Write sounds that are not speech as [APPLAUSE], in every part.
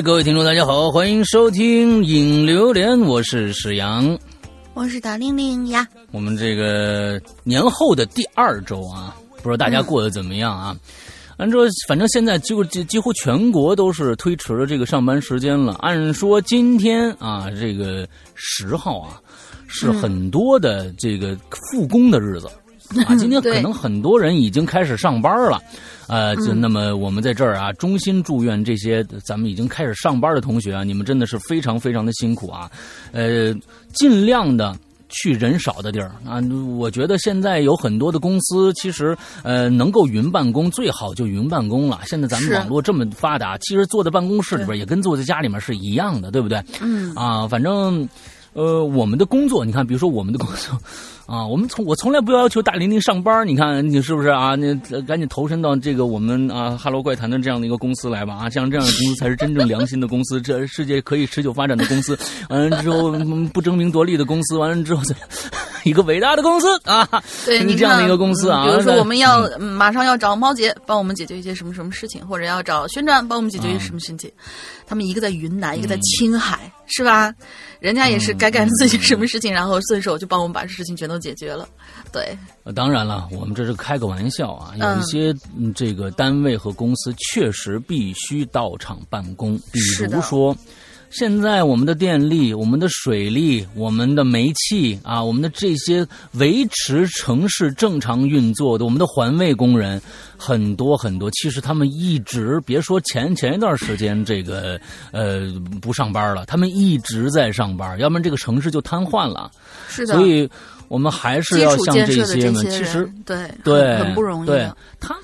哎，各位听众，大家好，欢迎收听《影榴莲》，我是史阳，我是大玲玲呀。我们这个年后的第二周啊，不知道大家过得怎么样啊？按照反正现在几乎几几乎全国都是推迟了这个上班时间了。按说今天啊，这个十号啊，是很多的这个复工的日子。[LAUGHS] 啊，今天可能很多人已经开始上班了，呃，就那么我们在这儿啊，衷心祝愿这些咱们已经开始上班的同学啊，你们真的是非常非常的辛苦啊，呃，尽量的去人少的地儿啊。我觉得现在有很多的公司，其实呃能够云办公最好就云办公了。现在咱们网络这么发达，其实坐在办公室里边也跟坐在家里面是一样的，对不对？嗯啊，反正呃我们的工作，你看，比如说我们的工作。啊，我们从我从来不要求大玲玲上班，你看你是不是啊？你赶紧投身到这个我们啊《哈喽怪谈》的这样的一个公司来吧啊！像这样的公司才是真正良心的公司，这世界可以持久发展的公司。完了之后不争名夺利的公司，完了之后 [LAUGHS] 一个伟大的公司啊！对，你这样的一个公司啊。比如说我们要马上要找猫姐帮我们解决一些什么什么事情，或者要找宣传帮我们解决一些什么事情，他们一个在云南，一个在青海，是吧？人家也是该干自己什么事情，然后顺手就帮我们把事情全都。解决了，对。当然了，我们这是开个玩笑啊。有一些这个单位和公司确实必须到场办公，比如说。现在我们的电力、我们的水利、我们的煤气啊，我们的这些维持城市正常运作的，我们的环卫工人很多很多。其实他们一直别说前前一段时间这个呃不上班了，他们一直在上班，要不然这个城市就瘫痪了。是的，所以我们还是要向这些们，其实对对很不容易。对他。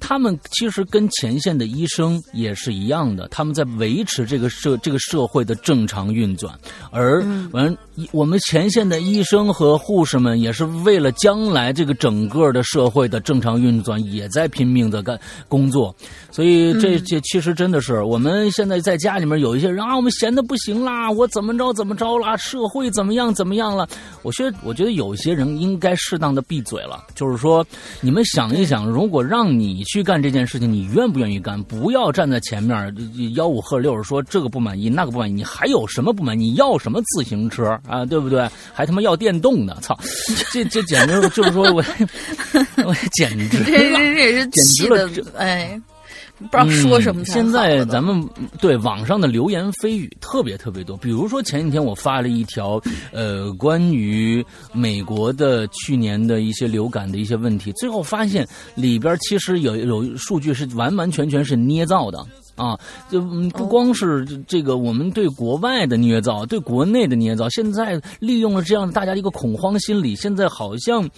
他们其实跟前线的医生也是一样的，他们在维持这个社这个社会的正常运转，而完我们前线的医生和护士们也是为了将来这个整个的社会的正常运转，也在拼命的干工作。所以这这其实真的是我们现在在家里面有一些人啊，我们闲的不行啦，我怎么着怎么着啦，社会怎么样怎么样了？我觉得我觉得有些人应该适当的闭嘴了，就是说你们想一想，如果让你。去干这件事情，你愿不愿意干？不要站在前面吆五喝六，说这个不满意，那个不满意。你还有什么不满意？你要什么自行车啊？对不对？还他妈要电动呢！操，这这简直就是说我，我简直，这这也是气的，哎。不知道说什么。现在咱们对网上的流言蜚语特别特别多，比如说前几天我发了一条，呃，关于美国的去年的一些流感的一些问题，最后发现里边其实有有数据是完完全全是捏造的啊，就不光是这个我们对国外的捏造，对国内的捏造，现在利用了这样大家一个恐慌心理，现在好像。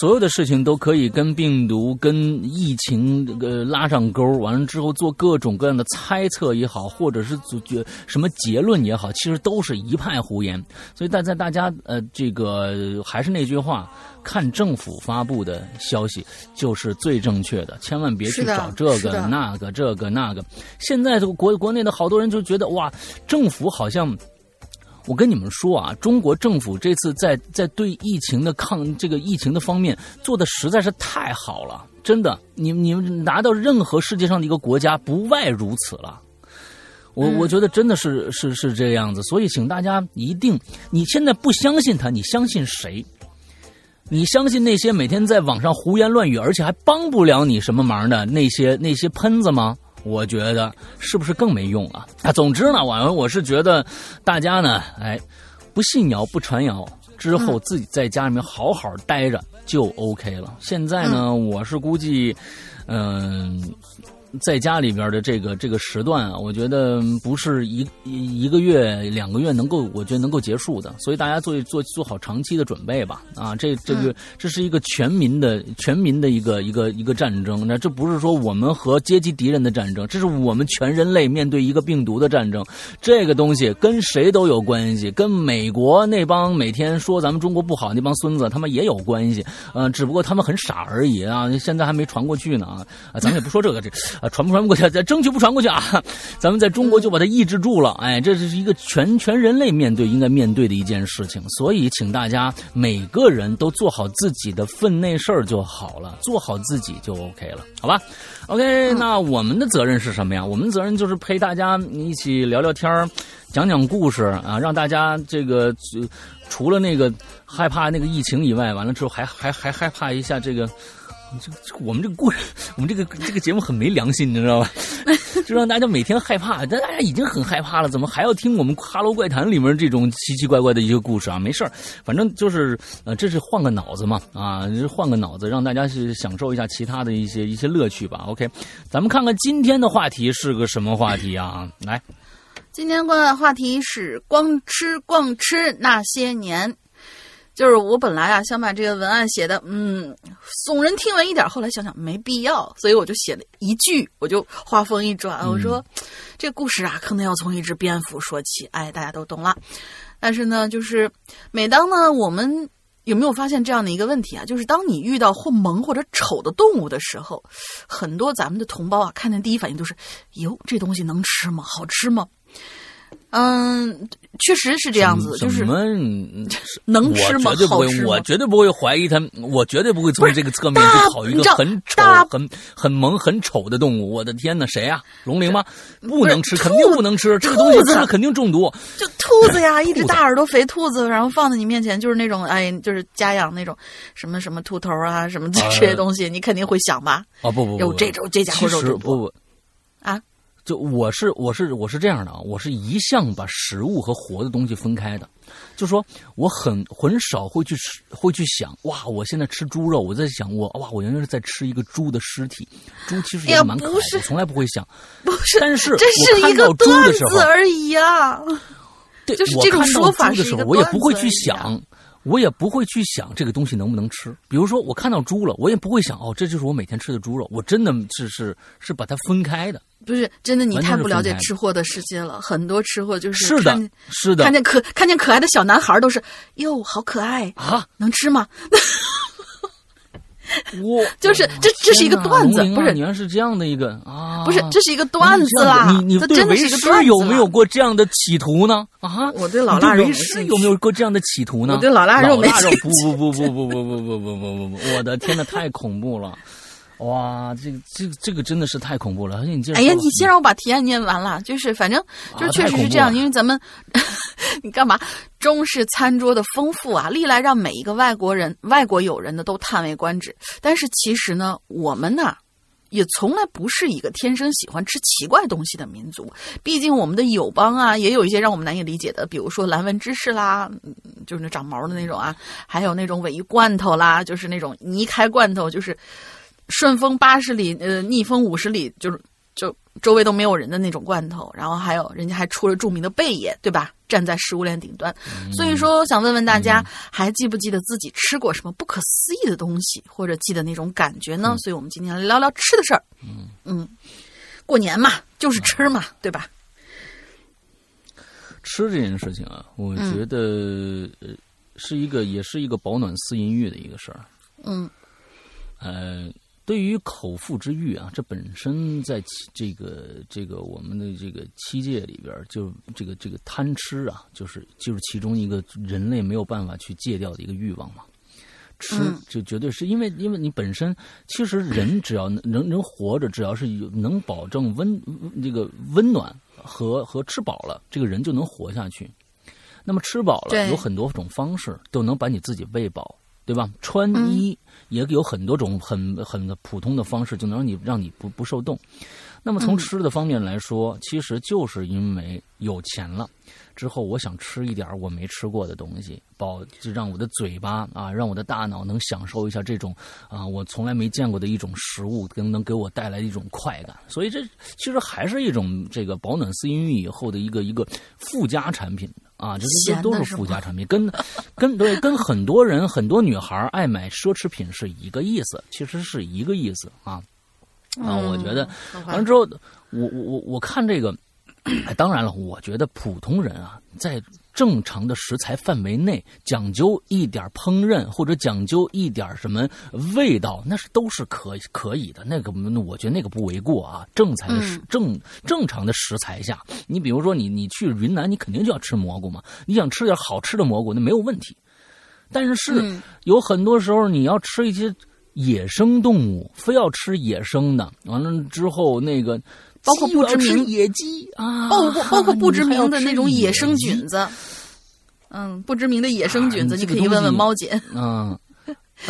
所有的事情都可以跟病毒、跟疫情呃拉上钩，完了之后做各种各样的猜测也好，或者是决什么结论也好，其实都是一派胡言。所以，大在大家呃，这个还是那句话，看政府发布的消息就是最正确的，千万别去找这个那个这个那个。现在这个国国内的好多人就觉得哇，政府好像。我跟你们说啊，中国政府这次在在对疫情的抗这个疫情的方面做的实在是太好了，真的，你你们拿到任何世界上的一个国家不外如此了。我我觉得真的是是是这样子，所以请大家一定，你现在不相信他，你相信谁？你相信那些每天在网上胡言乱语，而且还帮不了你什么忙的那些那些喷子吗？我觉得是不是更没用啊？啊，总之呢，我我是觉得大家呢，哎，不信谣不传谣，之后自己在家里面好好待着就 OK 了。现在呢，我是估计，嗯。在家里边的这个这个时段啊，我觉得不是一一个月两个月能够，我觉得能够结束的。所以大家做做做好长期的准备吧。啊，这这个这是一个全民的全民的一个一个一个战争。那这不是说我们和阶级敌人的战争，这是我们全人类面对一个病毒的战争。这个东西跟谁都有关系，跟美国那帮每天说咱们中国不好那帮孙子他们也有关系。呃，只不过他们很傻而已啊。现在还没传过去呢啊。咱们也不说这个这。啊，传不传不过去，再争取不传过去啊！咱们在中国就把它抑制住了。哎，这是一个全全人类面对应该面对的一件事情，所以请大家每个人都做好自己的分内事儿就好了，做好自己就 OK 了，好吧？OK，那我们的责任是什么呀？我们责任就是陪大家一起聊聊天儿，讲讲故事啊，让大家这个除了那个害怕那个疫情以外，完了之后还还还害怕一下这个。这我们这个故事，我们这个 [LAUGHS] 这个节目很没良心，你知道吧？[LAUGHS] 就让大家每天害怕，但大家已经很害怕了，怎么还要听我们《哈喽怪谈》里面这种奇奇怪怪的一个故事啊？没事反正就是呃，这是换个脑子嘛，啊，换个脑子，让大家去享受一下其他的一些一些乐趣吧。OK，咱们看看今天的话题是个什么话题啊？来，今天的话题是光吃光吃那些年。就是我本来啊想把这个文案写的嗯耸人听闻一点，后来想想没必要，所以我就写了一句，我就话锋一转，我说 [TSK] 这故事啊可能要从一只蝙蝠说起，哎，大家都懂了。但是呢，就是每当呢我们有没有发现这样的一个问题啊？就是当你遇到或萌或者丑的动物的时候，很多咱们的同胞啊看见第一反应都是哟，这东西能吃吗？好吃吗？嗯，确实是这样子，就是能吃吗？好吃我绝对不会怀疑他，我绝对不会从这个侧面去考一个很丑、很很萌、很丑的动物。我的天哪，谁啊？龙鳞吗？不能吃，肯定不能吃。这个东西吃了肯定中毒。就兔子呀，[LAUGHS] 一只大耳朵肥兔子，然后放在你面前，就是那种哎，就是家养那种什么什么兔头啊，什么这些东西，你肯定会想吧？啊不不，有这种这家伙肉不不啊。就我是我是我是这样的啊，我是一向把食物和活的东西分开的，就说我很很少会去吃会去想哇，我现在吃猪肉，我在想我哇，我原来是在吃一个猪的尸体，猪其实也蛮可爱，我从来不会想，不是，但是这是一个段子而已啊，对，就是这种说法的时候，我也不会去想。我也不会去想这个东西能不能吃。比如说，我看到猪了，我也不会想哦，这就是我每天吃的猪肉。我真的是是是把它分开的。不是真的，你太不了解吃货的世界了。很多吃货就是是的，是的，看见可看见可爱的小男孩都是哟，好可爱啊，能吃吗？[LAUGHS] 我 [LAUGHS] 就是这，这是一个段子，不是？原来是这样的一个啊，不是，这是一个段子啦。你你对为师有没有过这样的企图呢？啊，我对老腊肉为师有没有过这样的企图呢？我对老腊肉没。不不不不不不不不不不不不！我的天呐，太恐怖了！哇，这个这个这个真的是太恐怖了！而且你这……哎呀，你先让我把提案念完了。就是反正就是确实是这样，因为咱们 [LAUGHS] 你干嘛？中式餐桌的丰富啊，历来让每一个外国人、外国友人呢都叹为观止。但是其实呢，我们呢也从来不是一个天生喜欢吃奇怪东西的民族。毕竟我们的友邦啊，也有一些让我们难以理解的，比如说蓝纹芝士啦，就是那长毛的那种啊，还有那种尾鱼罐头啦，就是那种泥开罐头就是。顺风八十里，呃，逆风五十里，就是就周围都没有人的那种罐头。然后还有人家还出了著名的贝爷，对吧？站在食物链顶端。所以说，想问问大家，还记不记得自己吃过什么不可思议的东西，或者记得那种感觉呢？所以我们今天来聊聊吃的事儿。嗯嗯，过年嘛，就是吃嘛，对吧？吃这件事情啊，我觉得呃，是一个，也是一个保暖思淫欲的一个事儿。嗯，呃。对于口腹之欲啊，这本身在这个这个我们的这个七界里边，就这个这个贪吃啊，就是就是其中一个人类没有办法去戒掉的一个欲望嘛。吃就绝对是因为因为你本身其实人只要能能活着，只要是有能保证温这个温暖和和吃饱了，这个人就能活下去。那么吃饱了有很多种方式都能把你自己喂饱。对吧？穿衣也有很多种很很普通的方式，就能让你让你不不受冻。那么从吃的方面来说，其实就是因为有钱了之后，我想吃一点我没吃过的东西，保就让我的嘴巴啊，让我的大脑能享受一下这种啊我从来没见过的一种食物，能能给我带来一种快感。所以这其实还是一种这个保暖思淫欲以后的一个一个附加产品。啊，这这都是附加产品，跟跟对跟很多人很多女孩爱买奢侈品是一个意思，其实是一个意思啊啊！我觉得完了之后，我我我我看这个，[COUGHS] 当然了，我觉得普通人啊，在正常的食材范围内，讲究一点烹饪或者讲究一点什么味道，那是都是可以可以的。那个我觉得那个不为过啊。正材的食正正常的食材下，你比如说你你去云南，你肯定就要吃蘑菇嘛。你想吃点好吃的蘑菇，那没有问题。但是有很多时候你要吃一些野生动物，非要吃野生的，完了之后那个。包括不知名野鸡啊，包括包括不知名的那种野生菌子，嗯，不知名的野生菌子，你可以问问猫姐。[LAUGHS] 嗯，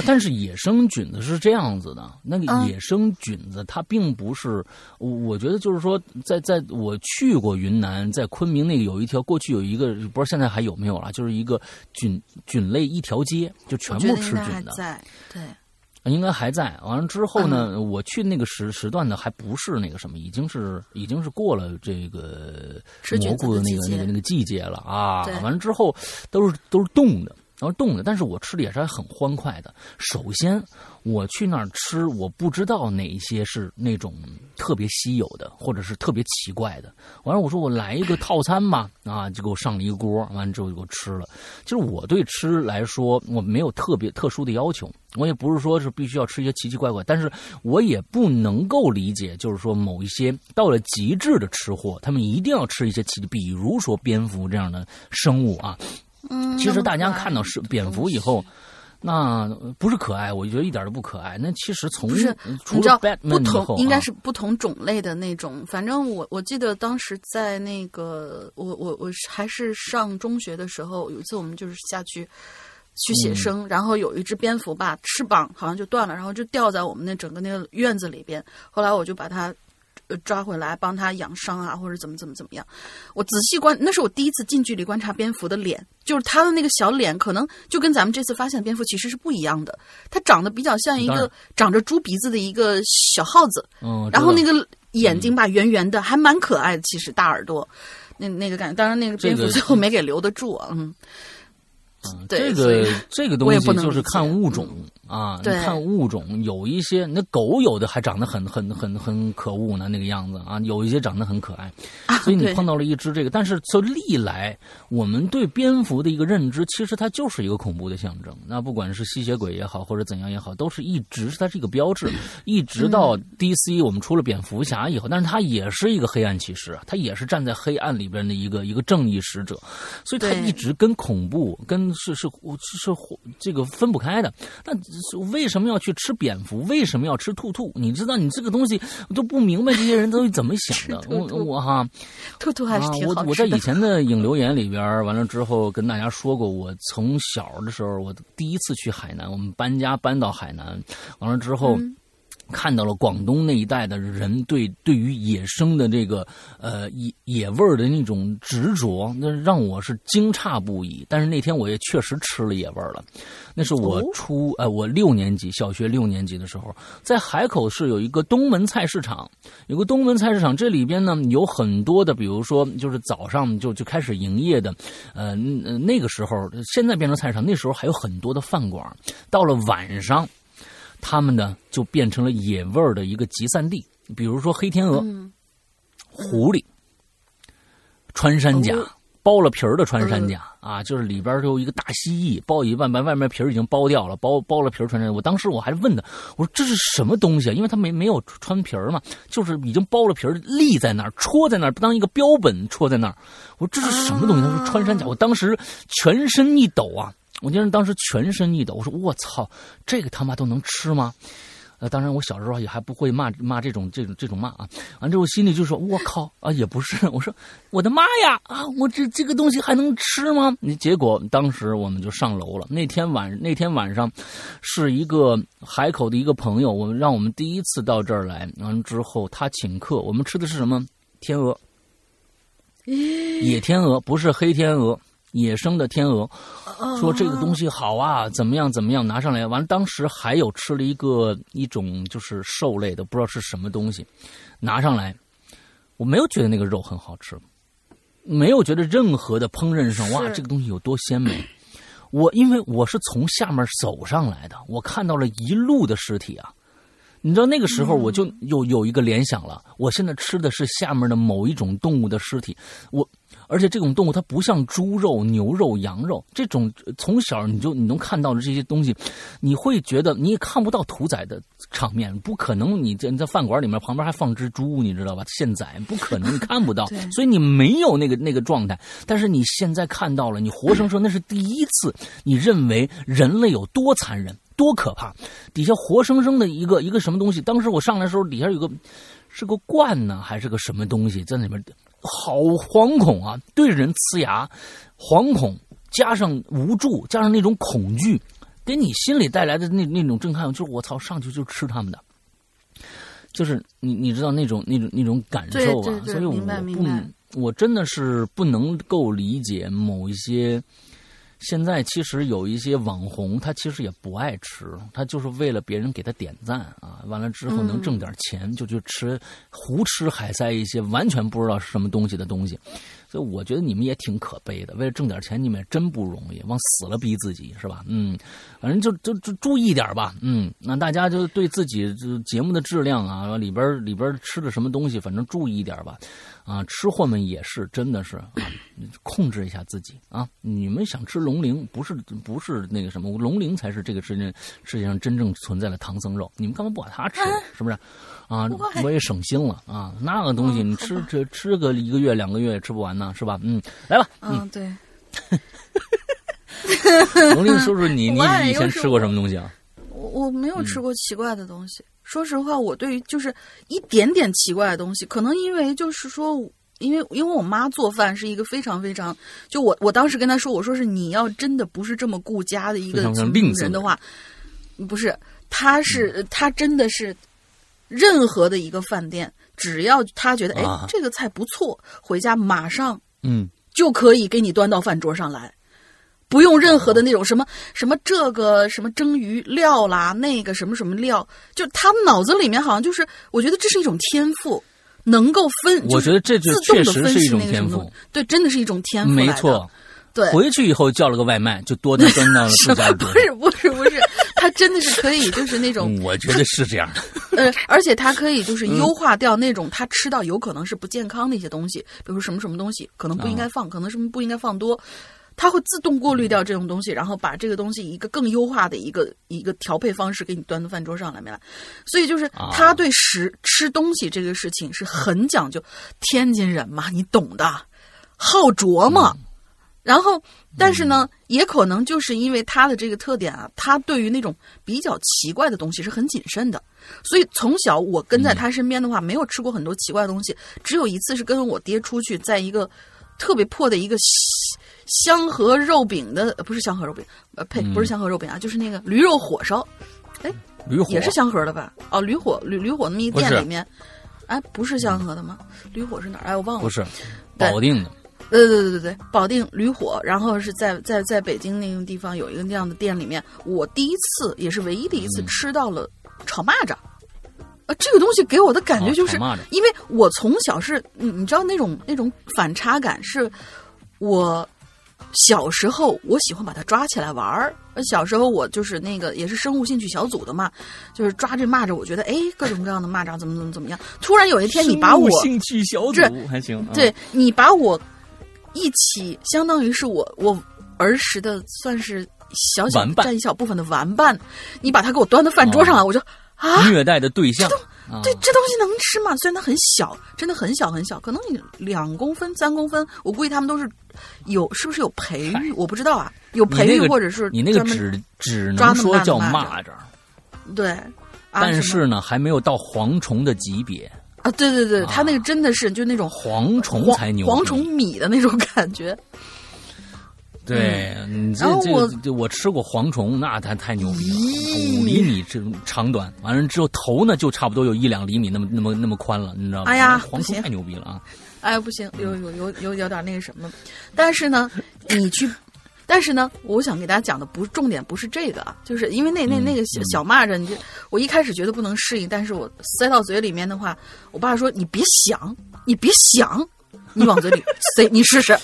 但是野生菌子是这样子的，那个野生菌子它并不是，我觉得就是说，在在我去过云南，在昆明那个有一条，过去有一个，不知道现在还有没有了，就是一个菌菌类一条街，就全部吃菌的，在对。应该还在。完了之后呢，我去那个时时段呢，还不是那个什么，已经是已经是过了这个蘑菇的那个那个那个季节了啊。完了之后都是都是冻的。然后冻的，但是我吃的也是很欢快的。首先，我去那儿吃，我不知道哪一些是那种特别稀有的，或者是特别奇怪的。完了，我说我来一个套餐吧，啊，就给我上了一个锅，完了之后就给我吃了。其实我对吃来说，我没有特别特殊的要求，我也不是说是必须要吃一些奇奇怪怪，但是我也不能够理解，就是说某一些到了极致的吃货，他们一定要吃一些奇，比如说蝙蝠这样的生物啊。嗯，其实大家看到是蝙蝠以后，那不是可爱，我觉得一点都不可爱。那其实从不是，你知道不同应该是不同种类的那种。反正我我记得当时在那个我我我还是上中学的时候，有一次我们就是下去去写生，然后有一只蝙蝠吧，翅膀好像就断了，然后就掉在我们那整个那个院子里边。后来我就把它。抓回来帮他养伤啊，或者怎么怎么怎么样？我仔细观，那是我第一次近距离观察蝙蝠的脸，就是它的那个小脸，可能就跟咱们这次发现的蝙蝠其实是不一样的。它长得比较像一个长着猪鼻子的一个小耗子，嗯，然后那个眼睛吧圆圆的，还蛮可爱的。其实大耳朵，那那个感觉，当然那个蝙蝠最后没给留得住啊，嗯。嗯，这个这个东西就是看物种啊，你看物种，有一些那狗有的还长得很很很很可恶呢，那个样子啊，有一些长得很可爱，所以你碰到了一只这个，但是从历来我们对蝙蝠的一个认知，其实它就是一个恐怖的象征。那不管是吸血鬼也好，或者怎样也好，都是一直它是一个标志，[LAUGHS] 一直到 DC 我们出了蝙蝠侠以后，但是它也是一个黑暗骑士，它也是站在黑暗里边的一个一个正义使者，所以它一直跟恐怖跟是是是这个分不开的。那为什么要去吃蝙蝠？为什么要吃兔兔？你知道，你这个东西我都不明白，这些人都是怎么想的。[LAUGHS] 我我哈，兔兔还是挺好我我在以前的影留言里边，完了之后跟大家说过，我从小的时候，我第一次去海南，我们搬家搬到海南，完了之后。看到了广东那一带的人对对于野生的这个呃野野味儿的那种执着，那让我是惊诧不已。但是那天我也确实吃了野味儿了，那是我初呃我六年级小学六年级的时候，在海口市有一个东门菜市场，有个东门菜市场，这里边呢有很多的，比如说就是早上就就开始营业的，呃那个时候现在变成菜市场，那时候还有很多的饭馆，到了晚上。他们呢，就变成了野味儿的一个集散地。比如说黑天鹅、狐狸、穿山甲，剥了皮儿的穿山甲啊，就是里边儿有一个大蜥蜴，剥一半，把外面皮儿已经剥掉了，剥剥了皮儿穿山。我当时我还问他，我说这是什么东西啊？因为他没没有穿皮儿嘛，就是已经剥了皮儿立在那儿，戳在那儿，当一个标本戳在那儿。我说这是什么东西？他说穿山甲。我当时全身一抖啊。我记得当时全身一抖，我说我操，这个他妈都能吃吗？呃，当然我小时候也还不会骂骂这种这种这种骂啊。完之后心里就说，我靠啊，也不是。我说我的妈呀啊，我这这个东西还能吃吗？你结果当时我们就上楼了。那天晚那天晚上是一个海口的一个朋友，我们让我们第一次到这儿来。完之后他请客，我们吃的是什么？天鹅，野天鹅，不是黑天鹅。野生的天鹅，说这个东西好啊，怎么样怎么样，拿上来。完了，当时还有吃了一个一种就是兽类的，不知道是什么东西，拿上来，我没有觉得那个肉很好吃，没有觉得任何的烹饪上哇，这个东西有多鲜美。我因为我是从下面走上来的，我看到了一路的尸体啊，你知道那个时候我就有有一个联想了，我现在吃的是下面的某一种动物的尸体，我。而且这种动物它不像猪肉、牛肉、羊肉这种，从小你就你能看到的这些东西，你会觉得你也看不到屠宰的场面，不可能。你在在饭馆里面旁边还放只猪，你知道吧？现宰不可能，你看不到，[LAUGHS] 所以你没有那个那个状态。但是你现在看到了，你活生生那是第一次，你认为人类有多残忍、多可怕？底下活生生的一个一个什么东西？当时我上来的时候，底下有个是个罐呢，还是个什么东西在里面？好惶恐啊！对着人呲牙，惶恐加上无助，加上那种恐惧，给你心里带来的那那种震撼，就是我操，上去就吃他们的，就是你你知道那种那种那种感受啊！所以我不，我真的是不能够理解某一些。现在其实有一些网红，他其实也不爱吃，他就是为了别人给他点赞啊，完了之后能挣点钱，就去吃胡吃海塞一些完全不知道是什么东西的东西。所以我觉得你们也挺可悲的，为了挣点钱，你们也真不容易，往死了逼自己是吧？嗯，反正就就就注意点吧。嗯，那大家就对自己节目的质量啊，里边里边吃的什么东西，反正注意一点吧。啊，吃货们也是，真的是啊，控制一下自己啊。你们想吃龙鳞，不是不是那个什么，龙鳞才是这个世界世界上真正存在的唐僧肉。你们干嘛不把它吃？是不是？啊，我也省心了啊！那个东西你吃这吃个一个月两个月也吃不完呢，是吧？嗯，来吧。嗯，对。龙鳞，[LAUGHS] 叔叔你你以前吃过什么东西啊？我我没有吃过奇怪的东西。说实话，我对于就是一点点奇怪的东西，可能因为就是说，因为因为我妈做饭是一个非常非常，就我我当时跟她说，我说是你要真的不是这么顾家的一个人的话，不是，她是她真的是。任何的一个饭店，只要她觉得哎这个菜不错，回家马上嗯就可以给你端到饭桌上来，不用任何的那种什么什么这个什么蒸鱼料啦，那个什么什么料，就他们脑子里面好像就是，我觉得这是一种天赋，能够分，我觉得这就确实是一种天赋，对，真的是一种天赋，没错。对，回去以后叫了个外卖，就多端到了 [LAUGHS] 自家桌。不是不是不是，他真的是可以，就是那种。[LAUGHS] 我觉得是这样的。[LAUGHS] 呃，而且他可以就是优化掉那种他吃到有可能是不健康的一些东西，比如说什么什么东西可能不应该放，可能什么不应该放多，他会自动过滤掉这种东西，然后把这个东西一个更优化的一个一个调配方式给你端到饭桌上来没来。所以就是他对食吃东西这个事情是很讲究，天津人嘛，你懂的，好琢磨。然后，但是呢，也可能就是因为他的这个特点啊，他对于那种比较奇怪的东西是很谨慎的。所以从小我跟在他身边的话，没有吃过很多奇怪的东西。只有一次是跟我爹出去，在一个特别破的一个香河肉饼的，不是香河肉饼，呃，呸，不是香河肉饼啊，就是那个驴肉火烧。哎，驴火也是香河的吧？哦，驴火驴驴火那么一店里面，哎，不是香河的吗？驴火是哪儿？哎，我忘了。不是，保定的。对对对对对，保定驴火，然后是在在在北京那个地方有一个那样的店里面，我第一次也是唯一的一次吃到了炒蚂蚱，呃，这个东西给我的感觉就是，因为我从小是，你你知道那种那种反差感是，我小时候我喜欢把它抓起来玩儿，小时候我就是那个也是生物兴趣小组的嘛，就是抓这蚂蚱，我觉得哎各种各样的蚂蚱怎么怎么怎么样，突然有一天你把我兴趣小组还行，对你把我。一起，相当于是我我儿时的算是小小占一小部分的玩伴，你把它给我端到饭桌上来，我就啊，虐待的对象，对，这东西能吃吗？虽然它很小，真的很小很小，可能你两公分、三公分，我估计他们都是有，是不是有培育？我不知道啊，有培育或者是你那个只只能说叫蚂蚱，对，但是呢，还没有到蝗虫的级别。啊，对对对，它那个真的是就那种蝗虫才牛，蝗虫米的那种感觉。对，你这这我吃过蝗虫，那它太牛逼了，五厘米这长短，完了之后头呢就差不多有一两厘米那么那么那么宽了，你知道吗？哎呀，蝗虫太牛逼了啊！哎呀，不行，有有有有有点那个什么，但是呢，你去。但是呢，我想给大家讲的不重点不是这个啊，就是因为那那那个小小蚂蚱，你就我一开始觉得不能适应，但是我塞到嘴里面的话，我爸说你别想，你别想，你往嘴里 [LAUGHS] 塞，你试试。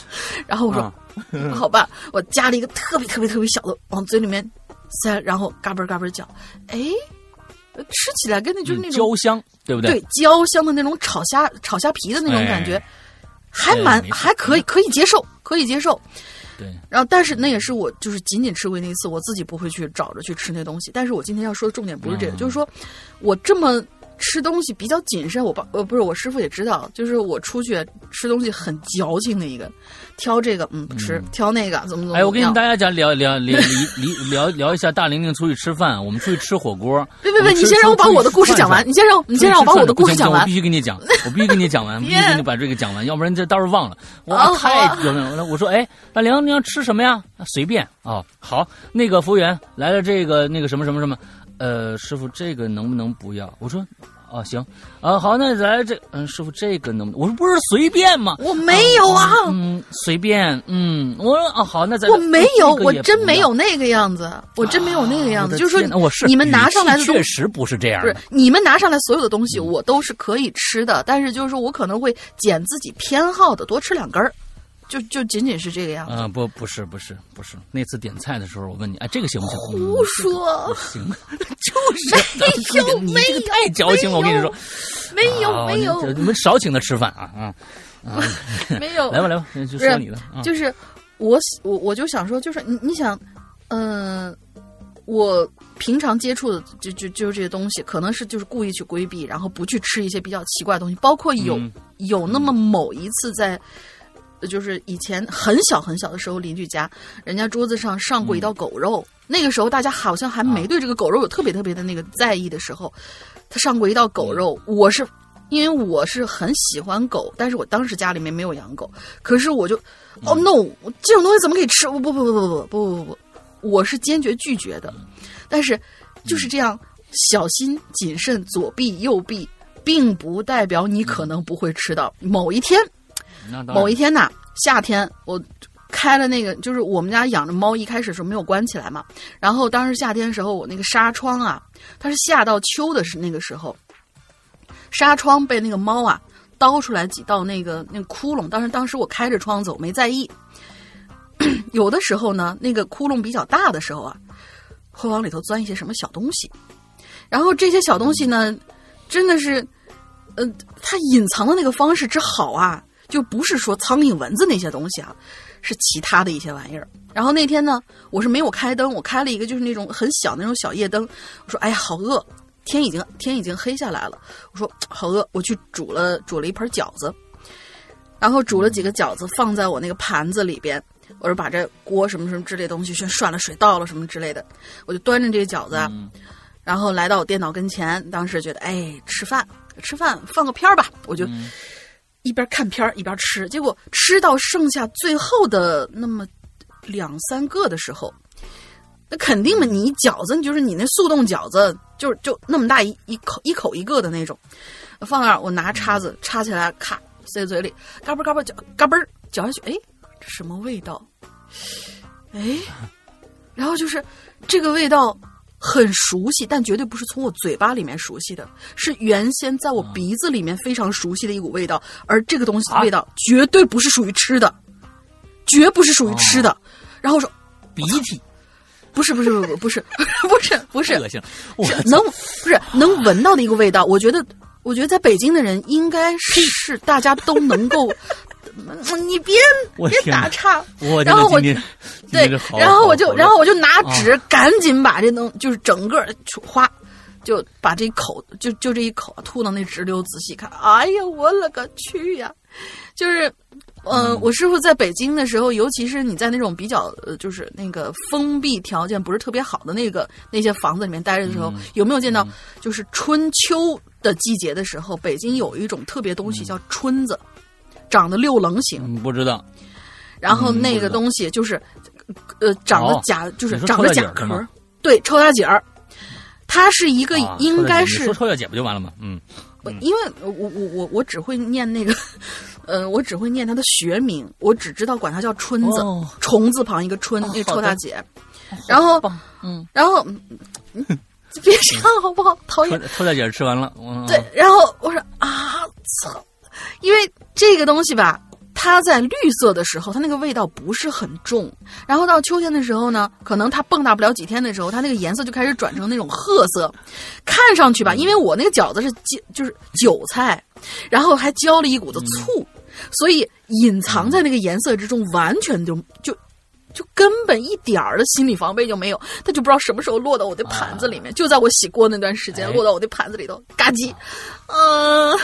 然后我说 [LAUGHS] 好吧，我加了一个特别特别特别小的往嘴里面塞，然后嘎嘣嘎嘣嚼，哎，吃起来跟那就是那种焦香，对不对焦香的那种炒虾炒虾皮的那种感觉，还蛮还可以可以接受，可以接受。对，然后但是那也是我就是仅仅吃过那一次，我自己不会去找着去吃那东西。但是我今天要说的重点不是这个，就是说我这么。吃东西比较谨慎，我爸呃不是我师傅也知道，就是我出去吃东西很矫情的一个，挑这个嗯不吃，挑那个怎么怎么。哎，我跟大家讲聊聊聊聊聊一下大玲玲出去吃饭，我们出去吃火锅。别别别，你先让我把我的故事讲完，你先让你先让我把我的故事讲完。我必须跟你讲，[LAUGHS] 我必须跟你讲完，必须跟你把这个讲完，要不然这到时候忘了。我太有了，我说哎，大玲你要吃什么呀？随便啊，好，那个服务员来了，这个那个什么什么什么。呃，师傅，这个能不能不要？我说，哦，行，啊，好，那咱这，嗯，师傅，这个能？我说不是随便吗？我没有啊，嗯，随便，嗯，我说，哦，好，那咱我没有，我真没有那个样子，我真没有那个样子，就是说，我是你们拿上来的确实不是这样，不是你们拿上来所有的东西，我都是可以吃的，但是就是说我可能会捡自己偏好的，多吃两根儿。就就仅仅是这个样子。嗯，不，不是，不是，不是。那次点菜的时候，我问你，哎，这个行不行？胡说，行，[LAUGHS] 就是 [LAUGHS] 没有，你这个太矫情了。我跟你说，没有，没有，你们少请他吃饭啊啊 [LAUGHS] 啊！没有，来吧，来吧，就说你的。就是我，我我就想说，就是你，你想，嗯，我平常接触的就就就是这些东西，可能是就是故意去规避，然后不去吃一些比较奇怪的东西，包括有有那么某一次在。就是以前很小很小的时候，邻居家人家桌子上上过一道狗肉。那个时候大家好像还没对这个狗肉有特别特别的那个在意的时候，他上过一道狗肉。我是因为我是很喜欢狗，但是我当时家里面没有养狗。可是我就哦 no，这种东西怎么可以吃？不不不不不不不不不，我是坚决拒绝的。但是就是这样小心谨慎，左避右避，并不代表你可能不会吃到某一天。某一天呐，夏天我开了那个，就是我们家养的猫，一开始是没有关起来嘛。然后当时夏天的时候，我那个纱窗啊，它是夏到秋的是那个时候，纱窗被那个猫啊叨出来几道那个那个窟窿。当时当时我开着窗子，我没在意。[COUGHS] 有的时候呢，那个窟窿比较大的时候啊，会往里头钻一些什么小东西。然后这些小东西呢，真的是，嗯，它隐藏的那个方式之好啊。就不是说苍蝇、蚊子那些东西啊，是其他的一些玩意儿。然后那天呢，我是没有开灯，我开了一个就是那种很小那种小夜灯。我说：“哎呀，好饿，天已经天已经黑下来了。”我说：“好饿，我去煮了煮了一盆饺子，然后煮了几个饺子放在我那个盘子里边。我说把这锅什么什么之类东西先涮了水倒了什么之类的，我就端着这个饺子，然后来到我电脑跟前。当时觉得，哎，吃饭吃饭放个片儿吧，我就。一边看片一边吃，结果吃到剩下最后的那么两三个的时候，那肯定嘛，你饺子就是你那速冻饺子，就就那么大一一口一口一个的那种，放那儿，我拿叉子插起来，咔塞嘴里，嘎嘣嘎嘣嚼，嘎嘣嚼下去，哎，这什么味道？哎，然后就是这个味道。很熟悉，但绝对不是从我嘴巴里面熟悉的，是原先在我鼻子里面非常熟悉的一股味道。而这个东西的味道绝对不是属于吃的，绝不是属于吃的。然后说鼻涕，不是不是不不不是不是 [LAUGHS] 不是恶心，是能不是能闻到的一个味道。我觉得，我觉得在北京的人应该是是大家都能够。你别别打岔，然后我对，然后我就然后我就拿纸赶紧把这东就是整个哗，就把这一口就就这一口吐到那直流。仔细看，哎呀，我勒个去呀！就是嗯，我师傅在北京的时候，尤其是你在那种比较呃，就是那个封闭条件不是特别好的那个那些房子里面待着的时候，有没有见到？就是春秋的季节的时候，北京有一种特别东西叫春子。长得六棱形，不知道。然后那个东西就是，呃，长得甲就是长得甲壳，对，臭大姐儿。它是一个，应该是说臭大姐不就完了吗？嗯，因为我我我我只会念那个，呃，我只会念它的学名，我只知道管它叫春子，虫字旁一个春，那臭大姐。然后，嗯，然后，[LAUGHS] 别唱好不好？讨厌。臭大姐吃完了，对，然后我说啊，操。因为这个东西吧，它在绿色的时候，它那个味道不是很重，然后到秋天的时候呢，可能它蹦跶不了几天的时候，它那个颜色就开始转成那种褐色，看上去吧，因为我那个饺子是韭就是韭菜，然后还浇了一股子醋，所以隐藏在那个颜色之中，完全就就。就根本一点儿的心理防备就没有，他就不知道什么时候落到我的盘子里面，就在我洗锅那段时间落到我的盘子里头，嘎叽，嗯、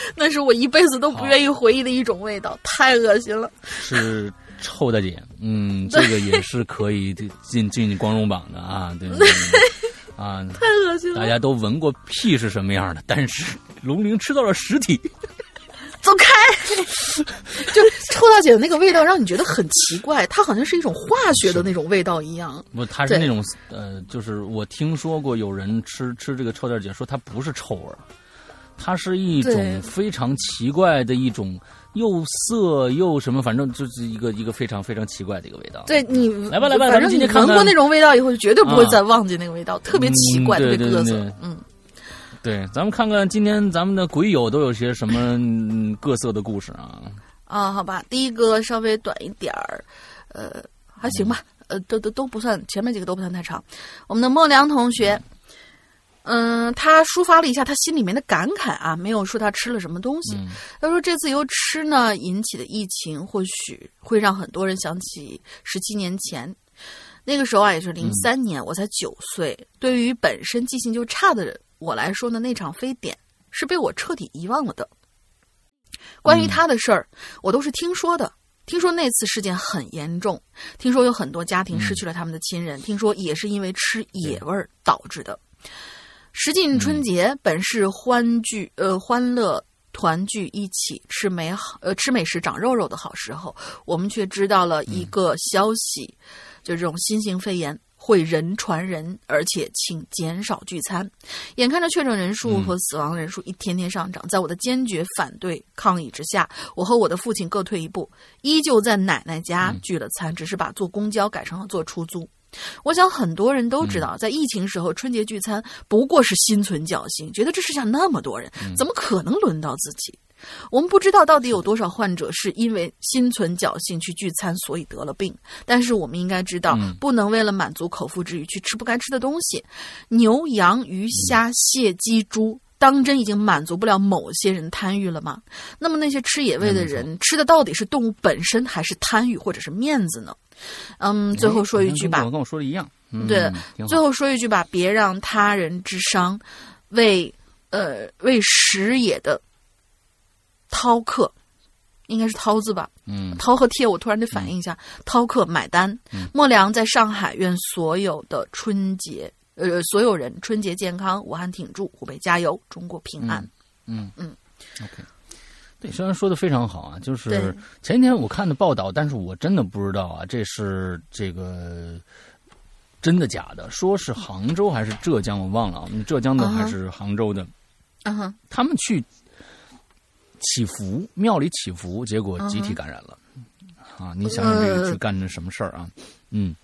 [LAUGHS] 那是我一辈子都不愿意回忆的一种味道，太恶心了。是臭大姐，嗯，这个也是可以进进光荣榜的啊，对对对啊，太恶心了！大家都闻过屁是什么样的，但是龙鳞吃到了实体，[LAUGHS] 走开！[LAUGHS] 就臭大姐的那个味道，让你觉得很奇怪，它好像是一种化学的那种味道一样。不，它是那种呃，就是我听说过有人吃吃这个臭大姐，说它不是臭味儿，它是一种非常奇怪的一种又涩又什么，反正就是一个一个非常非常奇怪的一个味道。对你来吧来吧反正你今天看看闻过那种味道以后，就绝对不会啊再忘记那个味道，特别奇怪，嗯对特别各色对对。嗯，对，咱们看看今天咱们的鬼友都有些什么嗯各色的故事啊？啊，好吧，第一个稍微短一点儿，呃，还行吧，呃，都都都不算，前面几个都不算太长。我们的莫良同学，嗯，他抒发了一下他心里面的感慨啊，没有说他吃了什么东西。嗯他说这次由吃呢引起的疫情，或许会让很多人想起十七年前。那个时候啊，也是零三年，我才九岁。对于本身记性就差的我来说呢，那场非典是被我彻底遗忘了的。关于他的事儿，我都是听说的。听说那次事件很严重，听说有很多家庭失去了他们的亲人，听说也是因为吃野味儿导致的。时近春节，本是欢聚呃欢乐团聚一起吃美好呃吃美食长肉肉的好时候，我们却知道了一个消息，就这种新型肺炎会人传人，而且请减少聚餐。眼看着确诊人数和死亡人数一天天上涨，在我的坚决反对抗议之下，我和我的父亲各退一步，依旧在奶奶家聚了餐，只是把坐公交改成了坐出租。我想很多人都知道，在疫情时候春节聚餐不过是心存侥幸，觉得这世上那么多人，怎么可能轮到自己？我们不知道到底有多少患者是因为心存侥幸去聚餐，所以得了病。但是我们应该知道，不能为了满足口腹之欲去吃不该吃的东西。牛、羊、鱼、虾、蟹、鸡、猪，当真已经满足不了某些人贪欲了吗？那么那些吃野味的人，吃的到底是动物本身，还是贪欲或者是面子呢？嗯，最后说一句吧跟我，跟我说的一样。嗯、对最后说一句吧，别让他人之伤为呃为食也的饕客，应该是饕字吧？嗯，饕和餮，我突然得反应一下，饕客买单。莫良在上海愿所有的春节，呃，所有人春节健康，武汉挺住，湖北加油，中国平安。嗯嗯，OK。对，虽然说的非常好啊，就是前几天我看的报道，但是我真的不知道啊，这是这个真的假的？说是杭州还是浙江，我忘了啊，浙江的还是杭州的，嗯哼，他们去祈福，庙里祈福，结果集体感染了。啊，你想想这个呃。去干的什么事儿啊？嗯，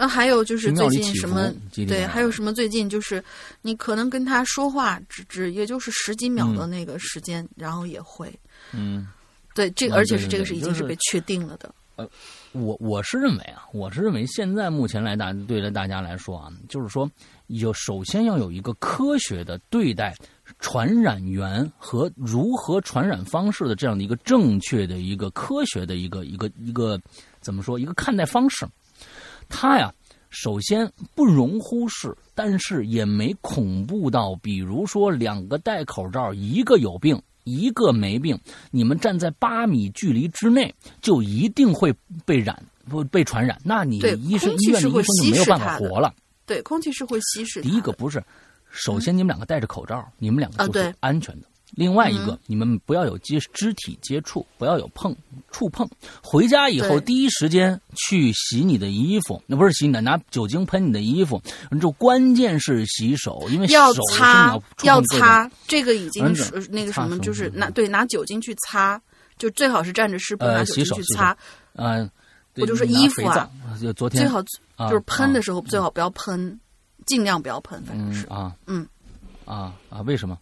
然后还有就是最近什么，对，还有什么最近就是你可能跟他说话，只只也就是十几秒的那个时间，然后也会，嗯，对这个，嗯而且是这个是已经是是被确定了的。呃我我是认为啊，我是认为现在目前来大对待大家来说啊，就是说有首先要有一个科学的对待传染源和如何传染方式的这样的一个正确的一个科学的一个一个一个怎么说一个看待方式。它呀，首先不容忽视，但是也没恐怖到，比如说两个戴口罩，一个有病。一个没病，你们站在八米距离之内，就一定会被染不被传染。那你医生医院的医生就没有办法活了。对，空气是会稀释的。第一个不是，首先你们两个戴着口罩，你们两个就是安全的。另外一个嗯，你们不要有接肢体接触，不要有碰触碰。回家以后，第一时间去洗你的衣服，那不是洗你的，拿酒精喷你的衣服。就关键是洗手，因为要擦要擦，这个已经嗯是那个什么，就是嗯拿对拿酒精去擦，就最好是蘸着湿布呃拿酒精去擦，啊，对我就说衣服啊，就昨天最好啊就是喷的啊时候最好不要喷，尽量不要喷，反正是。嗯啊。嗯。啊啊，为什么？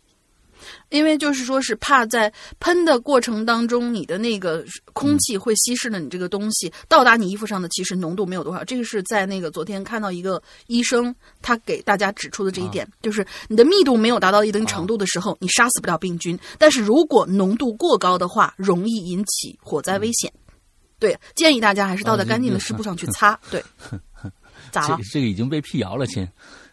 因为就是说是怕在喷的过程当中，你的那个空气会稀释了你这个东西，到达你衣服上的其实浓度没有多少。这个是在那个昨天看到一个医生他给大家指出的这一点，就是你的密度没有达到一定程度的时候，你杀死不了病菌，但是如果浓度过高的话，容易引起火灾危险。对，建议大家还是倒在干净的湿布上去擦。对，[LAUGHS] 咋了？这个已经被辟谣了，亲。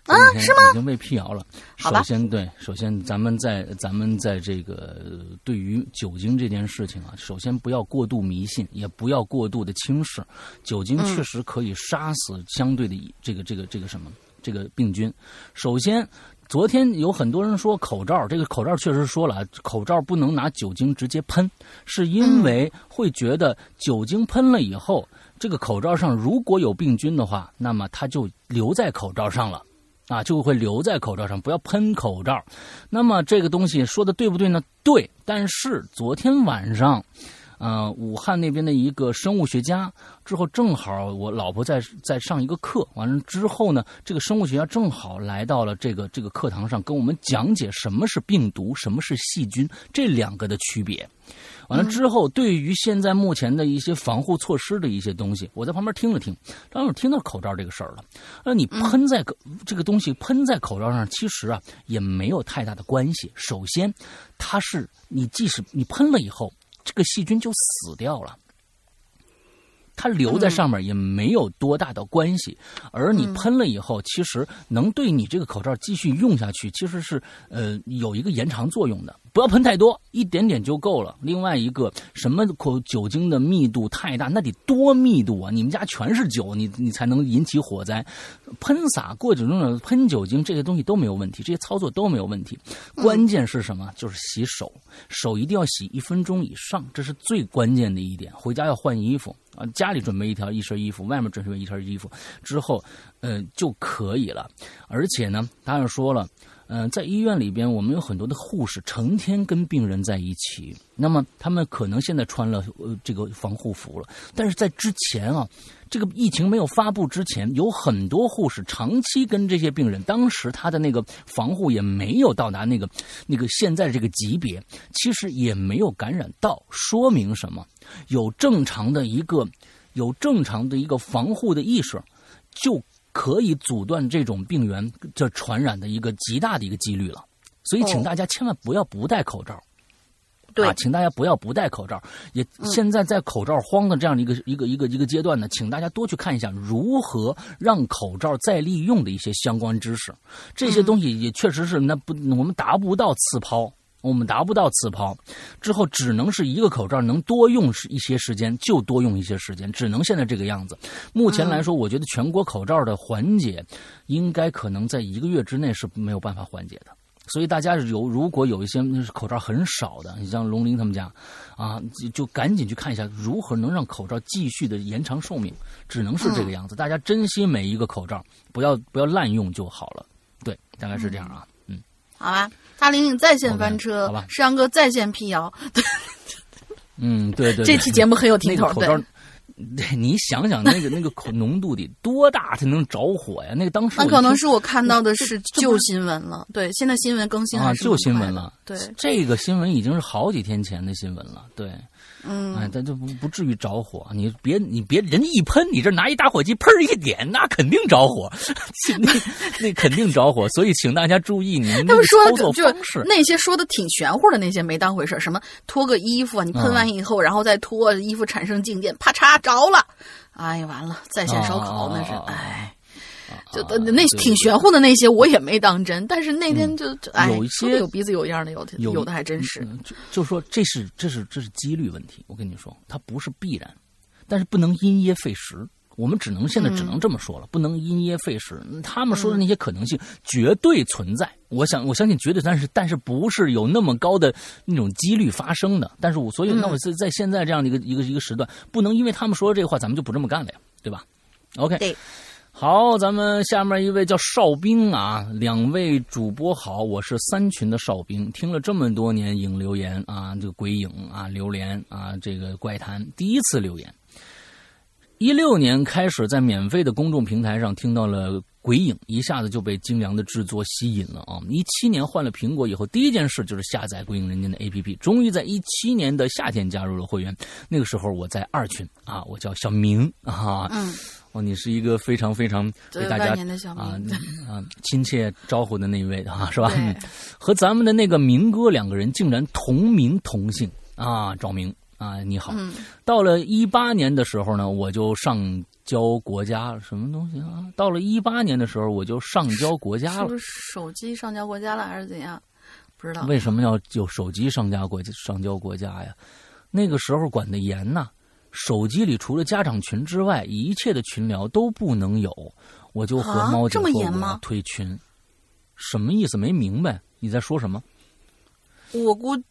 啊，是吗？已经被辟谣了。首先，对，首先咱们在咱们在这个对于酒精这件事情啊，首先不要过度迷信，也不要过度的轻视。酒精确实可以杀死相对的这个这个这个什么这个病菌。首先，昨天有很多人说口罩，这个口罩确实说了，口罩不能拿酒精直接喷，是因为会觉得酒精喷了以后，这个口罩上如果有病菌的话，那么它就留在口罩上了。啊，就会留在口罩上，不要喷口罩。那么这个东西说的对不对呢？对。但是昨天晚上，呃，武汉那边的一个生物学家，之后正好我老婆在在上一个课，完了之后呢，这个生物学家正好来到了这个这个课堂上，跟我们讲解什么是病毒，什么是细菌这两个的区别。完了之后，对于现在目前的一些防护措施的一些东西，我在旁边听了听，当时听到口罩这个事儿了。那你喷在这个东西喷在口罩上，其实啊也没有太大的关系。首先，它是你即使你喷了以后，这个细菌就死掉了。它留在上面也没有多大的关系，而你喷了以后，其实能对你这个口罩继续用下去，其实是呃有一个延长作用的。不要喷太多，一点点就够了。另外一个，什么口酒精的密度太大，那得多密度啊！你们家全是酒，你你才能引起火灾。喷洒过程中喷酒精这些东西都没有问题，这些操作都没有问题。关键是什么？就是洗手，手一定要洗一分钟以上，这是最关键的一点。回家要换衣服啊，家里准备一条一身衣服，外面准备一身衣服之后，呃就可以了。而且呢，当然说了。嗯，在医院里边，我们有很多的护士成天跟病人在一起。那么他们可能现在穿了呃这个防护服了，但是在之前啊，这个疫情没有发布之前，有很多护士长期跟这些病人，当时他的那个防护也没有到达那个那个现在这个级别，其实也没有感染到，说明什么？有正常的一个有正常的一个防护的意识，就。可以阻断这种病源这传染的一个极大的一个几率了，所以请大家千万不要不戴口罩。对，请大家不要不戴口罩。也现在在口罩荒的这样的一个一个一个一个阶段呢，请大家多去看一下如何让口罩再利用的一些相关知识。这些东西也确实是那不我们达不到次抛。我们达不到次抛，之后只能是一个口罩能多用一些时间就多用一些时间，只能现在这个样子。目前来说，我觉得全国口罩的缓解，应该可能在一个月之内是没有办法缓解的。所以大家有如果有一些口罩很少的，你像龙鳞他们家，啊，就赶紧去看一下如何能让口罩继续的延长寿命，只能是这个样子。大家珍惜每一个口罩，不要不要滥用就好了。对，大概是这样啊。嗯，好吧。大玲玲在线翻车？石阳哥在线辟谣。嗯，对对。这期节目很有听头。对，你想想那个那个口浓度得多大才能着火呀？那个当时那可能是我看到的是旧新闻了。对，现在新闻更新啊，旧新闻了。对，这个新闻已经是好几天前的新闻了。对。嗯，哎，但就不不至于着火。你别，你别，人家一喷，你这拿一打火机，喷一点，那肯定着火，[LAUGHS] 那那肯定着火。所以，请大家注意，你们操作方式。那些说的挺玄乎的那些没当回事什么脱个衣服，你喷完以后，然后再脱衣服产生静电，啪嚓着了，哎呀，完了，在线烧烤那是，哎。就那挺玄乎的那些我也没当真，但是那天就哎，有一些有鼻子有样的，有的有的还真是。就就说这是这是这是几率问题，我跟你说，它不是必然，但是不能因噎废食。我们只能现在只能这么说了，不能因噎废食。他们说的那些可能性绝对存在，我想我相信绝对，但是但是不是有那么高的那种几率发生的。但是我所以那我在在现在这样的一个一个一个时段，不能因为他们说这个话，咱们就不这么干了呀，对吧？OK。对。好，咱们下面一位叫哨兵啊，两位主播好，我是三群的哨兵，听了这么多年影留言啊，这个鬼影啊，榴莲啊，这个怪谈，第一次留言。一六年开始在免费的公众平台上听到了鬼影一下子就被精良的制作吸引了啊！一七年换了苹果以后，第一件事就是下载《鬼影人间》的 APP。终于在一七年的夏天加入了会员。那个时候我在二群啊，我叫小明啊。嗯，哦，你是一个非常非常为大家啊啊亲切招呼的那一位啊，是吧？和咱们的那个明哥两个人竟然同名同姓啊，赵明啊，你好。嗯，到了一八年的时候呢，我就上。交国家什么东西啊？到了一八年的时候，我就上交国家了。是不是手机上交国家了，还是怎样？不知道。为什么要有手机上交国上交国家呀？那个时候管得严呐，手机里除了家长群之外，一切的群聊都不能有。我就和猫姐说我要退群。什么意思？没明白你在说什么？我估计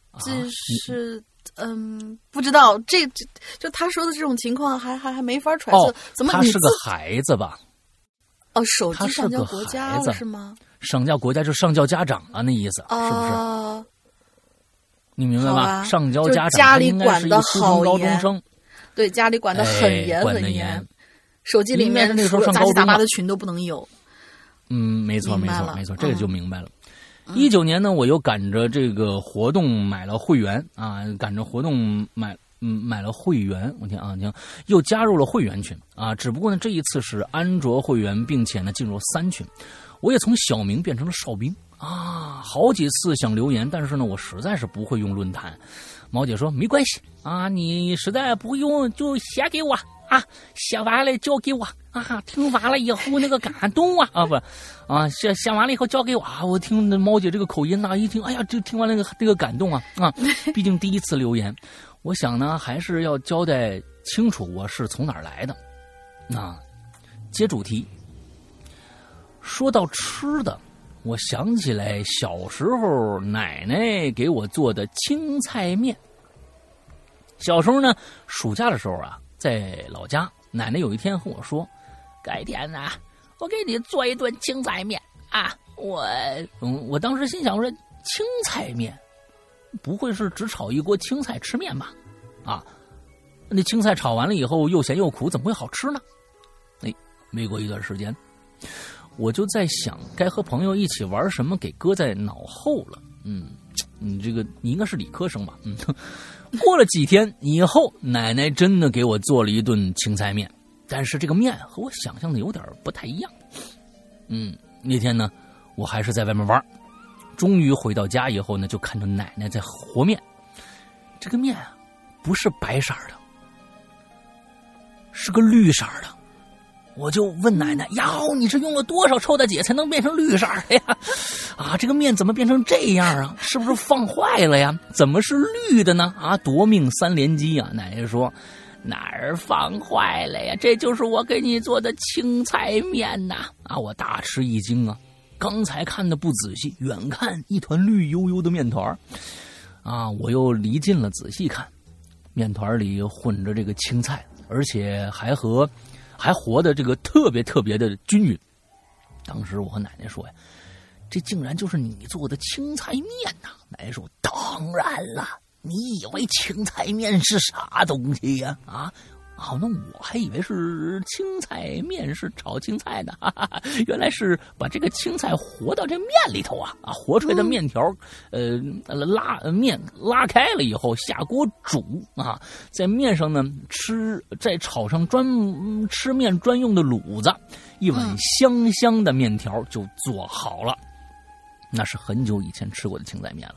是。嗯，不知道这这就他说的这种情况，还还还没法揣测。怎么他是个孩子吧？哦，手机上交国家是吗？上交国家就上交家长了，那意思是不是？你明白吧？上交家长，家里管的好严，对，家里管的很严很严。手机里面那个时候上杂七杂八的群都不能有。嗯，没错，没错，没错，这个就明白了。一九年呢，我又赶着这个活动买了会员啊，赶着活动买嗯买了会员，我听啊听，又加入了会员群啊。只不过呢，这一次是安卓会员，并且呢进入三群，我也从小明变成了哨兵啊。好几次想留言，但是呢，我实在是不会用论坛。毛姐说没关系啊，你实在不用就写给我。啊，写完了交给我啊！听完了以后那个感动啊啊不，啊写写完了以后交给我啊！我听那猫姐这个口音呐，一听哎呀，就听完那个那个感动啊啊！[LAUGHS] 毕竟第一次留言，我想呢还是要交代清楚我是从哪儿来的啊。接主题，说到吃的，我想起来小时候奶奶给我做的青菜面。小时候呢，暑假的时候啊。在老家，奶奶有一天和我说：“改天呢，我给你做一顿青菜面啊！”我，嗯，我当时心想：“说青菜面，不会是只炒一锅青菜吃面吧？啊，那青菜炒完了以后又咸又苦，怎么会好吃呢？”哎，没过一段时间，我就在想，该和朋友一起玩什么给搁在脑后了。嗯，你这个你应该是理科生吧？嗯。过了几天以后，奶奶真的给我做了一顿青菜面，但是这个面和我想象的有点不太一样。嗯，那天呢，我还是在外面玩，终于回到家以后呢，就看到奶奶在和面。这个面啊，不是白色的，是个绿色的。我就问奶奶：“哟，你是用了多少臭大姐才能变成绿色的呀？啊，这个面怎么变成这样啊？是不是放坏了呀？怎么是绿的呢？啊，夺命三连击啊！”奶奶说：“哪儿放坏了呀？这就是我给你做的青菜面呐！”啊，我大吃一惊啊！刚才看的不仔细，远看一团绿油油的面团啊，我又离近了仔细看，面团里混着这个青菜，而且还和。还活得这个特别特别的均匀。当时我和奶奶说呀：“这竟然就是你做的青菜面呐！”奶奶说：“当然了，你以为青菜面是啥东西呀？啊？”哦，那我还以为是青菜面是炒青菜呢，哈哈原来是把这个青菜和到这面里头啊啊，和出来的面条，呃，拉面拉开了以后下锅煮啊，在面上呢吃，再炒上专吃面专用的卤子，一碗香香的面条就做好了。那是很久以前吃过的青菜面了，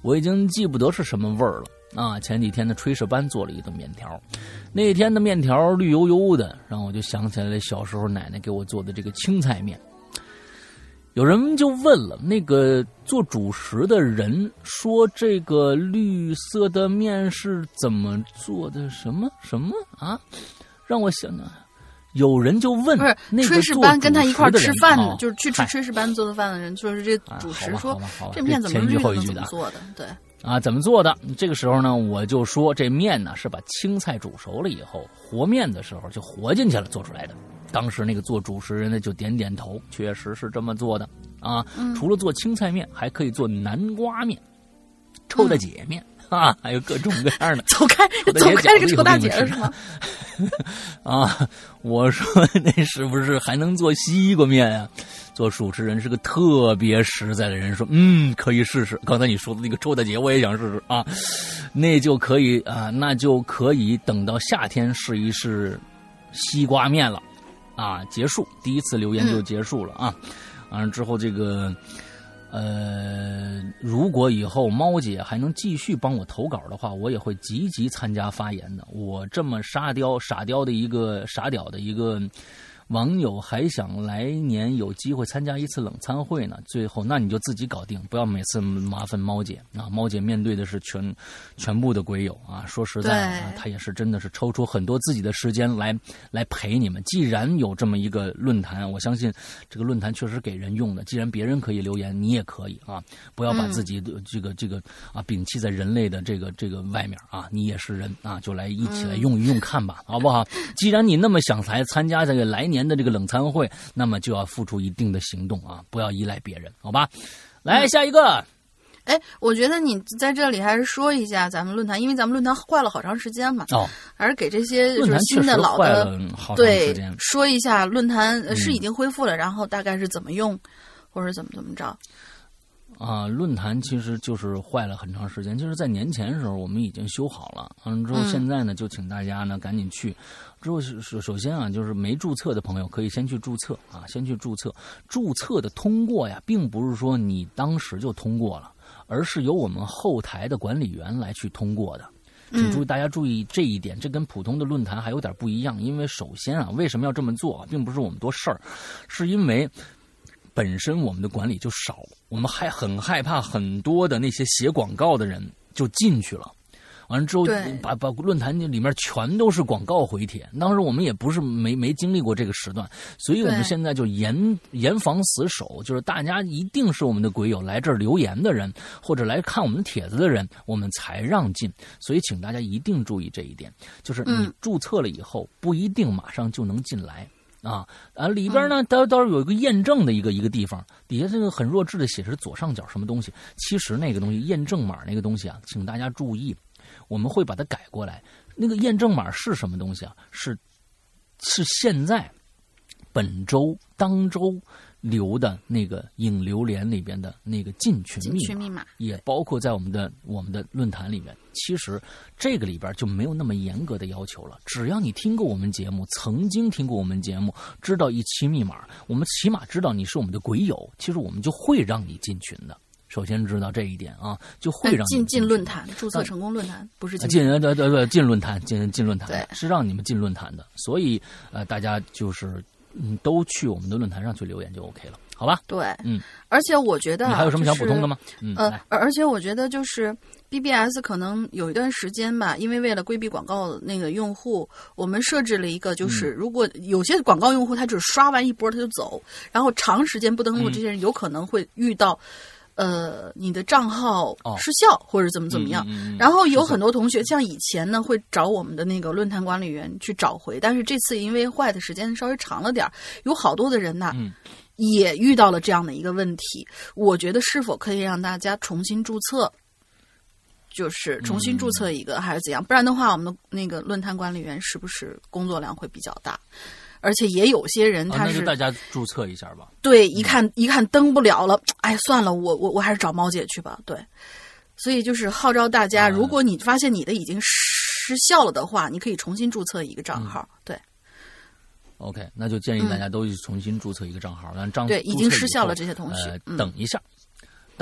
我已经记不得是什么味儿了。啊，前几天的炊事班做了一顿面条，那天的面条绿油油的，让我就想起来了小时候奶奶给我做的这个青菜面。有人就问了，那个做主食的人说这个绿色的面是怎么做的？什么什么啊？让我想想，有人就问，不是炊事班跟他一块吃饭的，就是去吃炊事班做的饭的人，就是这主食说这面怎么绿的？怎么做的？对。啊，怎么做的？这个时候呢，我就说这面呢是把青菜煮熟了以后，和面的时候就和进去了做出来的。当时那个做主持人呢就点点头，确实是这么做的啊。除了做青菜面，还可以做南瓜面、臭大姐面啊，还有各种各样的。[LAUGHS] 走开，走开，这个臭大姐是吗？[LAUGHS] 啊，我说 [LAUGHS] 那是不是还能做西瓜面啊？做主持人是个特别实在的人，说嗯，可以试试。刚才你说的那个臭大姐，我也想试试啊，那就可以啊，那就可以等到夏天试一试西瓜面了啊。结束，第一次留言就结束了啊。完了之后这个。呃，如果以后猫姐还能继续帮我投稿的话，我也会积极参加发言的。我这么沙雕傻雕的一个傻屌的一个。网友还想来年有机会参加一次冷餐会呢，最后那你就自己搞定，不要每次麻烦猫姐啊。猫姐面对的是全全部的鬼友啊，说实在啊，她也是真的是抽出很多自己的时间来来陪你们。既然有这么一个论坛，我相信这个论坛确实给人用的。既然别人可以留言，你也可以啊，不要把自己的这个这个啊摒弃在人类的这个这个外面啊，你也是人啊，就来一起来用一用看吧，好不好？既然你那么想来参加这个来年。的这个冷餐会，那么就要付出一定的行动啊，不要依赖别人，好吧？来下一个，哎，我觉得你在这里还是说一下咱们论坛，因为咱们论坛坏了好长时间嘛，哦，还是给这些就是新的老的对说一下，论坛是已经恢复了，然后大概是怎么用，或者怎么怎么着。啊，论坛其实就是坏了很长时间，就是在年前的时候我们已经修好了，完了之后现在呢就请大家呢赶紧去。之后首首先啊，就是没注册的朋友可以先去注册啊，先去注册。注册的通过呀，并不是说你当时就通过了，而是由我们后台的管理员来去通过的。请注意，大家注意这一点，这跟普通的论坛还有点不一样。因为首先啊，为什么要这么做，并不是我们多事儿，是因为。本身我们的管理就少，我们还很害怕很多的那些写广告的人就进去了，完了之后把把论坛里面全都是广告回帖。当时我们也不是没没经历过这个时段，所以我们现在就严严防死守，就是大家一定是我们的鬼友来这儿留言的人，或者来看我们帖子的人，我们才让进。所以请大家一定注意这一点，就是你注册了以后不一定马上就能进来。啊啊！里边呢，到到时候有一个验证的一个一个地方，底下这个很弱智的写是左上角什么东西？其实那个东西验证码那个东西啊，请大家注意，我们会把它改过来。那个验证码是什么东西啊？是是现在本周当周。留的那个影流连里边的那个进群密码，也包括在我们的我们的论坛里面。其实这个里边就没有那么严格的要求了，只要你听过我们节目，曾经听过我们节目，知道一期密码，我们起码知道你是我们的鬼友，其实我们就会让你进群的。首先知道这一点啊，就会让进进论坛注册成功论坛不是进进对对对进论坛进进论坛是让你们进论坛的，所以呃大家就是。嗯，都去我们的论坛上去留言就 OK 了，好吧？对，嗯，而且我觉得你还有什么想补充的吗？呃，而且我觉得就是 BBS 可能有一段时间吧，因为为了规避广告那个用户，我们设置了一个，就是如果有些广告用户他只刷完一波他就走，然后长时间不登录，这些人有可能会遇到。呃，你的账号失效或者怎么怎么样，然后有很多同学像以前呢会找我们的那个论坛管理员去找回，但是这次因为坏的时间稍微长了点儿有好多的人呐也遇到了这样的一个问题。我觉得是否可以让大家重新注册，就是重新注册一个还是怎样？不然的话，我们的那个论坛管理员是不是工作量会比较大？而且也有些人，他是大家注册一下吧。对，一看一看登不了了，哎，算了，我我我还是找猫姐去吧。对，所以就是号召大家，如果你发现你的已经失效了的话，你可以重新注册一个账号。对，OK，那就建议大家都重新注册一个账号，让账对已经失效了这些同学等一下。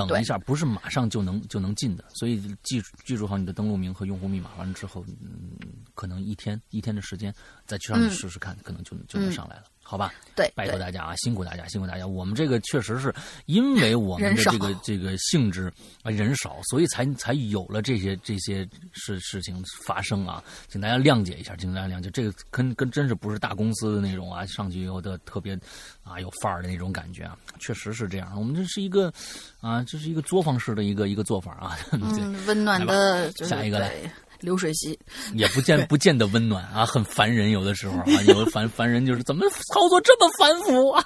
等一下，不是马上就能就能进的，所以记记住好你的登录名和用户密码，完了之后，嗯，可能一天一天的时间再去上去试试看，可能就就能上来了。好吧，对，拜托大家啊，辛苦大家，辛苦大家。我们这个确实是因为我们的这个这个性质啊人少，所以才才有了这些这些事事情发生啊，请大家谅解一下，请大家谅解。这个跟跟真是不是大公司的那种啊，上去以后的特别啊有范儿的那种感觉啊，确实是这样。我们这是一个啊，这是一个作坊式的一个一个做法啊，嗯，[LAUGHS] 温暖的，下一个来。流水席也不见不见得温暖啊，很烦人。有的时候啊，有的烦烦人就是怎么操作这么繁复啊，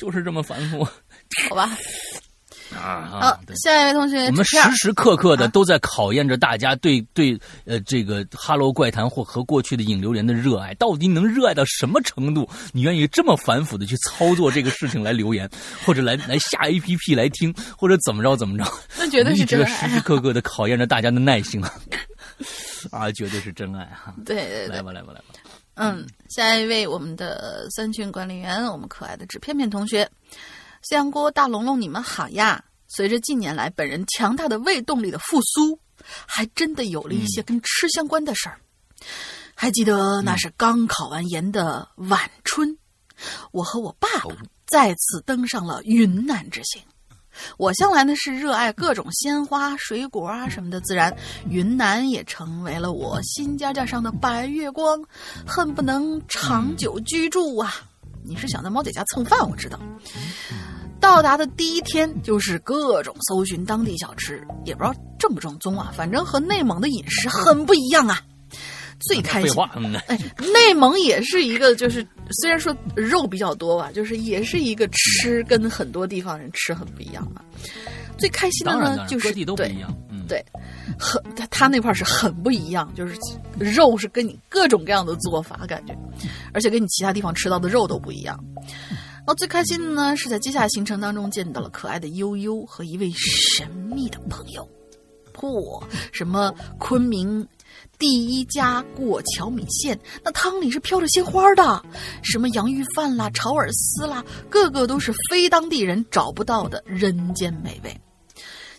就是这么繁复。好吧，[LAUGHS] 啊好啊！下一位同学，我们时时刻刻的啊都在考验着大家对对呃这个《哈喽怪谈》或和过去的影榴莲的热爱，到底能热爱到什么程度？你愿意这么反复的去操作这个事情来留言，或者来来下 A P P 来听，或者怎么着怎么着？那绝对是真一直时时。刻刻的考验着大家的耐心啊！[LAUGHS] 啊，绝对是真爱哈！对对对来，吧来吧来吧！嗯，下一位我们的三群管理员，我们可爱的纸片片同学，四阳锅大龙龙，你们好呀！随着近年来本人强大的胃动力的复苏，还真的有了一些跟吃相关的事儿。还记得那是刚考完研的晚春，我和我爸爸再次登上了云南之行。我向来呢是热爱各种鲜花、水果啊什么的，自然云南也成为了我心尖尖上的白月光，恨不能长久居住啊！你是想在猫姐家蹭饭？我知道。到达的第一天就是各种搜寻当地小吃，也不知道正不正宗啊，反正和内蒙的饮食很不一样啊。最 [LAUGHS] 开心废话，嗯，哎，内蒙也是一个，就是虽然说肉比较多吧，[LAUGHS] 就是也是一个吃跟很多地方人吃很不一样啊。最开心的呢就是对对，很他他那块是很不一样，就是肉是跟你各种各样的做法感觉，而且跟你其他地方吃到的肉都不一样。然后最开心的呢，是在接下来行程当中见到了可爱的悠悠和一位神秘的朋友。嚯、什么昆明第一家过桥米线，那汤里是飘着鲜花的；什么洋芋饭啦、炒饵丝啦，个个都是非当地人找不到的人间美味。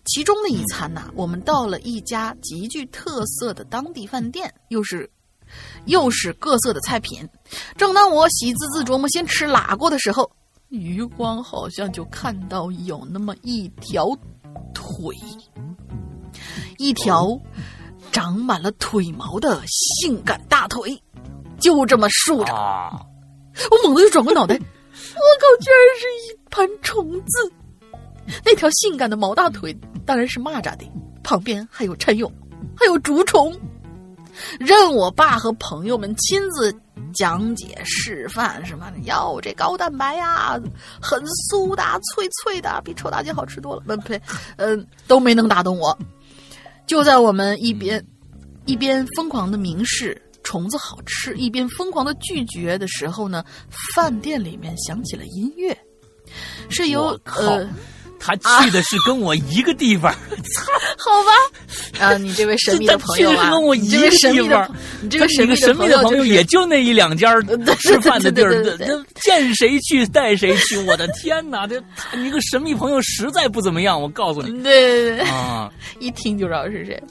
其中的一餐呐、我们到了一家极具特色的当地饭店，又是又是各色的菜品。正当我喜滋滋琢磨先吃哪个的时候，余光好像就看到有那么一条腿，一条长满了腿毛的性感大腿，就这么竖着。啊，我猛地就转过脑袋，[LAUGHS] 我靠，居然是一盘虫子！那条性感的毛大腿当然是蚂蚱的，旁边还有蚕蛹，还有竹虫，任我爸和朋友们亲自讲解示范，什么哟，这高蛋白呀，很酥的，脆脆的，比臭大街好吃多了。不呸，嗯、都没能打动我。就在我们一边、一边疯狂的明示虫子好吃，一边疯狂的拒绝的时候呢，饭店里面响起了音乐，是由呃，他去的是跟我一个地方，[LAUGHS] 好吧，啊，你这位神秘的朋友啊，这他去的跟我一个地方，你这个神秘的的朋友也就那一两家 [LAUGHS] 吃饭的地儿，见谁去带谁去，我的天哪！这他你个神秘朋友实在不怎么样，我告诉你。对对对，啊，[LAUGHS] 一听就知道是谁，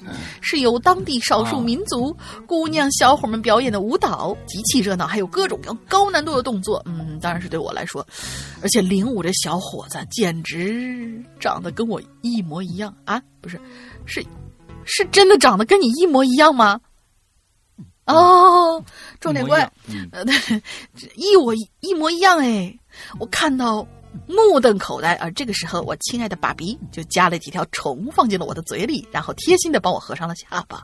是由当地少数啊。民族姑娘小伙们表演的舞蹈，极其热闹，还有各种各样高难度的动作。嗯，当然是对我来说，而且领舞这小伙子简直长得跟我一模一样啊！不是，是是真的长得跟你一模一样吗？哦，重点怪，嗯，呃，[LAUGHS] 对，一我一模一样哎！我看到目瞪口呆而！这个时候，我亲爱的爸比就夹了几条虫放进了我的嘴里，然后贴心的帮我合上了下巴。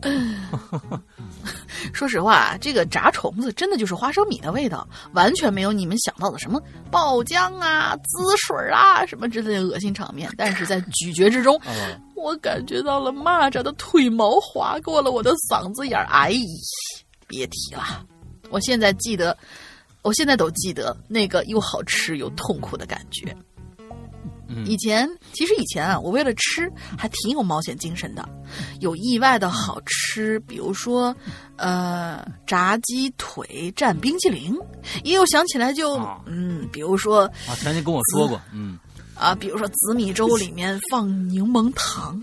[LAUGHS] 说实话啊，这个炸虫子真的就是花生米的味道，完全没有你们想到的什么爆浆啊、滋水啊什么之类的恶心场面。但是在咀嚼之中，[LAUGHS] 哦我感觉到了蚂蚱的腿毛划过了我的嗓子眼儿，哎，别提了。我现在记得，我现在都记得那个又好吃又痛苦的感觉。嗯。以前其实以前啊，我为了吃还挺有冒险精神的，有意外的好吃，比如说呃炸鸡腿蘸冰淇淋，也有想起来就啊嗯，比如说啊，曾经跟我说过，嗯，啊，比如说紫米粥里面放柠檬糖，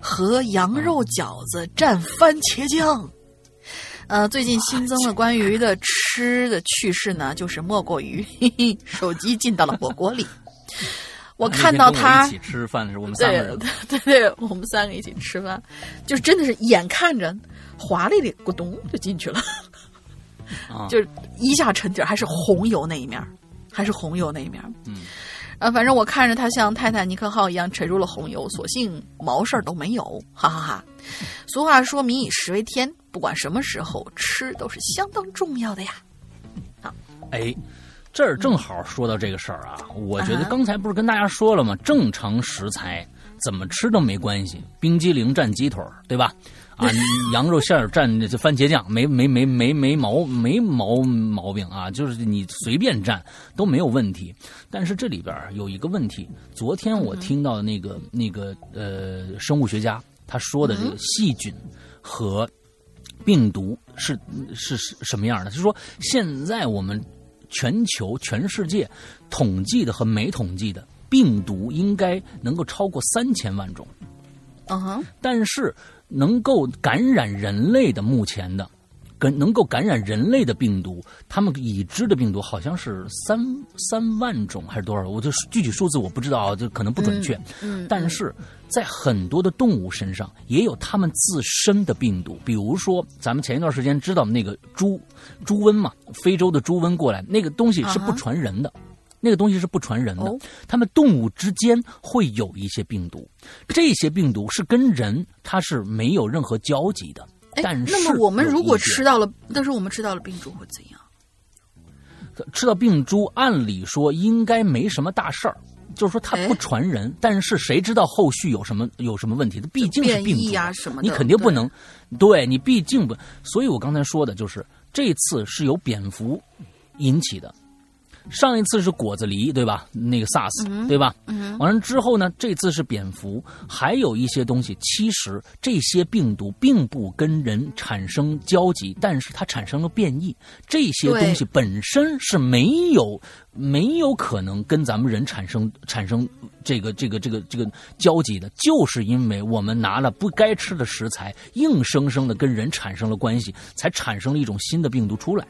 和羊肉饺子蘸番茄酱。呃，最近新增了关于的吃的趣事呢，就是莫过于嘿嘿，手机进到了火锅里。我看到他一起吃饭的时候，我们三个对人，对对，我们三个一起吃饭，就是真的是眼看着华丽的咕咚就进去了，啊，就是一下沉底儿，还是红油那一面儿，还是红油那一面儿。嗯，啊，反正我看着他像泰坦尼克号一样沉入了红油，所幸毛事儿都没有，哈哈哈俗话说“民以食为天”，不管什么时候吃都是相当重要的呀。好哎，这儿正好说到这个事儿啊，我觉得刚才不是跟大家说了吗？正常食材怎么吃都没关系，冰激凌蘸鸡腿儿，对吧？[LAUGHS] 啊，羊肉馅儿蘸这番茄酱，没没没没没毛没毛毛病啊，就是你随便蘸都没有问题。但是这里边有一个问题，昨天我听到那个那个呃生物学家他说的这个细菌和病毒是是是什么样的？就是说现在我们全球全世界统计的和没统计的病毒应该能够超过三千万种。嗯哼，但是能够感染人类的目前的，跟能够感染人类的病毒，他们已知的病毒好像是三三万种还是多少？我这具体数字我不知道啊，就可能不准确。嗯，但是在很多的动物身上也有它们自身的病毒，比如说咱们前一段时间知道那个猪猪瘟嘛，非洲的猪瘟过来，那个东西是不传人的。那个东西是不传人的哦，它们动物之间会有一些病毒，这些病毒是跟人它是没有任何交集的。哎但，是那么我们如果吃到了，但是我们吃到了病猪会怎样？吃到病猪，按理说应该没什么大事儿，就是说它不哎传人，但是谁知道后续有什么有什么问题？它毕竟是病毒啊什么的，你肯定不能，对你毕竟不，所以我刚才说的就是这次是由蝙蝠引起的，上一次是果子狸，对吧？那个 SARS，、对吧？嗯完了之后呢，这次是蝙蝠，还有一些东西，其实这些病毒并不跟人产生交集，但是它产生了变异。这些东西本身是没有没有可能跟咱们人产生产生这个这个这个这个交集的，就是因为我们拿了不该吃的食材，硬生生的跟人产生了关系，才产生了一种新的病毒出来。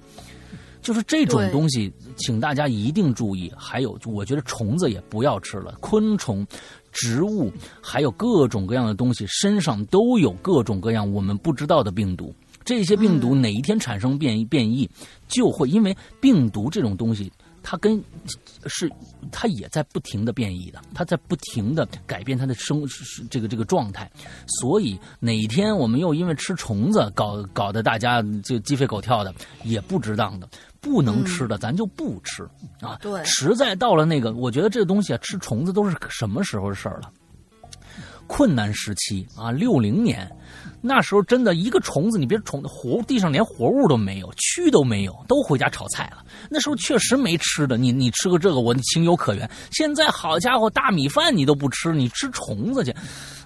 就是这种东西，请大家一定注意。还有，我觉得虫子也不要吃了，昆虫、植物，还有各种各样的东西，身上都有各种各样我们不知道的病毒。这些病毒哪一天产生变异，变异就会因为病毒这种东西，它跟是它也在不停的变异的，它在不停的改变它的生这个这个状态。所以哪一天我们又因为吃虫子搞搞得大家就鸡飞狗跳的，也不值当的。不能吃的，咱就不吃啊！对实在到了那个，我觉得这个东西啊，吃虫子都是什么时候的事儿了？困难时期啊，六零年，那时候真的一个虫子，你别虫活地上连活物都没有，蛆都没有，都回家炒菜了。那时候确实没吃的，你你吃个这个，我情有可原。现在好家伙，大米饭你都不吃，你吃虫子去，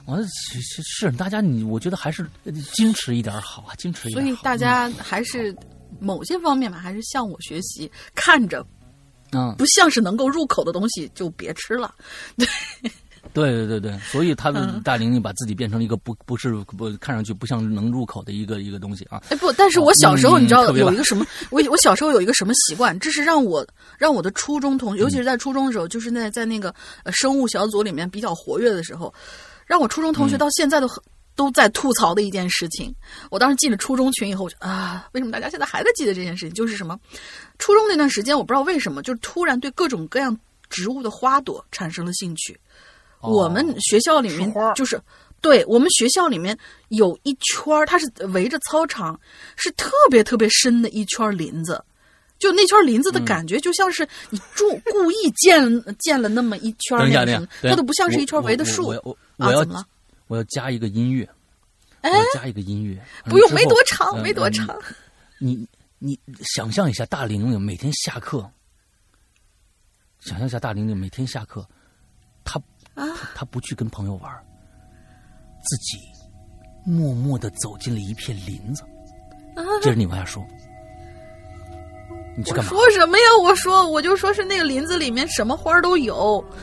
我是是大家你，我觉得还是矜持一点好啊，矜持一点好。所以大家还是某些方面吧，还是向我学习，看着嗯，不像是能够入口的东西就别吃了。[LAUGHS] 对对对对对，所以他的嗯大玲玲把自己变成了一个不不是不看上去不像能入口的一个一个东西啊。哎不，但是我小时候嗯你知道有一个什么，我我小时候有一个什么习惯，这是让我让我的初中同，尤其是在初中的时候，就是在在那个呃生物小组里面比较活跃的时候，让我初中同学嗯到现在都很。都在吐槽的一件事情，我当时进了初中群以后，我就啊，为什么大家现在还在记得这件事情？就是什么，初中那段时间，我不知道为什么，就是突然对各种各样植物的花朵产生了兴趣。哦我们学校里面就是，对我们学校里面有一圈儿，它是围着操场，是特别特别深的一圈林子。就那圈林子嗯的感觉，就像是你注故意建建了那么一圈那个什么，等一下，等一下它都不像是一圈围的树我我我啊？怎么了？我要加一个音乐，哎我要加一个音乐。不用，没多长，嗯没多嗯长。你你想象一下，大玲玲每天下课，想象一下大玲玲每天下课，她啊她她不去跟朋友玩，自己默默的走进了一片林子。接着你往下说，你去干嘛？说什么呀？我说，我就说是那个林子里面什么花都有，是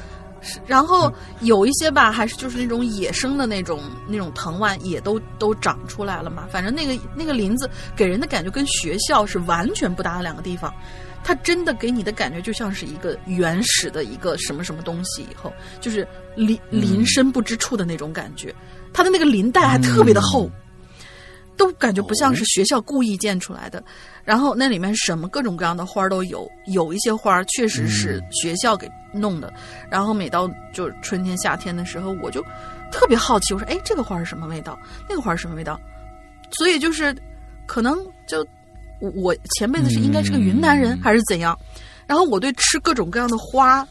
然后有一些吧，还是就是那种野生的那种那种藤蔓也都都长出来了嘛。反正那个那个林子给人的感觉跟学校是完全不搭的两个地方。它真的给你的感觉就像是一个原始的一个什么什么东西，以后就是林林深不知处的那种感觉。它的那个林带还特别的厚。都感觉不像是学校故意建出来的，然后那里面什么各种各样的花儿都有，有一些花儿确实是学校给弄的。然后每到就是春天、夏天的时候，我就特别好奇，我说：“哎，这个花儿是什么味道？那个花什么味道？”所以就是可能就我我前辈子是应该是个云南人、嗯还是怎样，然后我对吃各种各样的花，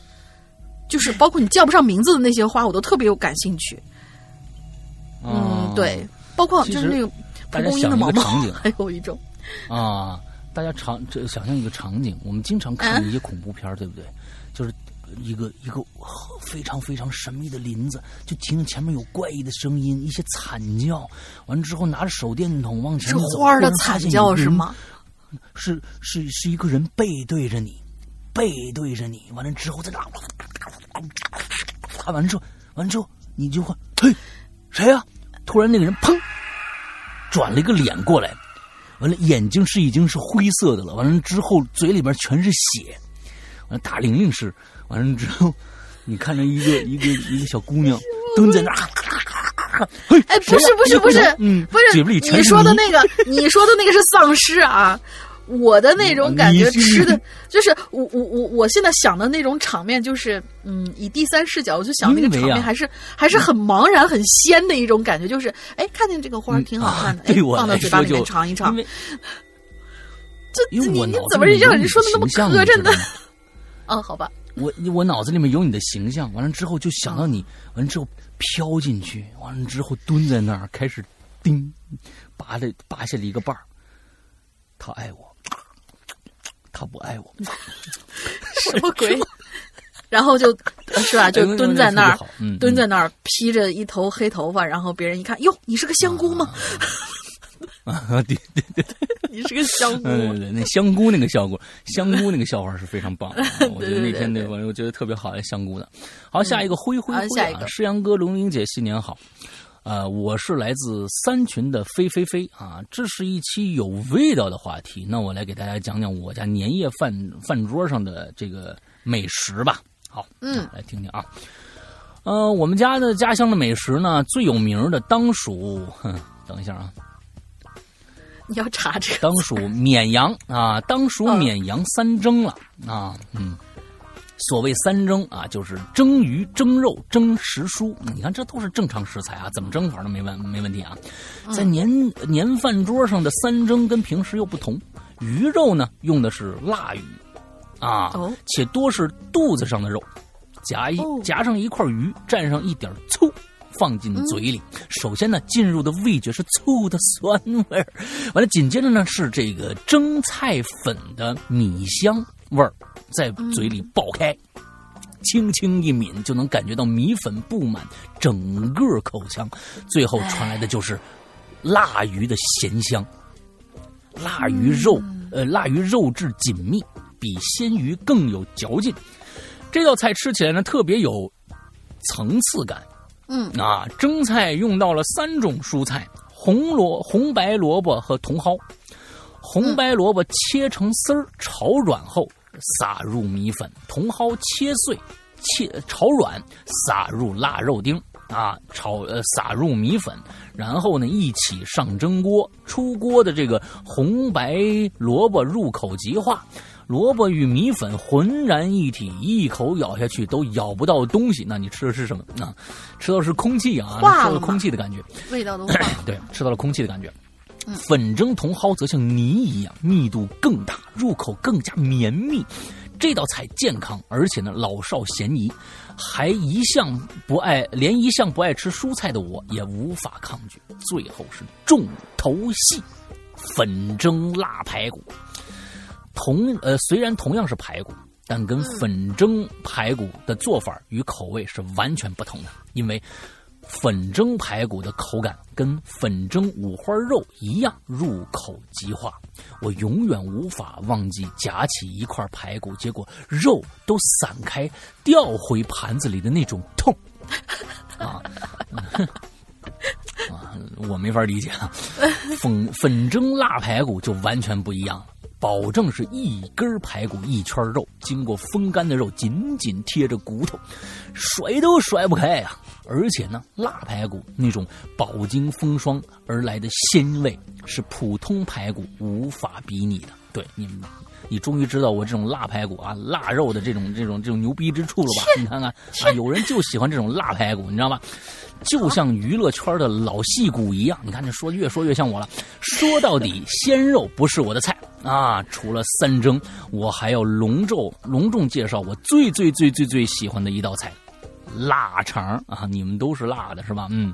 就是包括你叫不上名字的那些花，我都特别有感兴趣。嗯，对，包括就是那个蒲公英的毛毛，还 [LAUGHS] 有一种啊，大家常这想象一个场景，我们经常看一些恐怖片，对不对？就是一个一个非常非常神秘的林子，就听前面有怪异的声音，一些惨叫，完了之后拿着手电筒往前走，是花的惨叫是吗？是是是一个人背对着你，背对着你，完了之后在那，完了之后，完了之后你就会嘿。谁呀？突然，那个人砰，转了一个脸过来，完了，眼睛是已经是灰色的了。完了之后，嘴里边全是血。完了，大玲玲是完了之后，你看着一个一个一个小姑娘 [LAUGHS] 蹲在那儿，哎，不是不是不是，嗯，不是，你说的那个，你说的那个是丧尸啊。我的那种感觉，吃的就是我我我我现在想的那种场面，就是嗯，以第三视角，我就想那个场面还是还是很茫然、很鲜的一种感觉，就是哎，看见这个花挺好看的，哎，放到嘴巴里面尝一尝。[LAUGHS] 这你你怎么让人说的那么磕碜呢？啊，[LAUGHS] 好吧。我我脑子里面有你的形象，完了之后就想到你，完了之后飘进去，完了之后蹲在那儿开始叮，拔了拔下了一个瓣儿，他爱我。他不爱我，[LAUGHS] 什么鬼？然后就是吧，就蹲在那儿，蹲在那儿，披着一头黑头发，然后别人一看，哟，你是个香菇吗？啊，对对对，[LAUGHS] 你是个香菇。[LAUGHS] 对对，那香菇那个效果，香菇那个笑话是非常棒。我觉得那天那个，我觉得特别好，香菇的。好，下一个灰灰灰啊，诗阳哥、龙玲姐，新年好。呃，我是来自三群的飞飞飞啊，这是一期有味道的话题。那我来给大家讲讲我家年夜饭饭桌上的这个美食吧。好，嗯，来听听啊。呃，我们家的家乡的美食呢，最有名的当属，哼，[LAUGHS] 等一下啊，你要查这个，当属绵阳啊，当属绵阳三蒸了啊，嗯。所谓三蒸啊，就是蒸鱼、蒸肉、蒸时蔬。你看，这都是正常食材啊，怎么蒸法都没问没问题啊。在年年饭桌上的三蒸跟平时又不同，鱼肉呢用的是腊鱼，啊，且多是肚子上的肉，夹一夹上一块鱼，蘸上一点醋，放进嘴里。首先呢，进入的味觉是醋的酸味儿，完了紧接着呢是这个蒸菜粉的米香。味儿在嘴里爆开，轻轻一抿就能感觉到米粉布满整个口腔，最后传来的就是腊鱼的咸香。腊鱼肉，呃，腊鱼肉质紧密，比鲜鱼更有嚼劲。这道菜吃起来呢，特别有层次感。嗯，啊，蒸菜用到了三种蔬菜：红萝、红白萝卜和茼蒿。红白萝卜切成丝儿，炒软后。撒入米粉，茼蒿切碎，切炒软，撒入腊肉丁啊，炒呃撒入米粉，然后呢一起上蒸锅。出锅的这个红白萝卜入口即化，萝卜与米粉浑然一体，一口咬下去都咬不到东西。那你吃的是什么啊？吃到是空气啊，吃到空气的感觉，味道都化。对，吃到了空气的感觉。粉蒸茼蒿则像泥一样，密度更大，入口更加绵密。这道菜健康，而且呢老少咸宜，还一向不爱，连一向不爱吃蔬菜的我也无法抗拒。最后是重头戏，粉蒸腊排骨。同呃虽然同样是排骨，但跟粉蒸排骨的做法与口味是完全不同的，因为。粉蒸排骨的口感跟粉蒸五花肉一样入口即化，我永远无法忘记夹起一块排骨，结果肉都散开掉回盘子里的那种痛 [LAUGHS] 啊！[LAUGHS] 啊，我没法理解啊！粉粉蒸腊排骨就完全不一样了。保证是一根排骨一圈肉，经过风干的肉紧紧贴着骨头，甩都甩不开呀！而且呢，腊排骨那种饱经风霜而来的鲜味是普通排骨无法比拟的。对，你们你终于知道我这种腊排骨啊，腊肉的这种这种这种牛逼之处了吧？你看看啊，有人就喜欢这种腊排骨，你知道吗？就像娱乐圈的老戏骨一样，你看这说越说越像我了。说到底，鲜肉不是我的菜啊！除了三蒸，我还要隆重隆重介绍我最最最最最喜欢的一道菜——腊肠啊！你们都是辣的是吧？嗯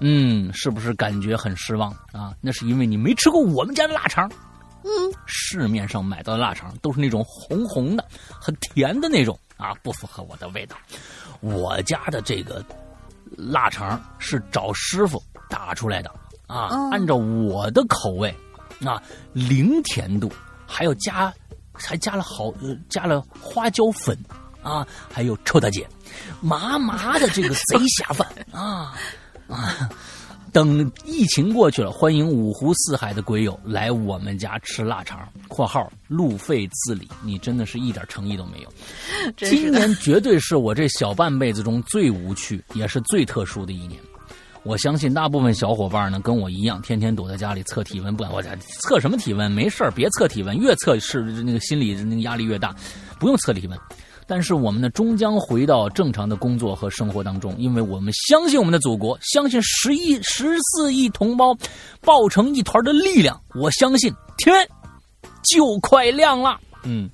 嗯，是不是感觉很失望啊？那是因为你没吃过我们家的腊肠。嗯，市面上买到的腊肠都是那种红红的、很甜的那种啊，不符合我的味道。我家的这个。腊肠是找师傅打出来的啊，按照我的口味啊，零甜度，还要加，还加了好加了花椒粉啊，还有臭大姐，麻麻的这个贼下饭啊啊！等疫情过去了，欢迎五湖四海的鬼友来我们家吃腊肠（括号路费自理）。你真的是一点诚意都没有。今年绝对是我这小半辈子中最无趣，也是最特殊的一年。我相信大部分小伙伴呢，跟我一样，天天躲在家里测体温。不敢，我家测什么体温？没事别测体温，越测是那个心理那个压力越大。不用测体温。但是我们呢，终将回到正常的工作和生活当中，因为我们相信我们的祖国，相信十亿、十四亿同胞抱成一团的力量。我相信天就快亮了。嗯，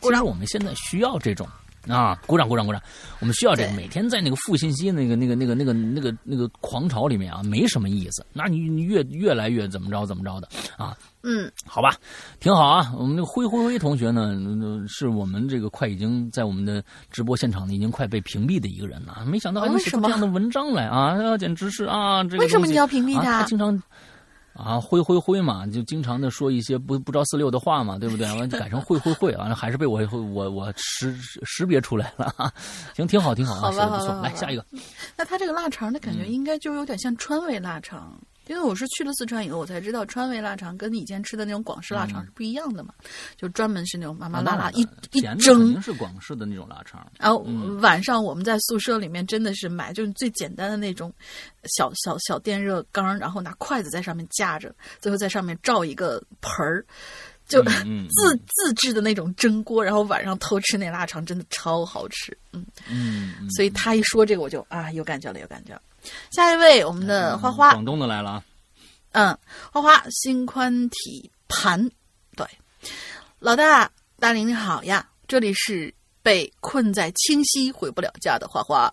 不然我们现在需要这种。啊！鼓掌，鼓掌，鼓掌！我们需要这个，每天在那个负信息那个、那个、那个、那个、那个、那个狂潮里面啊，没什么意思。那你你越越来越怎么着怎么着的啊？嗯，好吧，挺好啊。我们那个灰灰灰同学呢，是我们这个快已经在我们的直播现场呢，已经快被屏蔽的一个人了。没想到还能写出这样的文章来啊！简直是啊！这个为什么你要屏蔽他？他经常。啊，灰灰灰嘛，就经常的说一些不不着四六的话嘛，对不对？完了改成会会会，完了还是被我我我识识别出来了。行，挺好，挺好啊，写的不错。来下一个。那他这个腊肠的感觉，应该就有点像川味腊肠。因为我是去了四川以后，我才知道川味腊肠跟以前吃的那种广式腊肠是不一样的嘛，就专门是那种麻麻辣辣一一蒸。肯定是广式的那种腊肠。然后晚上我们在宿舍里面真的是买，就是最简单的那种小小小电热缸，然后拿筷子在上面架着，最后在上面罩一个盆儿，就自自制的那种蒸锅，然后晚上偷吃那腊肠，真的超好吃。嗯嗯，所以他一说这个，我就啊有感觉了，有感觉了。下一位，我们的花花，广东的来了啊。嗯，花花心宽体盘，对，老大大林你好呀，这里是被困在清溪回不了家的花花。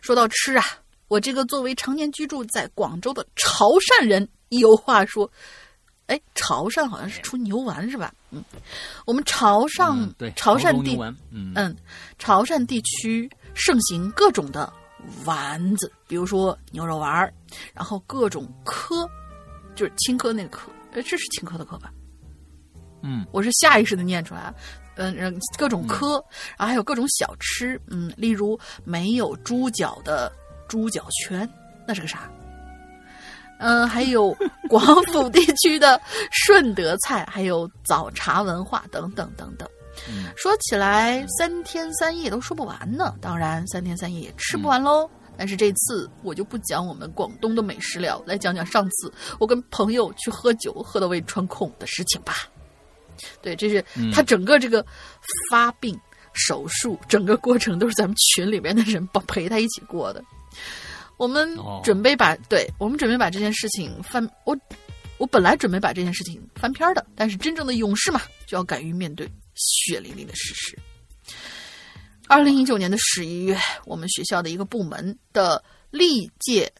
说到吃啊，我这个作为常年居住在广州的潮汕人，有话说。哎，潮汕好像是出牛丸是吧？嗯，我们潮汕对潮汕地，嗯，潮汕地区盛行各种的。丸子，比如说牛肉丸儿，然后各种科，就是青稞那个科，哎，这是青稞的科吧？嗯，我是下意识的念出来，嗯，各种科，然后还有各种小吃，嗯，例如没有猪脚的猪脚圈，那是个啥？嗯，还有 [LAUGHS] 广府地区的顺德菜，还有早茶文化等等等等。说起来三天三夜都说不完呢，当然三天三夜也吃不完喽。但是这次我就不讲我们广东的美食了，来讲讲上次我跟朋友去喝酒喝到胃穿孔的事情吧。对，这是他整个这个发病手术整个过程都是咱们群里面的人帮陪他一起过的。我们准备把对我们准备把这件事情翻我我本来准备把这件事情翻篇的，但是真正的勇士嘛，就要敢于面对。血淋淋的事实。二零一九年的十一月，我们学校的一个部门的历届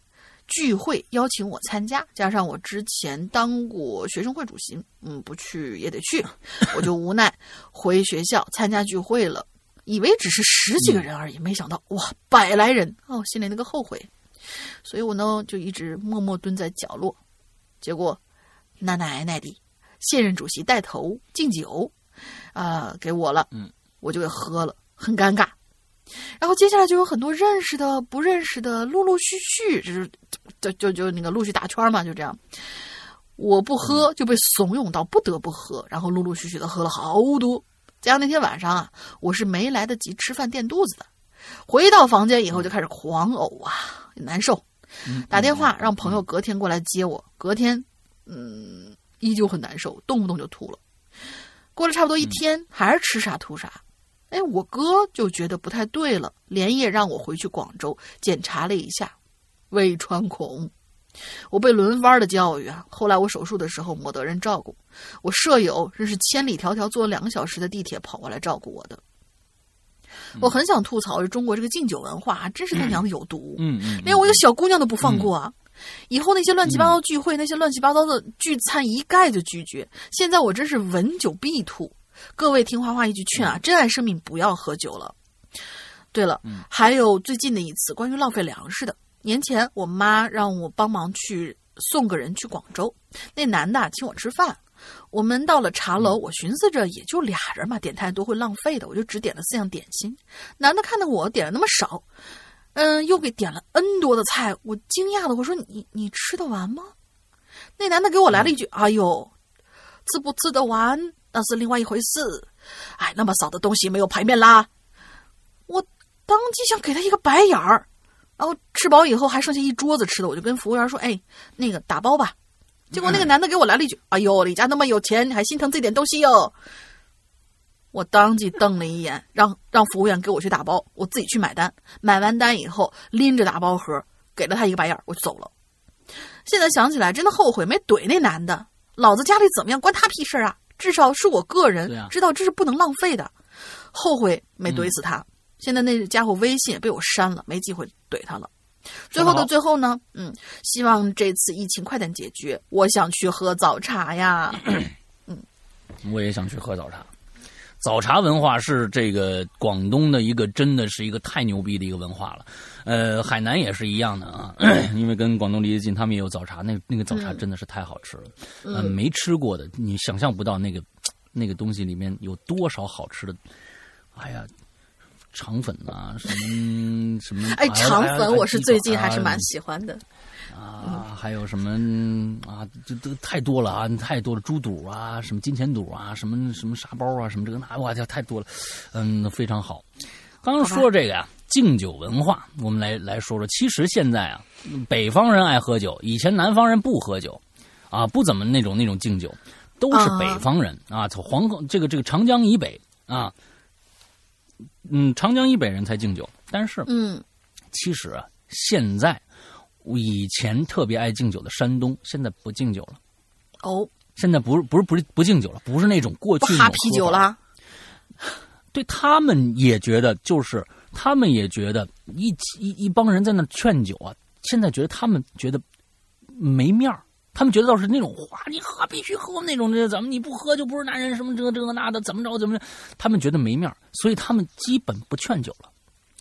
聚会邀请我参加，加上我之前当过学生会主席，嗯，不去也得去，[LAUGHS] 我就无奈回学校参加聚会了。以为只是十几个人而已，没想到哇，百来人哦，心里那个后悔。所以我呢就一直默默蹲在角落，结果那奶奶的现任主席带头敬酒。啊，给我了，嗯，我就给喝了，很尴尬。然后接下来就有很多认识的、不认识的，陆陆续续，就是就就就那个陆续打圈嘛，就这样。我不喝就被怂恿到不得不喝，然后陆陆续续的喝了好多。加上那天晚上啊，我是没来得及吃饭垫肚子的，回到房间以后就开始狂呕啊，难受。打电话让朋友隔天过来接我，隔天，嗯，依旧很难受，动不动就吐了。过了差不多一天，还是吃啥吐啥。哎，我哥就觉得不太对了，连夜让我回去广州检查了一下，胃穿孔。我被轮番的教育啊！后来我手术的时候没得人照顾，我舍友真是千里迢迢坐两个小时的地铁跑过来照顾我的。我很想吐槽，中国这个敬酒文化真是他娘的有毒，嗯嗯，连我一个小姑娘都不放过啊！以后那些乱七八糟聚会、那些乱七八糟的聚餐一概就拒绝。现在我真是闻酒必吐。各位听花花一句劝啊，珍爱生命，不要喝酒了。对了，还有最近的一次关于浪费粮食的。年前，我妈让我帮忙去送个人去广州，那男的请我吃饭。我们到了茶楼，我寻思着也就俩人嘛，点太多会浪费的，我就只点了四样点心。男的看到我点了那么少，嗯，又给点了 N 多的菜，我惊讶的我说：“你你吃得完吗？”那男的给我来了一句：“哎呦，吃不吃得完？”那是另外一回事，哎，那么少的东西没有排面啦！我当即想给他一个白眼儿，然后吃饱以后还剩下一桌子吃的，我就跟服务员说：“哎，那个打包吧。”结果那个男的给我来了一句：“哎呦，你家那么有钱，你还心疼这点东西哟！”我当即瞪了一眼，让让服务员给我去打包，我自己去买单。买完单以后，拎着打包盒给了他一个白眼，我就走了。现在想起来，真的后悔没怼那男的，老子家里怎么样，关他屁事啊！至少是我个人知道这是不能浪费的，后悔没怼死他。现在那家伙微信也被我删了，没机会怼他了。最后的最后呢，嗯，希望这次疫情快点解决。我想去喝早茶呀，[CLEARS THROAT] 嗯，我也想去喝早茶。早茶文化是这个广东的一个，真的是一个太牛逼的一个文化了。呃，海南也是一样的啊，[CLEARS THROAT] 因为跟广东离得近，他们也有早茶。那那个早茶真的是太好吃了，嗯，没吃过的你想象不到那个那个东西里面有多少好吃的。哎呀，肠粉啊，什么什么？[LAUGHS] 哎，肠粉我是最近还是蛮喜欢的。啊，还有什么啊？这这太多了啊，太多了！猪肚啊，什么金钱肚啊，什么什么沙包啊，什么这个那，我天，太多了。嗯，非常好。刚刚说这个呀，敬酒文化，我们来来说说。其实现在啊，北方人爱喝酒，以前南方人不喝酒，啊，不怎么那种那种敬酒，都是北方人啊，从黄河这个这个长江以北啊，嗯，长江以北人才敬酒。但是，嗯，其实啊，现在。以前特别爱敬酒的山东，现在不敬酒了。哦，现在不是不是不是不敬酒了，不是那种过去哈啤酒了。对他们也觉得，就是他们也觉得一一一帮人在那劝酒啊。现在觉得他们觉得没面儿，他们觉得倒是那种话，你喝必须喝那种这，怎么你不喝就不是男人？什么这这个那的，怎么着怎么着？他们觉得没面儿，所以他们基本不劝酒了。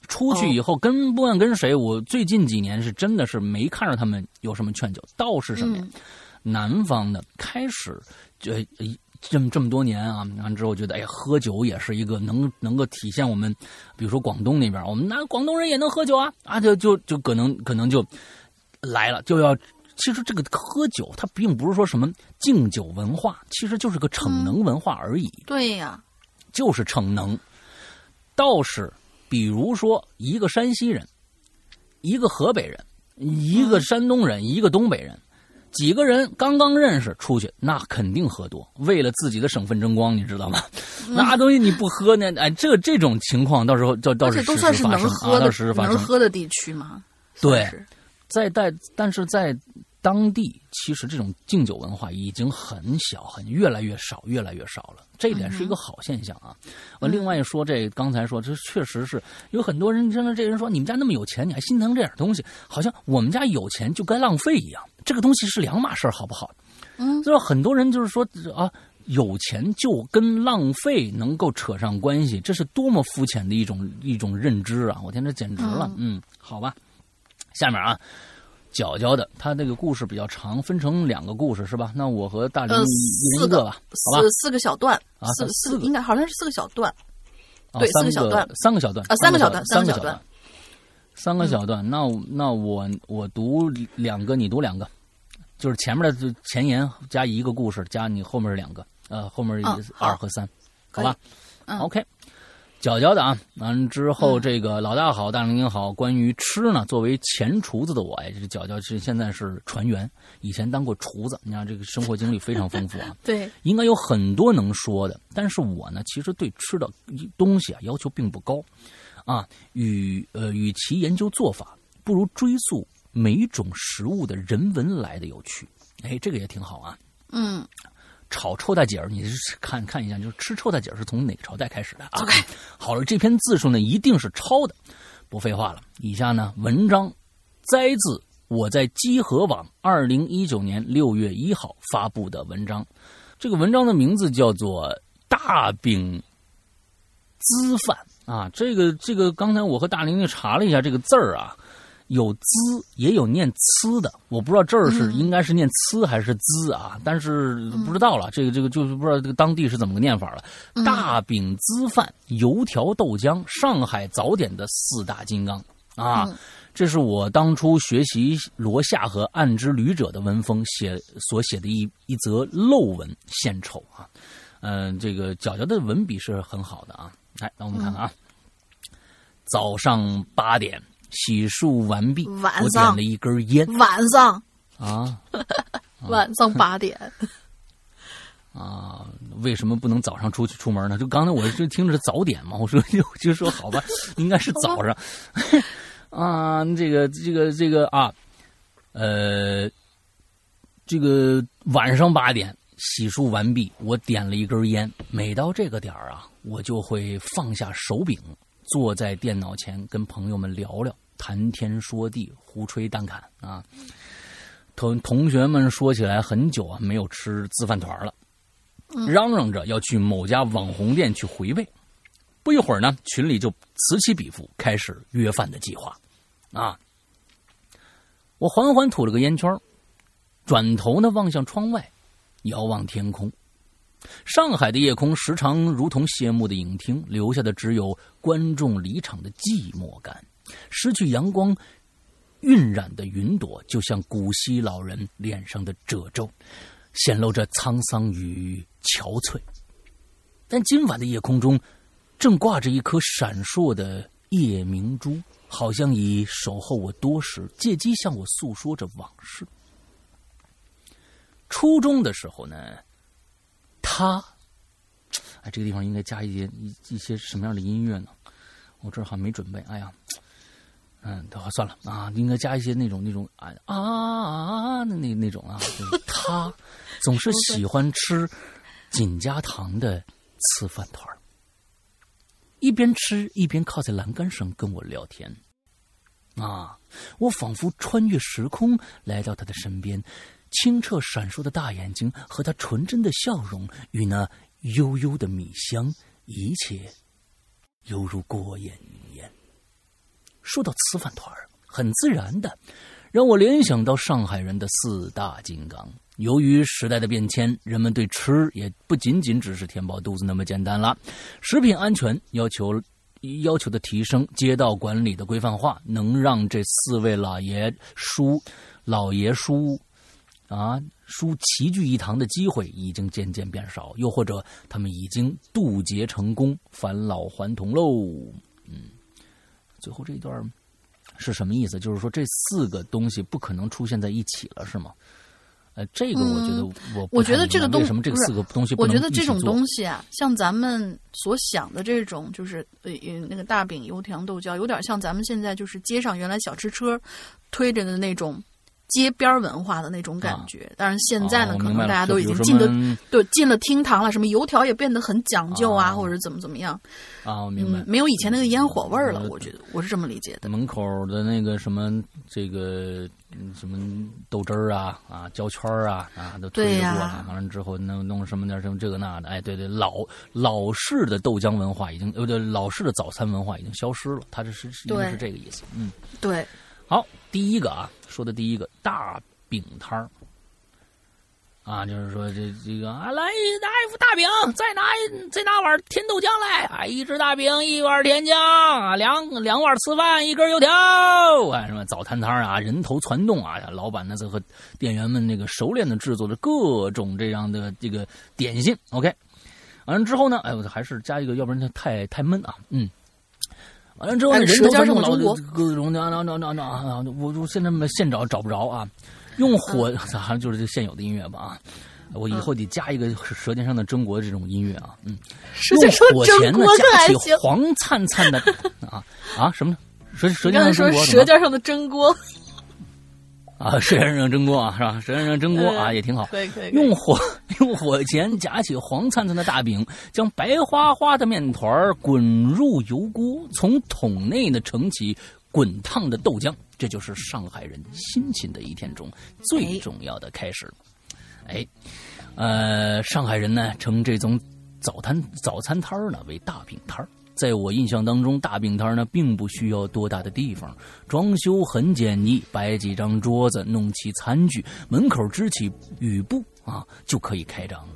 出去以后跟不管跟谁，我最近几年是真的是没看着他们有什么劝酒，倒是什么呀？南方的开始就这么这么多年啊，完之后觉得哎呀，喝酒也是一个能能够体现我们，比如说广东那边，我们那广东人也能喝酒啊啊，就就就可能可能就来了，就要其实这个喝酒它并不是说什么敬酒文化，其实就是个逞能文化而已。对呀，就是逞能，倒是。比如说，一个山西人，一个河北人，一个山东人，一个东北人，几个人刚刚认识出去，那肯定喝多，为了自己的省份争光，你知道吗？那东西你不喝呢？哎，这这种情况到时候到倒是都算是能喝的，能喝的地区吗？对，在在，但是在。当地其实这种敬酒文化已经很小，很越来越少，越来越少了。这一点是一个好现象啊。我另外说，这刚才说，这确实是有很多人，真的，这人说你们家那么有钱，你还心疼这点东西，好像我们家有钱就该浪费一样。这个东西是两码事好不好？嗯，就是很多人就是说啊，有钱就跟浪费能够扯上关系，这是多么肤浅的一种一种认知啊！我天，这简直了。嗯，好吧，下面啊。角角的，他这个故事比较长，分成两个故事是吧？那我和大林一人一个吧，好吧？四个小段啊，四四应该好像是四个小段，对，四个小段，三个小段啊，三个小段，三个小段，三个小段。那那我我读两个，你读两个，就是前面的前言加一个故事，加你后面两个，呃，后面二和三，好吧嗯？OK。角角的啊，完之后这个老大好，大玲玲好。关于吃呢，作为前厨子的我，哎，这角角是现在是船员，以前当过厨子，你看这个生活经历非常丰富啊。[LAUGHS] 对，应该有很多能说的，但是我呢，其实对吃的东西啊要求并不高，啊，与呃与其研究做法，不如追溯每种食物的人文来的有趣。哎，这个也挺好啊。嗯，炒臭大姐儿，你是看看一下，就是吃臭大姐儿是从哪个朝代开始的啊？[LAUGHS] 好了，这篇字数呢一定是抄的，不废话了。以下呢文章摘自我在积禾网二零一九年六月一号发布的文章，这个文章的名字叫做《大饼滋饭》啊。这个这个，刚才我和大玲玲查了一下这个字儿啊。有“滋”也有念“呲”的，我不知道这儿是应该是念“呲”还是“滋”啊，但是不知道了。这个这个就是不知道这个当地是怎么个念法了。大饼滋饭、油条豆浆，上海早点的四大金刚啊！这是我当初学习罗夏和暗之旅者的文风写所写的一一则漏文献丑啊。嗯，这个角角的文笔是很好的啊。来，那我们看看啊，早上八点。洗漱完毕，晚上点了一根烟。晚上 [LAUGHS] 啊，晚上八点 [LAUGHS] 啊，为什么不能早上出去出门呢？就刚才我就听着早点嘛，我说 [LAUGHS] 就就说好吧，应该是早上啊。这个这个这个啊，呃，这个晚上八点洗漱完毕，我点了一根烟。每到这个点儿啊，我就会放下手柄，坐在电脑前跟朋友们聊聊。谈天说地，胡吹淡侃啊！同同学们说起来很久啊，没有吃自饭团了，嚷嚷着要去某家网红店去回味。不一会儿呢，群里就此起彼伏，开始约饭的计划啊！我缓缓吐了个烟圈，转头呢望向窗外，遥望天空。上海的夜空时常如同谢幕的影厅，留下的只有观众离场的寂寞感。失去阳光晕染的云朵，就像古稀老人脸上的褶皱，显露着沧桑与憔悴。但今晚的夜空中，正挂着一颗闪烁的夜明珠，好像已守候我多时，借机向我诉说着往事。初中的时候呢，他，哎，这个地方应该加一些一一些什么样的音乐呢？我这儿好像没准备。哎呀。嗯，好，算了啊，应该加一些那种那种啊啊啊的那那种啊。他 [LAUGHS] 总是喜欢吃锦家堂的糍饭团一边吃一边靠在栏杆上跟我聊天。啊，我仿佛穿越时空来到他的身边，清澈闪烁的大眼睛和他纯真的笑容与那悠悠的米香，一切犹如过眼云烟。说到吃饭团很自然的让我联想到上海人的四大金刚。由于时代的变迁，人们对吃也不仅仅只是填饱肚子那么简单了。食品安全要求要求的提升，街道管理的规范化，能让这四位老爷叔老爷叔啊叔齐聚一堂的机会已经渐渐变少，又或者他们已经渡劫成功，返老还童喽。嗯。最后这一段是什么意思？就是说这四个东西不可能出现在一起了，是吗？呃，这个我觉得我我觉得这个东为什么这四个东西？我觉得这种东西啊，像咱们所想的这种，就是呃那个大饼、油条、豆浆，有点像咱们现在就是街上原来小吃车推着的那种。街边文化的那种感觉，但是现在呢，可能大家都已经进的对进了厅堂了，什么油条也变得很讲究啊，或者怎么怎么样啊，我明白，没有以前那个烟火味儿了。我觉得我是这么理解的。门口的那个什么这个什么豆汁儿啊啊焦圈啊啊都推过了，完了之后弄弄什么点什么这个那的，哎，对对，老老式的豆浆文化已经呃对老式的早餐文化已经消失了，它这是应该是这个意思，嗯，对。好，第一个啊，说的第一个大饼摊儿啊，就是说这这个啊，来拿一副大饼，再拿再拿碗甜豆浆来啊，一只大饼，一碗甜浆啊，两两碗吃饭，一根油条啊，什么早餐摊啊，人头攒动啊，老板呢则和店员们那个熟练的制作着各种这样的这个点心。OK，完了之后呢，哎，我还是加一个，要不然它太太闷啊。嗯，完了之后人头舌尖上的老中国各种那那那那那啊，我我现在没现找找不着啊。用火嗯 [LAUGHS] 好像就是这现有的音乐吧啊。我以后得加一个《舌尖上的中国》这种音乐啊，嗯，用火中钳呢国可夹起。黄灿灿的 [LAUGHS] 啊啊什么呢？舌舌尖上的中国舌尖上的蒸锅，啊，舌尖上蒸锅啊，是吧？舌尖上蒸锅啊嗯也挺好。可以可以。用火 [LAUGHS] 用火钳夹起黄灿灿的大饼，将白花花的面团儿滚入油锅，从桶内呢盛起滚烫的豆浆，这就是上海人辛勤的一天中最重要的开始。哎，呃，上海人呢称这种早餐早餐摊儿呢为大饼摊儿。在我印象当中，大饼摊呢并不需要多大的地方，装修很简易，摆几张桌子，弄齐餐具，门口支起雨布啊，就可以开张了。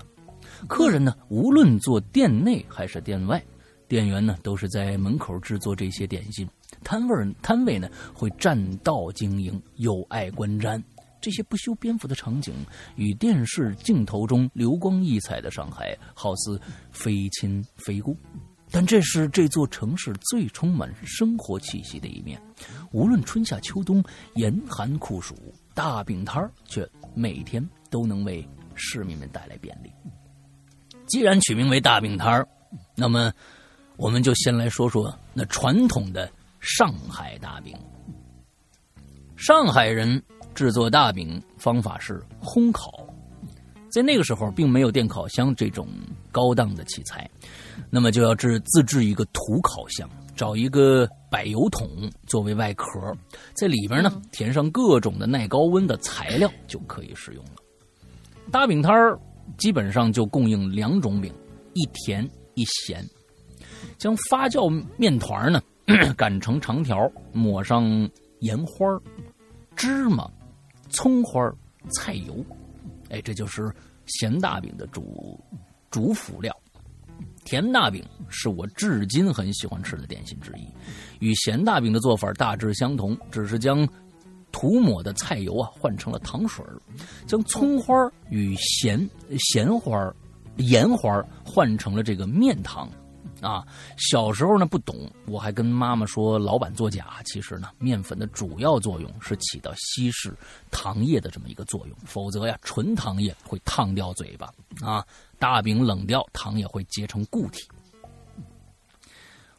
客人呢，无论做店内还是店外，店员呢都是在门口制作这些点心，摊位摊位呢会占道经营，有碍观瞻。这些不修边幅的场景，与电视镜头中流光溢彩的上海，好似非亲非故。但这是这座城市最充满生活气息的一面。无论春夏秋冬、严寒酷暑，大饼摊儿却每天都能为市民们带来便利。既然取名为大饼摊儿，那么我们就先来说说那传统的上海大饼。上海人制作大饼方法是烘烤，在那个时候并没有电烤箱这种高档的器材，那么就要制自制一个土烤箱，找一个柏油桶作为外壳，在里边呢填上各种的耐高温的材料就可以使用了。大饼摊儿基本上就供应两种饼，一甜一咸。将发酵面团呢 [CLEARS THROAT] 擀成长条，抹上盐花儿芝麻、葱花儿菜油，哎，这就是咸大饼的主主辅料。甜大饼是我至今很喜欢吃的点心之一，与咸大饼的做法大致相同，只是将涂抹的菜油啊换成了糖水，将葱花与咸咸花、盐花换成了这个面糖。啊，小时候呢不懂，我还跟妈妈说老板作假。其实呢，面粉的主要作用是起到稀释糖液的这么一个作用，否则呀，纯糖液会烫掉嘴巴啊。大饼冷掉，糖也会结成固体。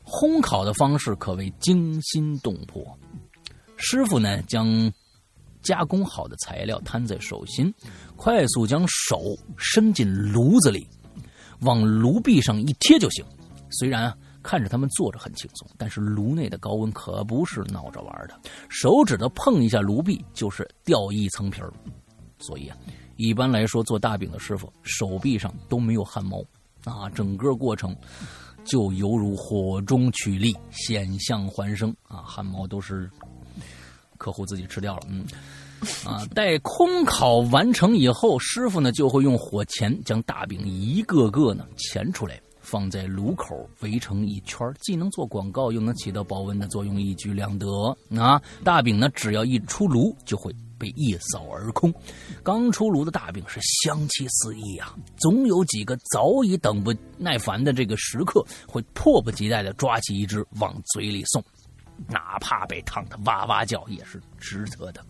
烘烤的方式可谓惊心动魄。师傅呢，将加工好的材料摊在手心，快速将手伸进炉子里，往炉壁上一贴就行。虽然啊，看着他们做着很轻松，但是炉内的高温可不是闹着玩的，手指头碰一下炉壁就是掉一层皮儿。所以啊，一般来说做大饼的师傅手臂上都没有汗毛啊，整个过程就犹如火中取栗，险象环生啊，汗毛都是客户自己吃掉了，嗯。啊，待空烤完成以后，师傅呢就会用火钳将大饼一个个呢钳出来，放在炉口围成一圈，既能做广告，又能起到保温的作用，一举两得啊！大饼呢，只要一出炉，就会被一扫而空。刚出炉的大饼是香气四溢啊，总有几个早已等不耐烦的这个食客会迫不及待的抓起一只往嘴里送，哪怕被烫的哇哇叫，也是值得的。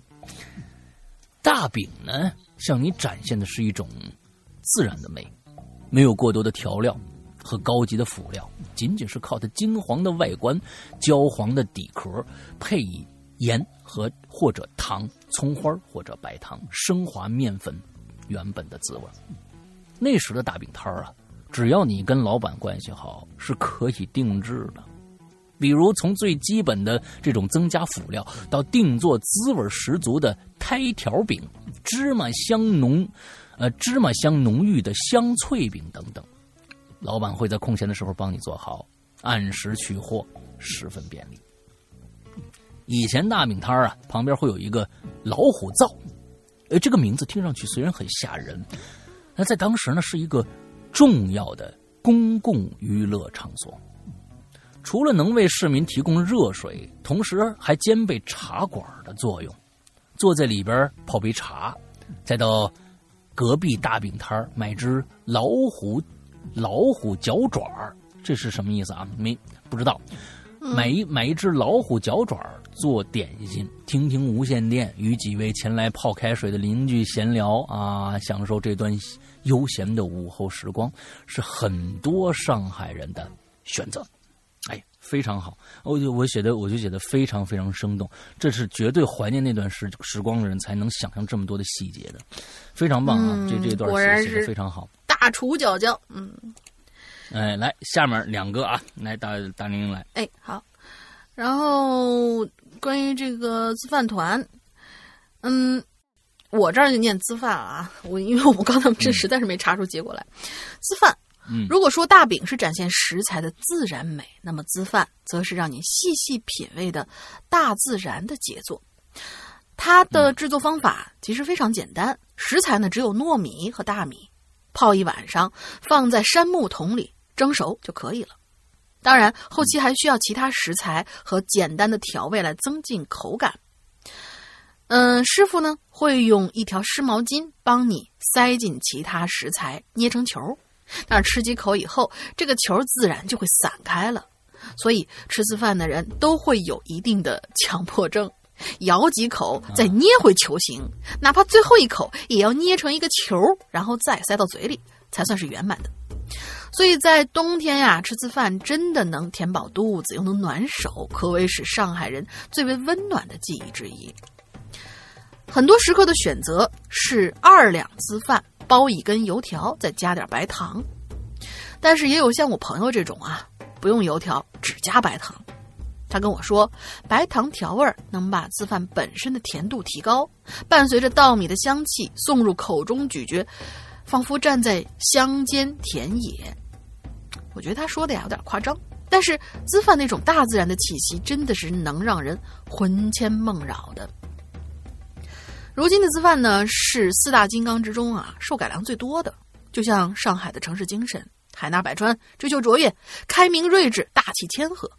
大饼呢，向你展现的是一种自然的美，没有过多的调料和高级的辅料，仅仅是靠它金黄的外观、焦黄的底壳，配以盐和或者糖、葱花或者白糖，升华面粉原本的滋味。那时的大饼摊儿啊，只要你跟老板关系好，是可以定制的。比如从最基本的这种增加辅料，到定做滋味十足的胎条饼、芝麻香浓，呃芝麻香浓郁的香脆饼等等，老板会在空闲的时候帮你做好，按时取货，十分便利。以前大饼摊啊，旁边会有一个老虎灶，呃，这个名字听上去虽然很吓人，那在当时呢是一个重要的公共娱乐场所。除了能为市民提供热水，同时还兼备茶馆的作用。坐在里边泡杯茶，再到隔壁大饼摊买只老虎老虎脚爪儿，这是什么意思啊？没不知道。买一买一只老虎脚爪儿做点心，听听无线电，与几位前来泡开水的邻居闲聊啊，享受这段悠闲的午后时光，是很多上海人的选择。哎，非常好，我就我写的我就写的非常非常生动，这是绝对怀念那段时时光的人才能想象这么多的细节的，非常棒啊！这这段写写的非常好。大厨脚脚，嗯，哎，来下面两个啊，来大大玲玲来，哎，好。然后关于这个自饭团，嗯，我这儿就念自饭啊，我因为我刚才这实在是没查出结果来，自饭。嗯，如果说大饼是展现食材的自然美，那么滋饭则是让你细细品味的大自然的杰作。它的制作方法其实非常简单，食材呢只有糯米和大米，泡一晚上，放在杉木桶里蒸熟就可以了。当然，后期还需要其他食材和简单的调味来增进口感。嗯，师傅呢会用一条湿毛巾帮你塞进其他食材，捏成球。但是吃几口以后，这个球自然就会散开了。所以吃自饭的人都会有一定的强迫症，咬几口再捏回球形，哪怕最后一口也要捏成一个球，然后再塞到嘴里，才算是圆满的。所以在冬天呀，吃次饭真的能填饱肚子，又能暖手，可谓是上海人最为温暖的记忆之一。很多食客的选择是二两滋饭，包一根油条，再加点白糖。但是也有像我朋友这种啊，不用油条，只加白糖。他跟我说，白糖调味能把滋饭本身的甜度提高，伴随着稻米的香气送入口中咀嚼，仿佛站在乡间田野。我觉得他说的呀有点夸张，但是滋饭那种大自然的气息，真的是能让人魂牵梦绕的。如今的滋饭呢，是四大金刚之中啊受改良最多的，就像上海的城市精神，海纳百川，追求卓越，开明睿智，大气谦和。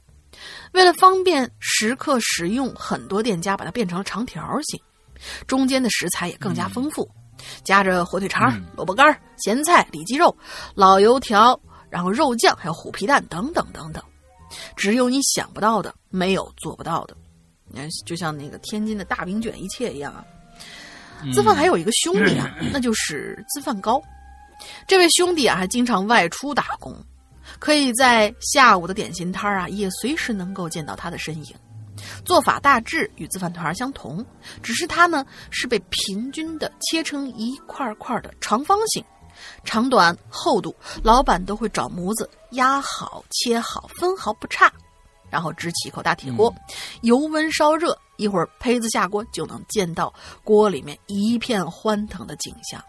为了方便食客食用，很多店家把它变成了长条形，中间的食材也更加丰富，夹着火腿肠、萝卜干、咸菜、里脊肉、老油条，然后肉酱，还有虎皮蛋等等等等。只有你想不到的，没有做不到的。你看，就像那个天津的大饼卷一切一样啊。资饭还有一个兄弟啊，[CLEARS THROAT] 那就是资饭高。这位兄弟啊，还经常外出打工，可以在下午的点心摊啊，也随时能够见到他的身影。做法大致与自饭团相同，只是它呢是被平均的切成一块块的长方形，长短、厚度，老板都会找模子压好、切好，分毫不差。然后支起一口大铁锅，油温烧热，一会儿胚子下锅就能见到锅里面一片欢腾的景象。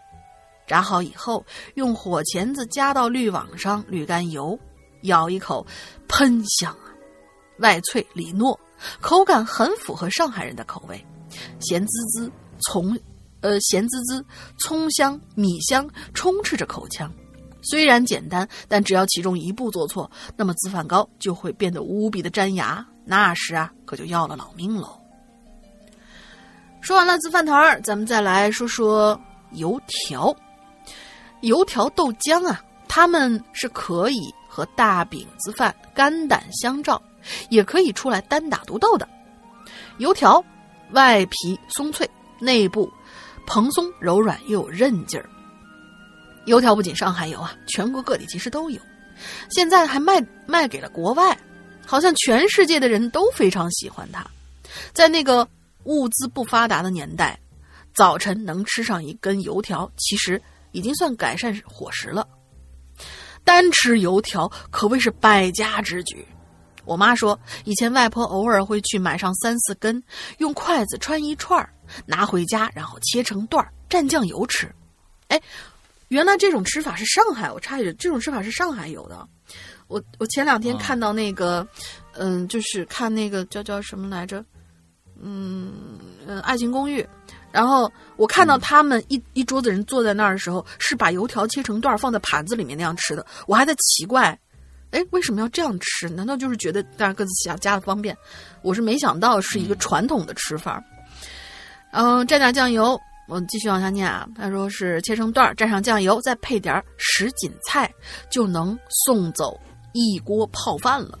炸好以后，用火钳子夹到滤网上滤干油，咬一口，喷香啊，外脆里糯，口感很符合上海人的口味，咸滋滋葱，呃咸滋滋葱香米香充斥着口腔。虽然简单，但只要其中一步做错，那么滋饭糕就会变得无比的粘牙，那时啊，可就要了老命喽。说完了滋饭团儿，咱们再来说说油条。油条豆浆啊，他们是可以和大饼子饭肝胆相照，也可以出来单打独斗的。油条外皮松脆，内部蓬松柔软又有韧劲儿。油条不仅上海有啊，全国各地其实都有，现在还卖卖给了国外，好像全世界的人都非常喜欢它。在那个物资不发达的年代，早晨能吃上一根油条，其实已经算改善伙食了。单吃油条可谓是败家之举。我妈说，以前外婆偶尔会去买上三四根，用筷子穿一串拿回家，然后切成段蘸酱油吃。哎。原来这种吃法是上海，我插一句，这种吃法是上海有的。我我前两天看到那个，嗯，就是看那个叫叫什么来着，嗯嗯，《爱情公寓》，然后我看到他们一一桌子人坐在那儿的时候，是把油条切成段放在盘子里面那样吃的。我还在奇怪，哎，为什么要这样吃？难道就是觉得大家各自想家的方便？我是没想到是一个传统的吃法。嗯，蘸点酱油。我继续往下念啊，他说是切成段儿，蘸上酱油，再配点儿什锦菜，就能送走一锅泡饭了。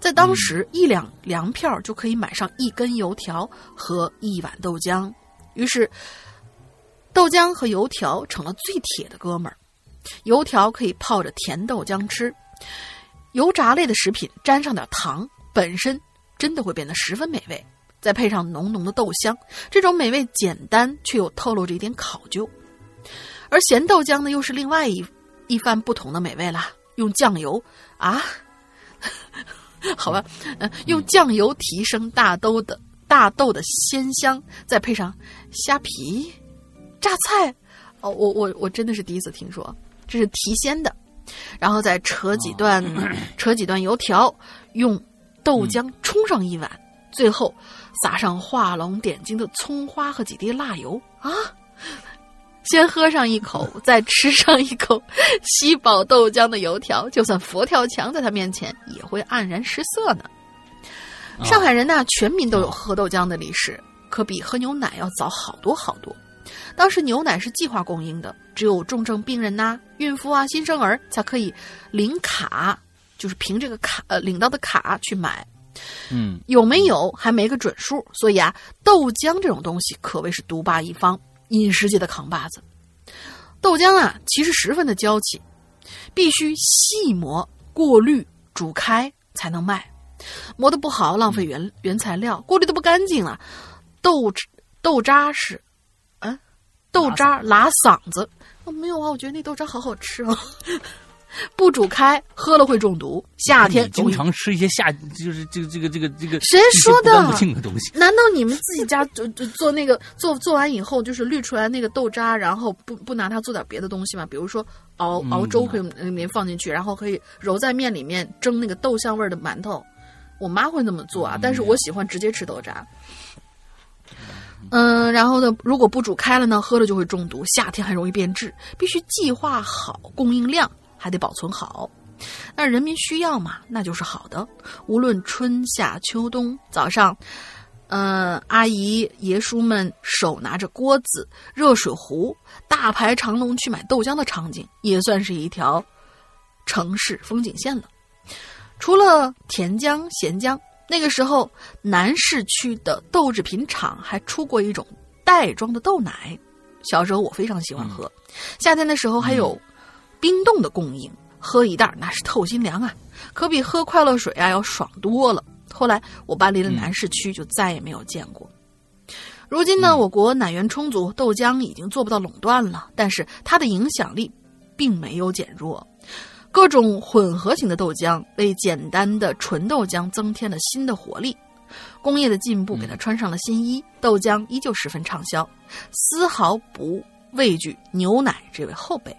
在当时，一两粮票就可以买上一根油条和一碗豆浆，于是豆浆和油条成了最铁的哥们儿。油条可以泡着甜豆浆吃，油炸类的食品沾上点糖，本身真的会变得十分美味。再配上浓浓的豆香，这种美味简单却又透露着一点考究。而咸豆浆呢，又是另外一一番不同的美味啦。用酱油啊，[LAUGHS] 好吧，呃，用酱油提升大豆的大豆的鲜香，再配上虾皮、榨菜，哦，我我我真的是第一次听说，这是提鲜的。然后再扯几段，[CLEARS THROAT] 扯几段油条，用豆浆冲上一碗，最后。撒上画龙点睛的葱花和几滴辣油啊！先喝上一口，再吃上一口吸饱豆浆的油条，就算佛跳墙在他面前也会黯然失色呢。上海人呐，全民都有喝豆浆的历史，可比喝牛奶要早好多好多。当时牛奶是计划供应的，只有重症病人呐、孕妇啊、新生儿才可以领卡，就是凭这个卡呃领到的卡去买。嗯，有没有还没个准数，所以啊，豆浆这种东西可谓是独霸一方，饮食界的扛把子。豆浆啊，其实十分的娇气，必须细磨、过滤、煮开才能卖。磨的不好，浪费原原材料；过滤的不干净啊，豆豆渣是，啊，豆渣拉嗓子。哦，没有啊，我觉得那豆渣好好吃哦。不煮开，喝了会中毒。夏天经常吃一些夏，就是这个这个这个这个谁说的？不净的东西。难道你们自己家做做那个做做完以后，就是滤出来那个豆渣，然后不不拿它做点别的东西吗？比如说熬熬粥，可以里面放进去，然后可以揉在面里面蒸那个豆香味的馒头。我妈会那么做啊，但是我喜欢直接吃豆渣。嗯，然后呢，如果不煮开了呢，喝了就会中毒。夏天还容易变质，必须计划好供应量。还得保存好，那人民需要嘛，那就是好的。无论春夏秋冬，早上，呃，阿姨爷叔们手拿着锅子、热水壶，大排长龙去买豆浆的场景，也算是一条城市风景线了。除了甜浆、咸浆，那个时候南市区的豆制品厂还出过一种袋装的豆奶，小时候我非常喜欢喝。夏天的时候还有。冰冻的供应，喝一袋那是透心凉啊，可比喝快乐水啊要爽多了。后来我搬离了南市区，就再也没有见过。如今呢，我国奶源充足，豆浆已经做不到垄断了，但是它的影响力并没有减弱。各种混合型的豆浆为简单的纯豆浆增添了新的活力。工业的进步给它穿上了新衣，豆浆依旧十分畅销，丝毫不畏惧牛奶这位后辈。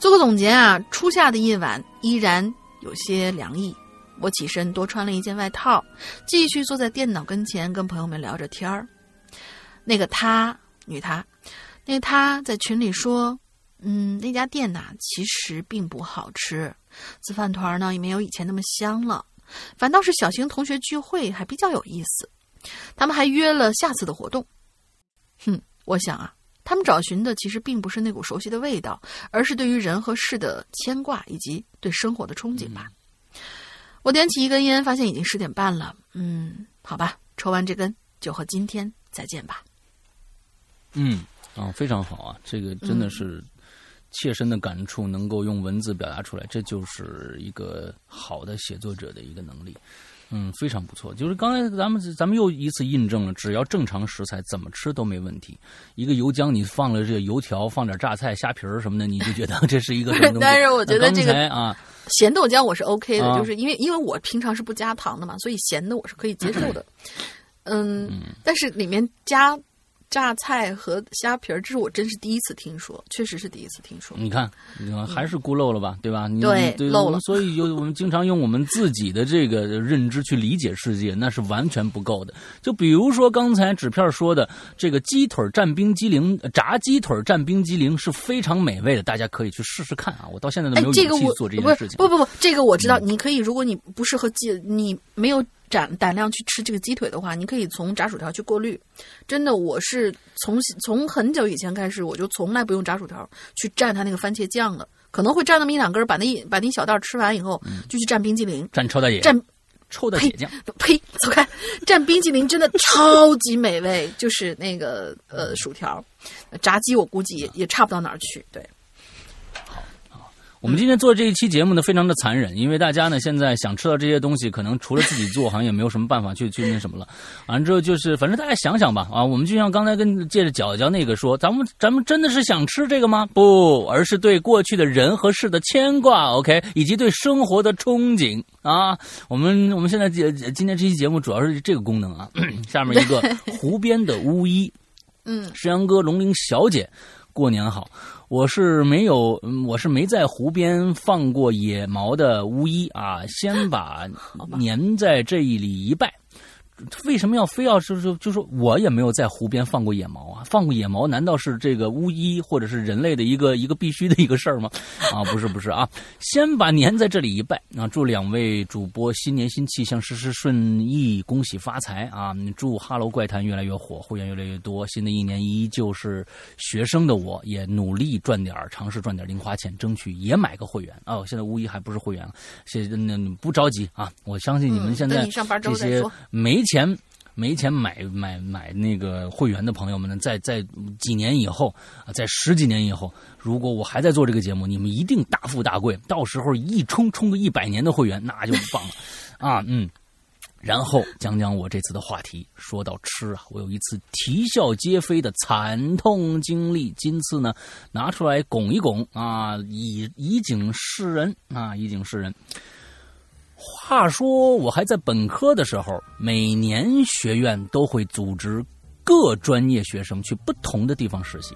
做个总结啊，初夏的夜晚依然有些凉意。我起身多穿了一件外套，继续坐在电脑跟前跟朋友们聊着天儿。那个她，女她，那个她在群里说：“嗯，那家店呐，其实并不好吃，糍饭团呢也没有以前那么香了，反倒是小型同学聚会还比较有意思。他们还约了下次的活动。”哼，我想啊。他们找寻的其实并不是那股熟悉的味道，而是对于人和事的牵挂以及对生活的憧憬吧。我点起一根烟，发现已经十点半了。嗯，好吧，抽完这根就和今天再见吧。嗯，啊，非常好啊，这个真的是切身的感触，能够用文字表达出来，这就是一个好的写作者的一个能力。嗯，非常不错。就是刚才咱们咱们又一次印证了，只要正常食材，怎么吃都没问题。一个油浆，你放了这个油条，放点榨菜、虾皮儿什么的，你就觉得 [LAUGHS] 这是一个什么东西？[LAUGHS] 但是我觉得这个啊，咸豆浆我是 OK 的，就是因为因为我平常是不加糖的嘛，所以咸的我是可以接受的。[CLEARS THROAT] 嗯，但是里面加。榨菜和虾皮儿，这是我真是第一次听说，确实是第一次听说。你看，你看还是孤陋了吧，对吧？对，漏了。所以就我们经常用我们自己的这个认知去理解世界，那是完全不够的。就比如说刚才纸片说的这个鸡腿蘸冰激凌，炸鸡腿蘸冰激凌是非常美味的，大家可以去试试看啊！我到现在都没有勇气做这件事情。不不不，这个我知道，你可以，如果你不适合鸡，你没有。胆胆量去吃这个鸡腿的话，你可以从炸薯条去过滤。真的，我是从从很久以前开始，我就从来不用炸薯条去蘸它那个番茄酱了，可能会蘸那么一两根，把那一把那一小袋吃完以后，就去蘸冰激凌，蘸臭大姐，蘸臭大姐酱，呸，走开！蘸冰淇淋真的超级美味，就是那个呃薯条，炸鸡我估计也也差不到哪儿去，对。我们今天做这一期节目呢，非常的残忍，因为大家呢现在想吃到这些东西，可能除了自己做，好像也没有什么办法去去那什么了。完了之后就是，反正大家想想吧，啊，我们就像刚才跟借着角角那个说，咱们咱们真的是想吃这个吗？不，而是对过去的人和事的牵挂，OK，以及对生活的憧憬啊。我们我们现在今今天这期节目主要是这个功能啊。下面一个湖边的巫医，嗯，石阳哥、龙鳞小姐，过年好。我是没有，我是没在湖边放过野毛的巫医啊！先把 [LAUGHS] 粘在这里一拜。为什么要非要就是说就是我也没有在湖边放过野毛啊？放过野毛难道是这个巫医或者是人类的一个 [LAUGHS] 一个必须的一个事儿吗？啊，不是 [LAUGHS] 不是啊！先把年在这里一拜啊！祝两位主播新年新气象，事事顺意，恭喜发财啊！祝哈喽怪谈越来越火，会员越来越多。新的一年依旧是学生的我，也努力赚点尝试赚点零花钱，争取也买个会员哦。现在巫医还不是会员了，谢那不着急啊！我相信你们现在这些没。钱没钱买买买那个会员的朋友们呢，在在几年以后啊，在十几年以后，如果我还在做这个节目，你们一定大富大贵。到时候一充充个一百年的会员，那就棒了啊！嗯，然后讲讲我这次的话题。说到吃啊，我有一次啼笑皆非的惨痛经历，今次呢拿出来拱一拱啊，以以警示人啊，以警示人。话说，我还在本科的时候，每年学院都会组织各专业学生去不同的地方实习。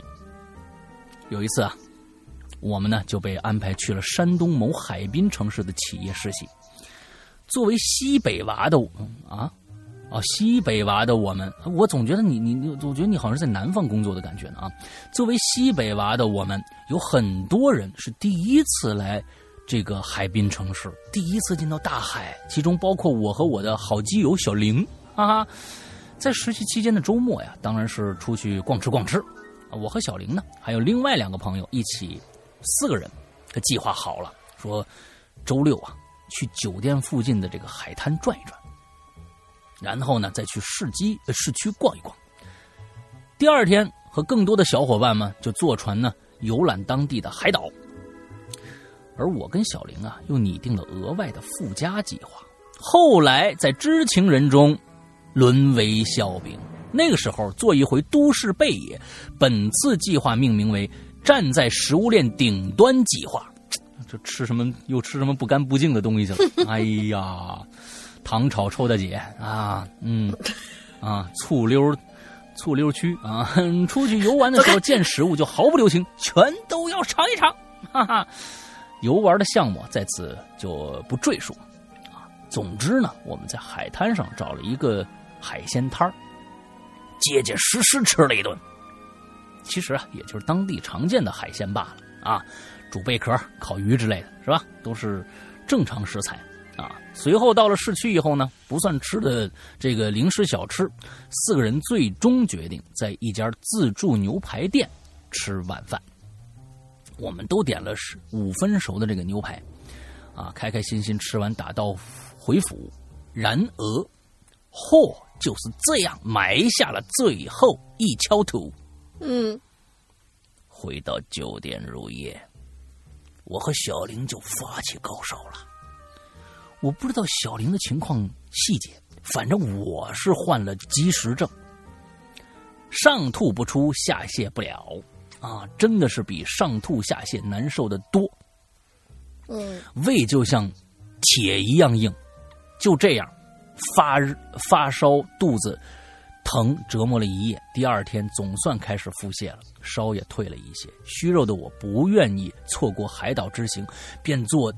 有一次啊，我们呢就被安排去了山东某海滨城市的企业实习。作为西北娃的我啊啊西北娃的我们，我总觉得你你你，总觉得你好像在南方工作的感觉呢啊。作为西北娃的我们，有很多人是第一次来。这个海滨城市第一次见到大海，其中包括我和我的好基友小玲，哈哈，在实习期间的周末呀，当然是出去逛吃逛吃。我和小玲呢，还有另外两个朋友一起，四个人，计划好了，说周六啊去酒店附近的这个海滩转一转，然后呢再去市基市区逛一逛。第二天和更多的小伙伴们就坐船呢游览当地的海岛。而我跟小玲啊，又拟定了额外的附加计划。后来在知情人中，沦为笑柄。那个时候做一回都市贝爷，本次计划命名为“站在食物链顶端计划”。这吃什么？又吃什么不干不净的东西去了？[LAUGHS] 哎呀，糖炒臭大姐啊，嗯，啊，醋溜，醋溜区啊，出去游玩的时候见食物就毫不留情，全都要尝一尝，哈哈。游玩的项目在此就不赘述，啊，总之呢，我们在海滩上找了一个海鲜摊儿，结结实实吃了一顿。其实啊，也就是当地常见的海鲜罢了啊，煮贝壳、烤鱼之类的是吧？都是正常食材啊。随后到了市区以后呢，不算吃的这个零食小吃，四个人最终决定在一家自助牛排店吃晚饭。我们都点了是五分熟的这个牛排，啊，开开心心吃完打道回府。然而，祸就是这样埋下了最后一锹土。嗯，回到酒店入夜，我和小玲就发起高烧了。我不知道小玲的情况细节，反正我是患了积食症，上吐不出，下泻不了。啊，真的是比上吐下泻难受的多。嗯，胃就像铁一样硬，就这样发发烧、肚子疼折磨了一夜。第二天总算开始腹泻了，烧也退了一些。虚弱的我不愿意错过海岛之行，便做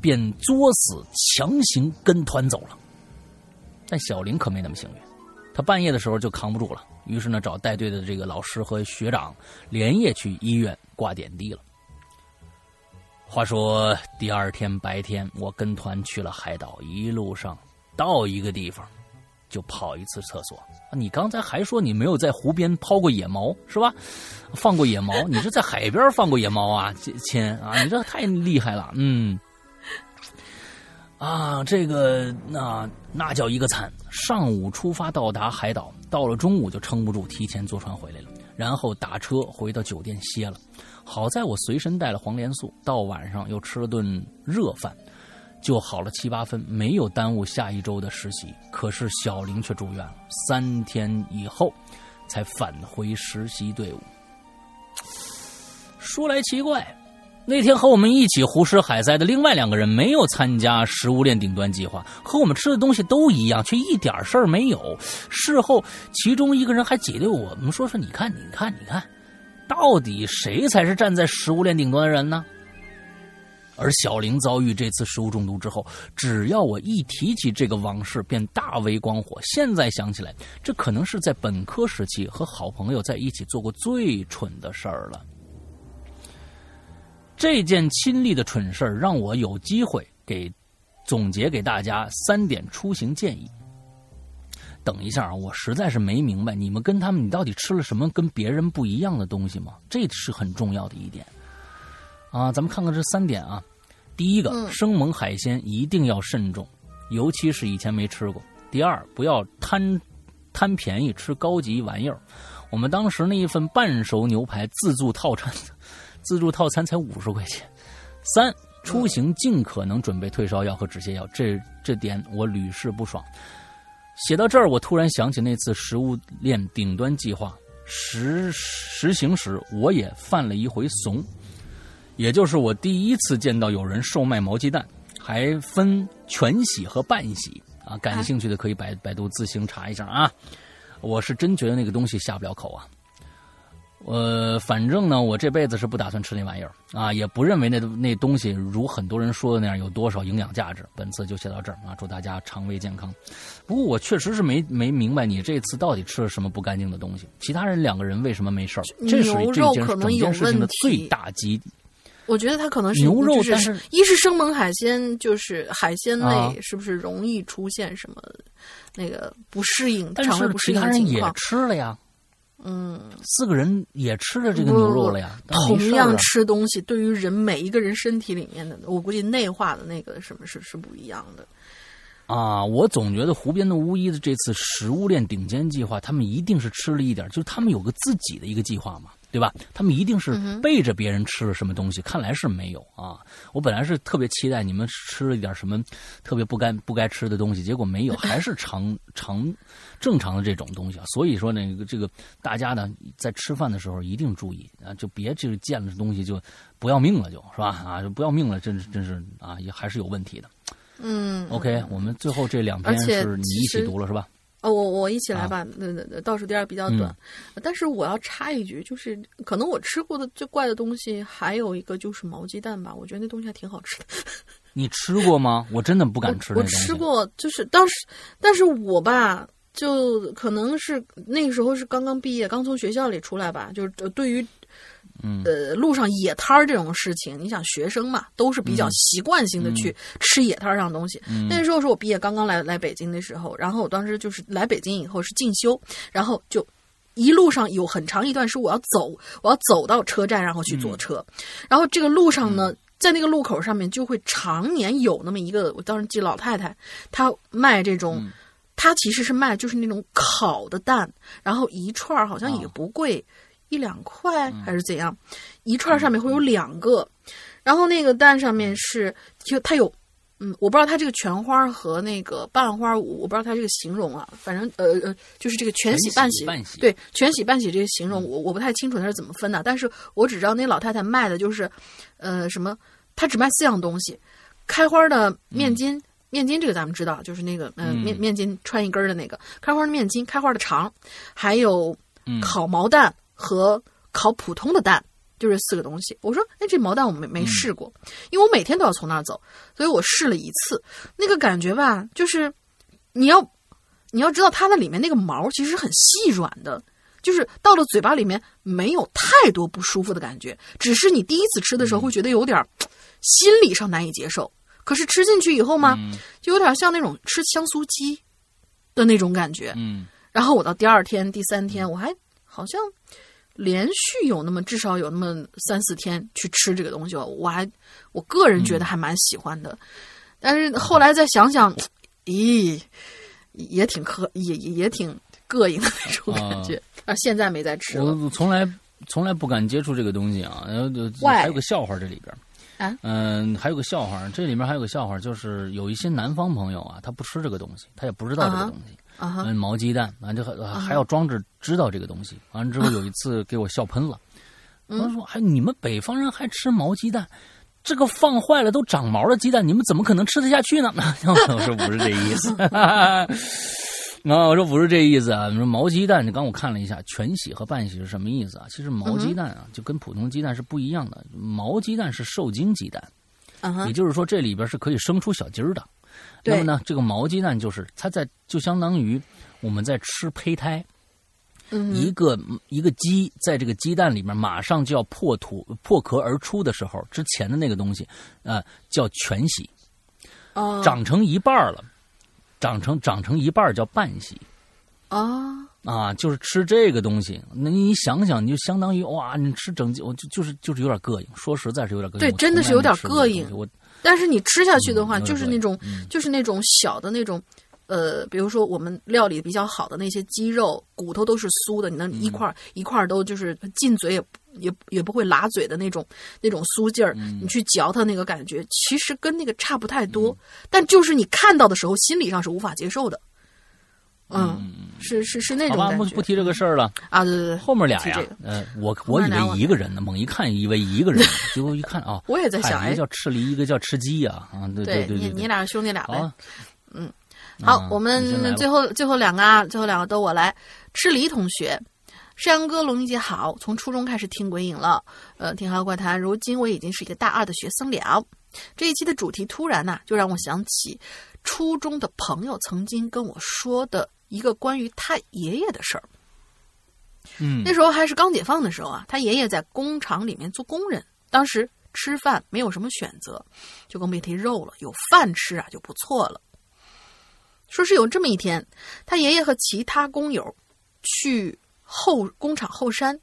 便作死强行跟团走了。但小林可没那么幸运，他半夜的时候就扛不住了。于是呢，找带队的这个老师和学长连夜去医院挂点滴了。话说第二天白天，我跟团去了海岛，一路上到一个地方就跑一次厕所。你刚才还说你没有在湖边抛过野猫是吧？放过野猫，你是在海边放过野猫啊，亲啊？你这太厉害了，嗯。啊，这个那那叫一个惨！上午出发到达海岛，到了中午就撑不住，提前坐船回来了，然后打车回到酒店歇了。好在我随身带了黄连素，到晚上又吃了顿热饭，就好了七八分，没有耽误下一周的实习。可是小玲却住院了，三天以后才返回实习队伍。说来奇怪。那天和我们一起胡吃海塞的另外两个人没有参加食物链顶端计划，和我们吃的东西都一样，却一点事儿没有。事后，其中一个人还挤兑我们说：“说你看，你看，你看，到底谁才是站在食物链顶端的人呢？”而小玲遭遇这次食物中毒之后，只要我一提起这个往事，便大为光火。现在想起来，这可能是在本科时期和好朋友在一起做过最蠢的事儿了。这件亲历的蠢事儿，让我有机会给总结给大家三点出行建议。等一下啊，我实在是没明白，你们跟他们，你到底吃了什么跟别人不一样的东西吗？这是很重要的一点啊。咱们看看这三点啊。第一个，生猛海鲜一定要慎重，尤其是以前没吃过。第二，不要贪贪便宜吃高级玩意儿。我们当时那一份半熟牛排自助套餐。自助套餐才五十块钱。三出行尽可能准备退烧药和止泻药，这这点我屡试不爽。写到这儿，我突然想起那次食物链顶端计划实实行时，我也犯了一回怂，也就是我第一次见到有人售卖毛鸡蛋，还分全洗和半洗啊。感兴趣的可以百百度自行查一下啊。我是真觉得那个东西下不了口啊。呃，反正呢，我这辈子是不打算吃那玩意儿啊，也不认为那那东西如很多人说的那样有多少营养价值。本次就写到这儿啊，祝大家肠胃健康。不过我确实是没没明白你这次到底吃了什么不干净的东西。其他人两个人为什么没事儿？这是这件整件事情的最大基底。我觉得他可能是牛肉，但是一是生猛海鲜，就是海鲜类是不是容易出现什么那个不适应、肠胃不适应的情况？吃了呀。嗯，四个人也吃了这个牛肉了呀。同样吃东西，对于人每一个人身体里面的，我估计内化的那个什么是是不一样的。啊，我总觉得湖边的巫医的这次食物链顶尖计划，他们一定是吃了一点，就是他们有个自己的一个计划嘛。对吧？他们一定是背着别人吃了什么东西，看来是没有啊。我本来是特别期待你们吃了一点什么特别不该不该吃的东西，结果没有，[LAUGHS] 还是常常正常的这种东西啊。所以说呢，这个大家呢在吃饭的时候一定注意啊，就别就是见了东西就不要命了，就是吧？啊，就不要命了，真是真是啊，也还是有问题的。嗯，OK，我们最后这两篇是你一起读了是吧？哦，我我一起来吧。那那倒数第二比较短，但是我要插一句，就是可能我吃过的最怪的东西还有一个就是毛鸡蛋吧。我觉得那东西还挺好吃的。[LAUGHS] 你吃过吗？我真的不敢吃。我吃过，就是当时，但是我吧，就可能是那个时候是刚刚毕业，刚从学校里出来吧，就是对于。呃，路上野摊儿这种事情，你想学生嘛，都是比较习惯性的去吃野摊上的东西。那时候是我毕业刚刚来来北京的时候，然后我当时就是来北京以后是进修，然后就一路上有很长一段是我要走，我要走到车站，然后去坐车。然后这个路上呢，在那个路口上面就会常年有那么一个，我当时记老太太，她卖这种，她其实是卖就是那种烤的蛋，然后一串好像也不贵。一两块还是怎样？一串上面会有两个，然后那个蛋上面是就它有，嗯，我不知道它这个全花和那个半花，我我不知道它这个形容啊，反正呃呃，就是这个全喜半喜，对，全喜半喜这个形容，我我不太清楚它是怎么分的，但是我只知道那老太太卖的就是，呃，什么，她只卖四样东西，开花的面筋，面筋这个咱们知道，就是那个嗯面面筋穿一根的那个，开花的面筋，开花的肠，还有烤毛蛋。和烤普通的蛋，就是四个东西。我说，哎，这毛蛋我没没试过，因为我每天都要从那儿走，所以我试了一次。那个感觉吧，就是你要你要知道，它的里面那个毛其实很细软的，就是到了嘴巴里面没有太多不舒服的感觉，只是你第一次吃的时候会觉得有点心理上难以接受。可是吃进去以后嘛，嗯就有点像那种吃香酥鸡的那种感觉。嗯然后我到第二天、第三天，我还好像连续有那么至少有那么三四天去吃这个东西，我还我个人觉得还蛮喜欢的。但是后来再想想，咦，也挺可也也也挺膈应的那种感觉。啊，现在没再吃了。我从来从来不敢接触这个东西啊。然后就？还有个笑话这里边啊嗯，还有个笑话，这里面还有个笑话，就是有一些南方朋友啊，他不吃这个东西，他也不知道这个东西。嗯，毛鸡蛋，完这还还要装着知道这个东西。完了之后有一次 [LAUGHS] 给我笑喷了，嗯他说：“哎，你们北方人还吃毛鸡蛋？这个放坏了都长毛的鸡蛋，你们怎么可能吃得下去呢？” [LAUGHS] 我说不是这意思。[LAUGHS] 啊，我说不是这意思啊！你说毛鸡蛋，你刚我看了一下，全洗和半洗是什么意思啊？其实毛鸡蛋啊，就跟普通鸡蛋是不一样的。毛鸡蛋是受精鸡蛋，啊也，就是说这里边是可以生出小鸡儿的。那么呢，这个毛鸡蛋就是它在就相当于我们在吃胚胎，嗯一个一个鸡在这个鸡蛋里面马上就要破土破壳而出的时候，之前的那个东西，呃，叫全洗，哦。长成一半了，长成长成一半叫半洗。啊，啊，就是吃这个东西，那你想想，你就相当于哇，你吃整鸡，我就就是就是有点膈应。说实在是有点膈应。对真的是有点膈应。我但是你吃下去的话，嗯就是那种、嗯就是那种小的那种。呃，比如说我们料理比较好的那些鸡肉，骨头都是酥的，你能一块儿、一块都就是进嘴也也也不会拉嘴的那种那种酥劲儿，你去嚼它那个感觉，其实跟那个差不太多，但就是你看到的时候，心理上是无法接受的。嗯，是是是那，种感觉不不提这个事儿了。啊，对对对，后面俩呀呃，我我以为一个人呢，猛一看以为一个人，[LAUGHS] 结果一看啊，[LAUGHS] 我也在想，嗨一个哎，叫吃梨，一个叫吃鸡呀，啊，对对对对，你你俩是兄弟俩呗？好啊，好，啊我们最后最后两个啊，最后两个都我来。吃梨同学，山羊哥、龙妮姐好，从初中开始听鬼影了，呃，听《好怪谈》，如今我已经是一个大二的学生了。这一期的主题突然呐、就让我想起初中的朋友曾经跟我说的一个关于他爷爷的事儿。嗯那时候还是刚解放的时候啊，他爷爷在工厂里面做工人，当时吃饭没有什么选择，就更别提肉了，有饭吃啊就不错了。说是有这么一天，他爷爷和其他工友去后工厂后山，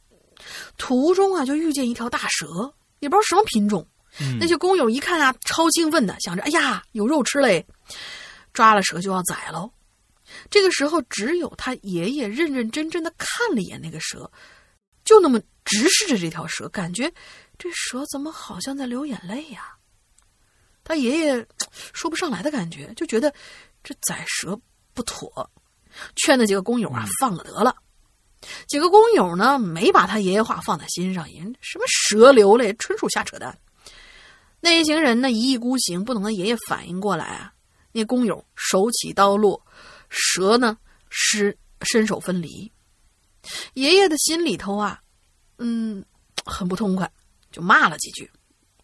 途中啊就遇见一条大蛇，也不知道什么品种。嗯那些工友一看啊，超兴奋的，想着哎呀有肉吃嘞，抓了蛇就要宰喽。这个时候，只有他爷爷认认真真的看了一眼那个蛇，就那么直视着这条蛇，感觉这蛇怎么好像在流眼泪呀、他爷爷说不上来的感觉，就觉得这宰蛇不妥，劝那几个工友啊放了得了。几个工友呢没把他爷爷话放在心上，人什么蛇流泪，纯属瞎扯淡。那一行人呢一意孤行，不等他爷爷反应过来啊，那工友手起刀落，蛇呢是身首分离。爷爷的心里头啊，嗯，很不痛快，就骂了几句。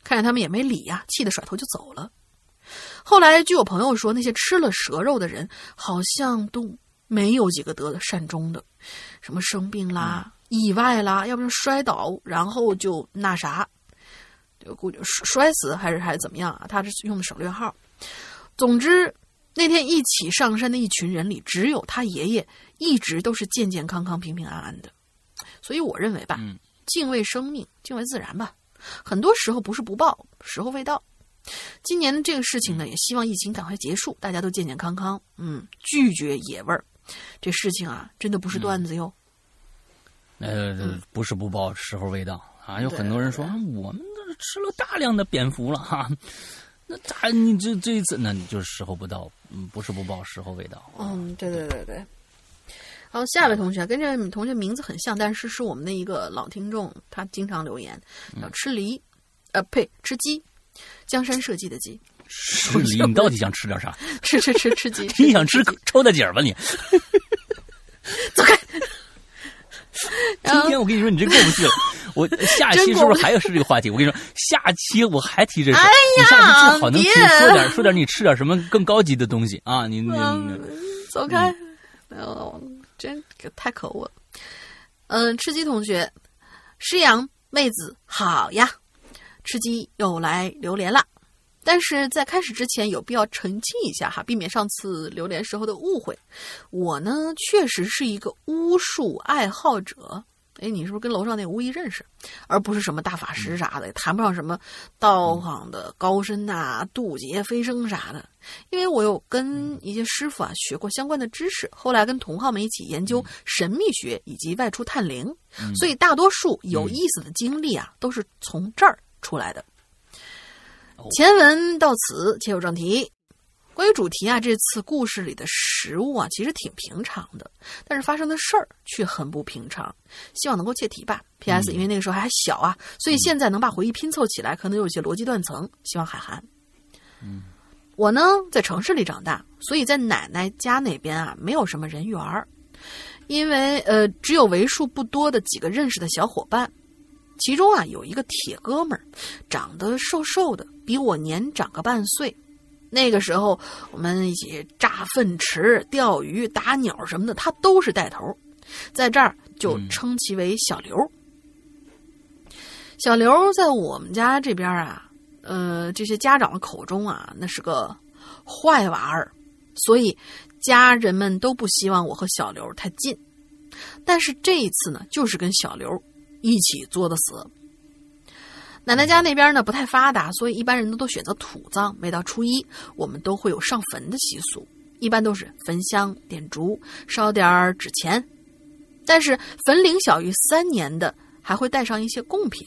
看见他们也没理呀、气得甩头就走了。后来据我朋友说，那些吃了蛇肉的人好像都没有几个得了善终的，什么生病啦、意外啦，要不就摔倒，然后就那啥，就估计摔摔死还是还是怎么样啊？他是用的省略号。总之，那天一起上山的一群人里，只有他爷爷一直都是健健康康、平平安安的。所以我认为吧，嗯敬畏生命，敬畏自然吧。很多时候不是不报，时候未到。今年的这个事情呢，也希望疫情赶快结束，大家都健健康康。嗯，拒绝野味儿，这事情啊，真的不是段子哟。呃，不是不报，时候未到啊！有很多人说啊我们这吃了大量的蝙蝠了哈，那咋你这这一次那你就是时候不到，嗯，不是不报，时候未到。嗯，对对对对。好，下一位同学跟这位同学名字很像，但是是我们的一个老听众，他经常留言，叫吃梨，呃，呸，吃鸡，江山社稷的鸡，[LAUGHS] 吃梨，你到底想吃点啥？[LAUGHS] 吃吃吃吃鸡，[LAUGHS] 你想吃抽大姐儿吧你？走开。今天我跟你说，你这过不去了。我下期是不是还要是这个话题？我跟你说，下期我还提这事。哎呀你下期最好能别提说点说点你吃点什么更高级的东西啊！你你走开！哦，真太可恶了。嗯，吃鸡同学，诗阳妹子好呀，吃鸡又来榴莲了。但是在开始之前，有必要澄清一下哈，避免上次榴莲时候的误会。我呢，确实是一个巫术爱好者。哎，你是不是跟楼上那巫医认识？而不是什么大法师啥的，也谈不上什么道行的高深呐、渡劫飞升啥的。因为我有跟一些师傅啊学过相关的知识，后来跟同好们一起研究神秘学以及外出探灵，所以大多数有意思的经历啊，都是从这儿出来的。前文到此，切入正题。关于主题啊，这次故事里的食物啊，其实挺平常的，但是发生的事儿却很不平常。希望能够切题吧。P.S. 因为那个时候还小啊，所以现在能把回忆拼凑起来，可能有些逻辑断层。希望海涵。嗯，我呢在城市里长大，所以在奶奶家那边啊，没有什么人缘儿，因为呃，只有为数不多的几个认识的小伙伴，其中啊有一个铁哥们儿，长得瘦瘦的，比我年长个半岁。那个时候，我们一起炸粪池、钓鱼、打鸟什么的，他都是带头，在这儿就称其为小刘。小刘在我们家这边啊，呃，这些家长的口中啊，那是个坏娃儿，所以家人们都不希望我和小刘太近。但是这一次呢，就是跟小刘一起作的死。奶奶家那边呢不太发达，所以一般人都都选择土葬。每到初一，我们都会有上坟的习俗，一般都是焚香、点烛、烧点纸钱。但是坟龄小于三年的，还会带上一些贡品。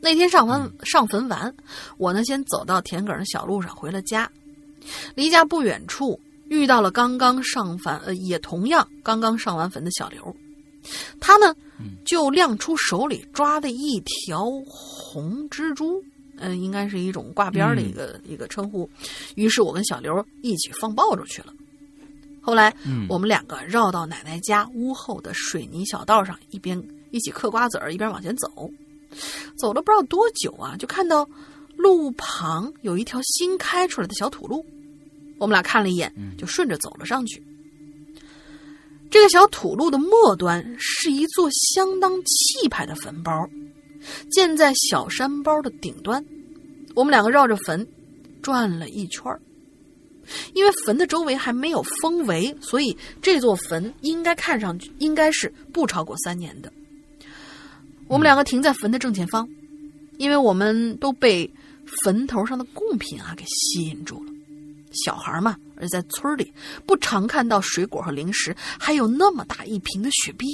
那天上坟上坟完，我呢先走到田埂的小路上回了家。离家不远处遇到了刚刚上坟，呃，也同样刚刚上完坟的小刘。他呢，就亮出手里抓的一条红蜘蛛，嗯，应该是一种挂边的一个一个称呼。于是我跟小刘一起放爆竹去了。后来，我们两个绕到奶奶家屋后的水泥小道上，一边一起嗑瓜子儿，一边往前走。走了不知道多久啊，就看到路旁有一条新开出来的小土路。我们俩看了一眼，就顺着走了上去。这个小土路的末端是一座相当气派的坟包，建在小山包的顶端。我们两个绕着坟转了一圈儿因为坟的周围还没有封围，所以这座坟应该看上去应该是不超过三年的。我们两个停在坟的正前方，因为我们都被坟头上的贡品啊给吸引住了。小孩嘛。而在村里，不常看到水果和零食，还有那么大一瓶的雪碧，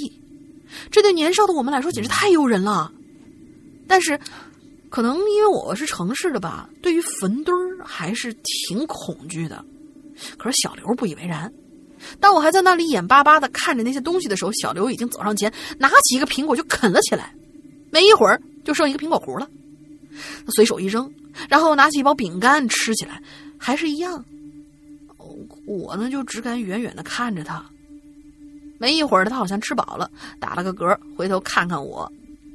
这对年少的我们来说简直太诱人了。但是，可能因为我是城市的吧，对于坟堆儿还是挺恐惧的。可是小刘不以为然。当我还在那里眼巴巴的看着那些东西的时候，小刘已经走上前，拿起一个苹果就啃了起来。没一会儿，就剩一个苹果核了。他随手一扔，然后拿起一包饼干吃起来，还是一样。我呢，就只敢远远的看着他。没一会儿，他好像吃饱了，打了个嗝，回头看看我，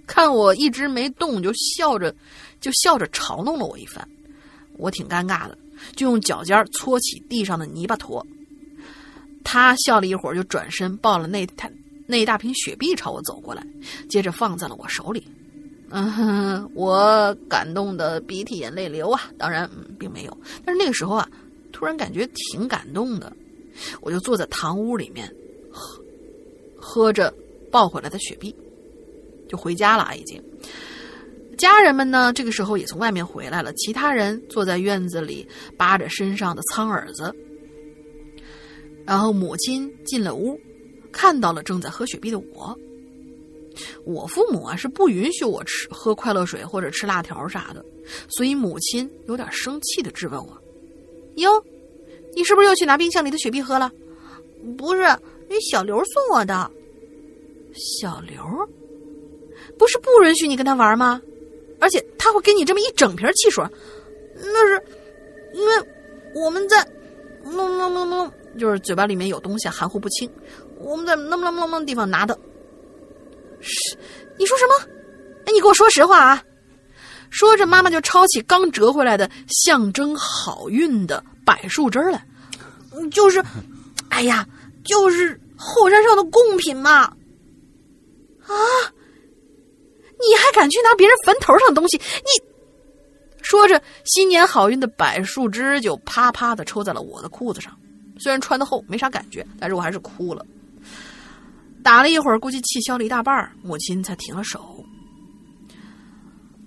看我一直没动，就笑着，就笑着嘲弄了我一番。我挺尴尬的，就用脚尖搓起地上的泥巴坨。他笑了一会儿，就转身抱了那他那一大瓶雪碧朝我走过来，接着放在了我手里。嗯，[LAUGHS] 我感动的鼻涕眼泪流啊，当然并没有，但是那个时候啊。突然感觉挺感动的，我就坐在堂屋里面，喝喝着抱回来的雪碧，就回家了啊。已经，家人们呢，这个时候也从外面回来了。其他人坐在院子里扒着身上的苍耳子。然后母亲进了屋，看到了正在喝雪碧的我。我父母啊是不允许我吃喝快乐水或者吃辣条啥的，所以母亲有点生气的质问我：“哟。”你是不是又去拿冰箱里的雪碧喝了？不是，那小刘送我的。小刘，不是不允许你跟他玩吗？而且他会给你这么一整瓶汽水，那是因为我们在，就是嘴巴里面有东西，含糊不清。我们在那么那么那么地方拿的。你说什么？哎，你给我说实话啊！说着，妈妈就抄起刚折回来的象征好运的。柏树枝来，就是，哎呀，就是后山上的贡品嘛！啊，你还敢去拿别人坟头上的东西？你说着新年好运的柏树枝就啪啪的抽在了我的裤子上。虽然穿的厚没啥感觉，但是我还是哭了。打了一会儿，估计气消了一大半儿母亲才停了手。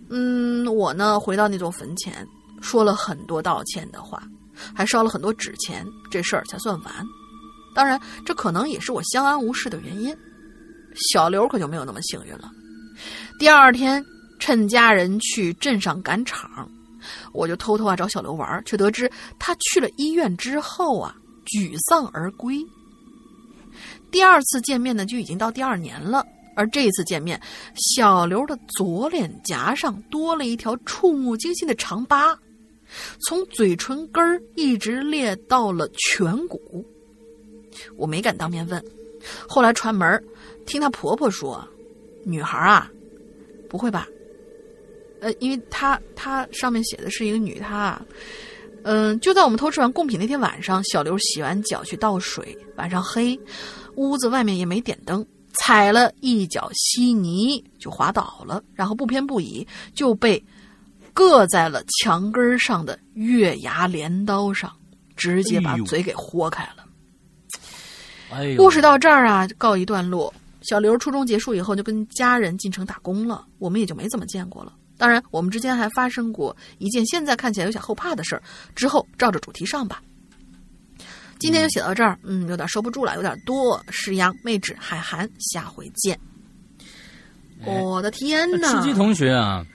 嗯，我呢回到那座坟前，说了很多道歉的话，还烧了很多纸钱，这事儿才算完。当然，这可能也是我相安无事的原因。小刘可就没有那么幸运了。第二天，趁家人去镇上赶场，我就偷偷啊找小刘玩，却得知他去了医院之后啊沮丧而归。第二次见面呢，就已经到第二年了。而这一次见面，小刘的左脸颊上多了一条触目惊心的长疤，从嘴唇根儿一直裂到了颧骨。我没敢当面问，后来串门听她婆婆说：“女孩啊，不会吧？呃，因为她她上面写的是一个女，她，嗯，就在我们偷吃完贡品那天晚上，小刘洗完脚去倒水，晚上黑，屋子外面也没点灯，踩了一脚稀泥就滑倒了，然后不偏不倚就被硌在了墙根上的月牙镰刀上，直接把嘴给豁开了。”故事到这儿啊，告一段落。小刘初中结束以后，就跟家人进城打工了，我们也就没怎么见过了。当然，我们之间还发生过一件现在看起来有点后怕的事儿。之后照着主题上吧。今天就写到这儿，嗯，有点收不住了，有点多。石阳、妹纸、海涵，下回见。我的天呐！吃鸡同学啊！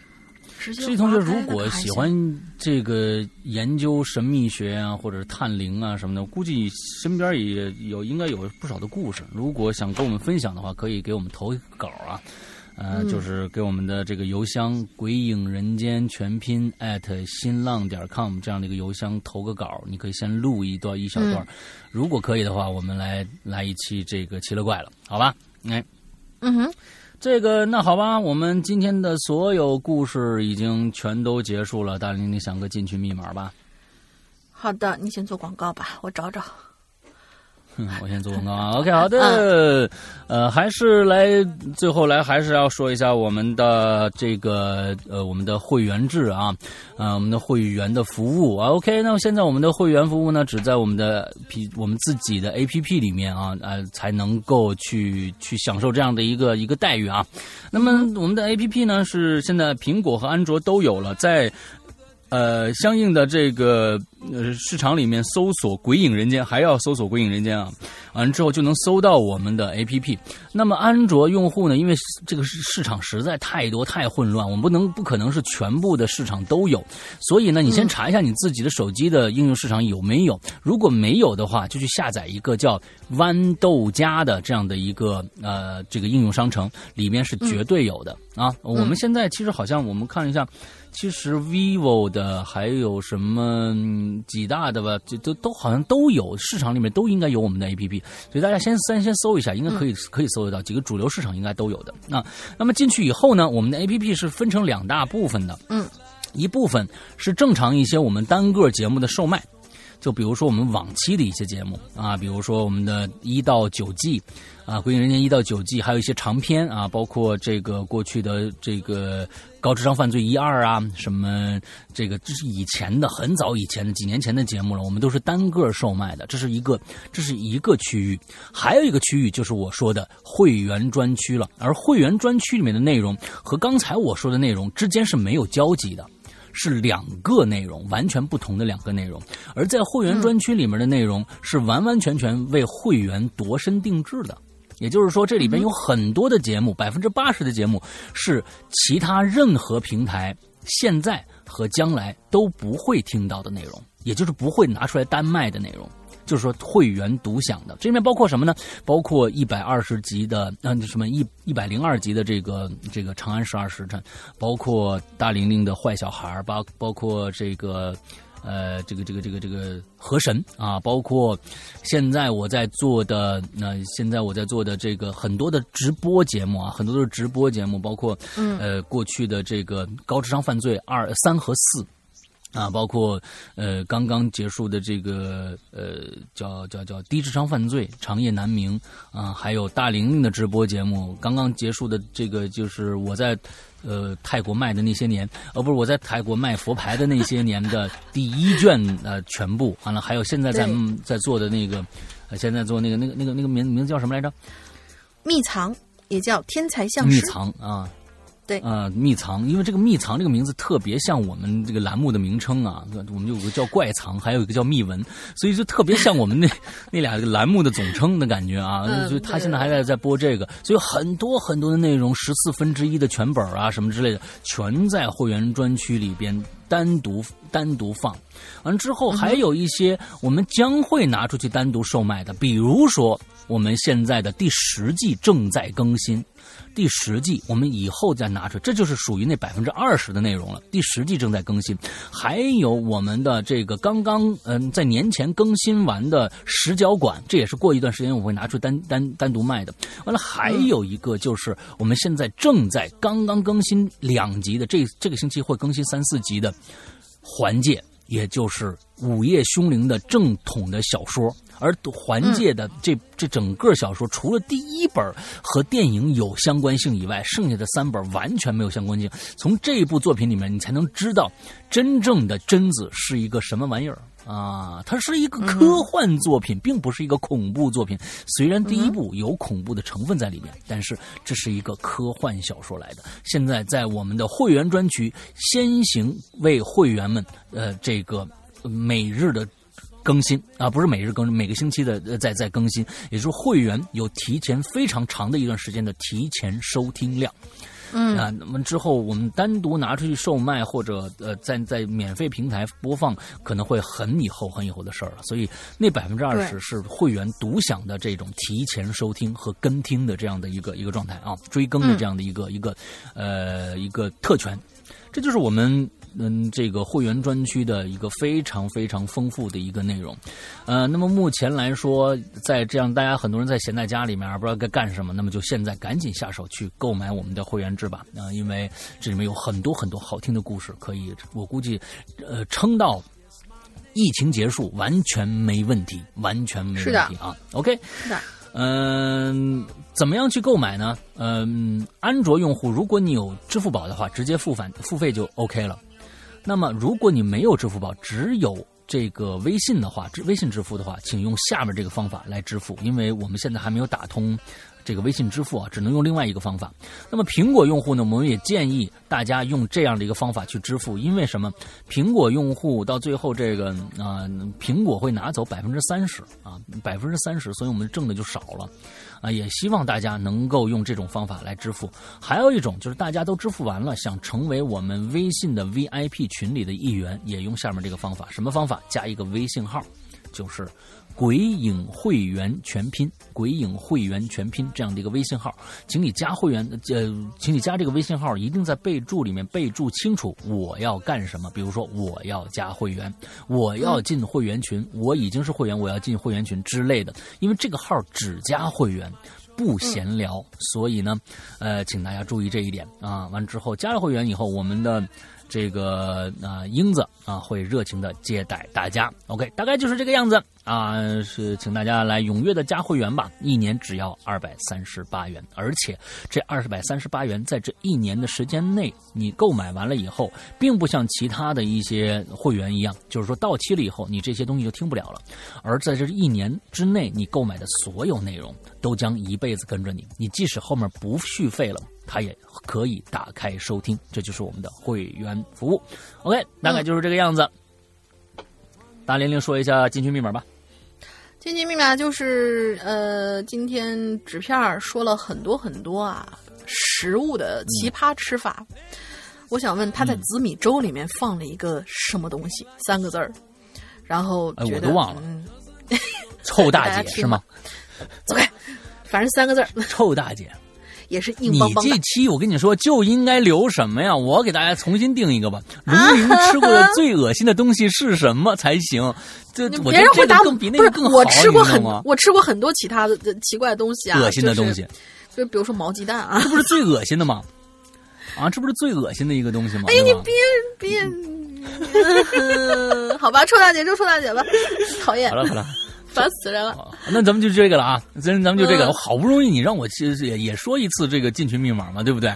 这同学如果喜欢这个研究神秘学啊，或者是探灵啊什么的，估计身边也有应该有不少的故事。如果想跟我们分享的话，可以给我们投稿啊，呃，就是给我们的这个邮箱“鬼影人间全拼”@新浪点 com 这样的一个邮箱投个稿。你可以先录一段一小段，如果可以的话，我们来来一期这个奇了怪了，好吧？哎，嗯哼。这个那好吧，我们今天的所有故事已经全都结束了。大玲，你想个进群密码吧？好的，你先做广告吧，我找找。我先做广告啊，[LAUGHS] OK，好的，呃，还是来最后来还是要说一下我们的这个呃我们的会员制啊，啊我们的会员的服务啊，OK，那么现在我们的会员服务呢，只在我们的 P 我们自己的 APP 里面啊，呃才能够去去享受这样的一个一个待遇啊。那么我们的 APP 呢是现在苹果和安卓都有了，在。呃，相应的这个呃市场里面搜索《鬼影人间》，还要搜索《鬼影人间》啊，完了之后就能搜到我们的 APP。那么安卓用户呢，因为这个市场实在太多太混乱，我们不能不可能是全部的市场都有，所以呢，你先查一下你自己的手机的应用市场有没有，如果没有的话，就去下载一个叫豌豆荚的这样的一个呃这个应用商城，里面是绝对有的啊。我们现在其实好像我们看一下。其实 vivo 的还有什么几大的吧，就都都好像都有，市场里面都应该有我们的 APP，所以大家先先先搜一下，应该可以可以搜得到，几个主流市场应该都有的。那那么进去以后呢，我们的 APP 是分成两大部分的，嗯，一部分是正常一些我们单个节目的售卖，就比如说我们往期的一些节目啊，比如说我们的一到九季。啊，《鬼影人间》一到九季，还有一些长篇啊，包括这个过去的这个高智商犯罪一二啊，什么这个这是以前的很早以前的几年前的节目了，我们都是单个售卖的，这是一个这是一个区域，还有一个区域就是我说的会员专区了，而会员专区里面的内容和刚才我说的内容之间是没有交集的。是两个内容，完全不同的两个内容。而在会员专区里面的内容是完完全全为会员度身定制的。也就是说，这里边有很多的节目，百分之八十的节目是其他任何平台现在和将来都不会听到的内容，也就是不会拿出来单卖的内容。就是说，会员独享的，这里面包括什么呢？包括一百二十集的，嗯，什么一一百零二集的这个这个《长安十二时辰》，包括大玲玲的坏小孩，包包括这个。呃，这个这个这个这个河神啊，包括现在我在做的那现在我在做的这个很多的直播节目啊，很多都是直播节目，包括呃过去的这个高智商犯罪二三和四，啊，包括呃刚刚结束的这个呃叫叫叫低智商犯罪长夜难明啊，还有大玲玲的直播节目，刚刚结束的这个就是我在呃泰国卖的那些年，呃不是我在泰国卖佛牌的那些年的第一卷呃全部，完了还有现在咱们在做的那个，呃现在做那个那个那个那个名名字叫什么来着？秘藏也叫天才相师。秘，藏啊，对呃，秘藏，因为这个秘藏这个名字特别像我们这个栏目的名称啊，我们有个叫怪藏，还有一个叫秘闻，所以就特别像我们那 [LAUGHS] 那俩这个栏目的总称的感觉啊。嗯所以他现在还在在播这个，所以很多很多的内容，十四分之一的全本啊什么之类的，全在会员专区里边单独单独放。完之后，还有一些我们将会拿出去单独售卖的，比如说我们现在的第十季正在更新。第十季我们以后再拿出来，这就是属于那百分之二十的内容了。第十季正在更新，还有我们的这个刚刚嗯、在年前更新完的十角馆，这也是过一段时间我会拿出单单单独卖的。完了，还有一个就是我们现在正在刚刚更新两集的，这这个星期会更新三四集的环界，也就是《午夜凶铃》的正统的小说。而环界的这、这整个小说，除了第一本和电影有相关性以外，剩下的三本完全没有相关性。从这一部作品里面，你才能知道真正的贞子是一个什么玩意儿。啊，它是一个科幻作品，并不是一个恐怖作品。虽然第一部有恐怖的成分在里面，但是这是一个科幻小说来的。现在在我们的会员专区先行为会员们，呃，这个每日的。更新啊，不是每日更新，每个星期的呃在在更新，也就是会员有提前非常长的一段时间的提前收听量。嗯啊，那么之后我们单独拿出去售卖，或者呃在在免费平台播放，可能会很以后很以后的事儿了。所以那百分之二十是会员独享的这种提前收听和跟听的这样的一个一个状态啊，追更的这样的一个、一个呃一个特权，这就是我们。嗯，这个会员专区的一个非常非常丰富的一个内容，呃，那么目前来说，在这样大家很多人在闲在家里面不知道该干什么，那么就现在赶紧下手去购买我们的会员制吧，啊、因为这里面有很多很多好听的故事，可以我估计，呃，撑到疫情结束完全没问题，完全没问题啊。OK，是的嗯、怎么样去购买呢？嗯、安卓用户，如果你有支付宝的话，直接付返付费就 OK 了。那么，如果你没有支付宝，只有这个微信的话，微信支付的话，请用下面这个方法来支付，因为我们现在还没有打通这个微信支付啊，只能用另外一个方法。那么苹果用户呢，我们也建议大家用这样的一个方法去支付，因为什么？苹果用户到最后这个啊、苹果会拿走百分之三十啊，百分之三十，所以我们挣的就少了。啊，也希望大家能够用这种方法来支付。还有一种就是大家都支付完了，想成为我们微信的 VIP 群里的一员，也用下面这个方法。什么方法？加一个微信号，就是“鬼影会员全拼”，“鬼影会员全拼”这样的一个微信号，请你加会员，呃，请你加这个微信号，一定在备注里面备注清楚我要干什么。比如说，我要加会员，我要进会员群，我已经是会员，我要进会员群之类的。因为这个号只加会员。不闲聊，所以呢，呃，请大家注意这一点啊。完之后加了会员以后，我们的这个啊、英子啊会热情的接待大家。OK，大概就是这个样子啊，是请大家来踊跃的加会员吧，一年只要二百三十八元，而且这二百三十八元在这一年的时间内，你购买完了以后，并不像其他的一些会员一样，就是说到期了以后，你这些东西就听不了了，而在这一年之内，你购买的所有内容都将一辈子跟着你，你即使后面不续费了。它也可以打开收听，这就是我们的会员服务。OK，大概就是这个样子。大玲玲说一下进群密码吧。进群密码就是呃，今天纸片儿说了很多很多啊，食物的奇葩吃法。我想问他在紫米粥里面放了一个什么东西？三个字儿，然后哎觉得、我都忘了嗯，臭大 [LAUGHS] 姐是吗？走开，反正三个字儿，臭大姐，也是硬你邦邦的。这期我跟你说就应该留什么呀？我给大家重新定一个吧。龙鳞吃过的最恶心的东西是什么才行？这我觉得这别人会答个更比那个更好，我吃过很？我吃过很多其他的呃奇怪的东西啊，恶心的东西，，就比如说毛鸡蛋啊这。不是最恶心的吗？啊，这不是最恶心的一个东西吗？哎呀，你别别嗯，[LAUGHS] 好吧，臭大姐就臭大姐吧，讨厌好，了好了。烦死人了。好那咱们就这个了啊，咱咱们就这个，好不容易你让我其实也也说一次这个进群密码嘛，对不对？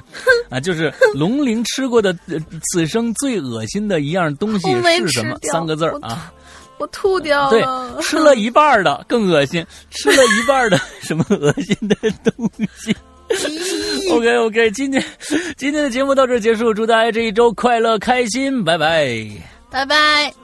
啊，就是龙鳞吃过的呃此生最恶心的一样东西是什么？三个字儿啊，我吐掉对了，，吃了一半的更恶心，吃了一半的 [LAUGHS] 什么恶心的东西？OK OK，今天今天的节目到这儿结束，祝大家这一周快乐开心，拜拜。拜拜。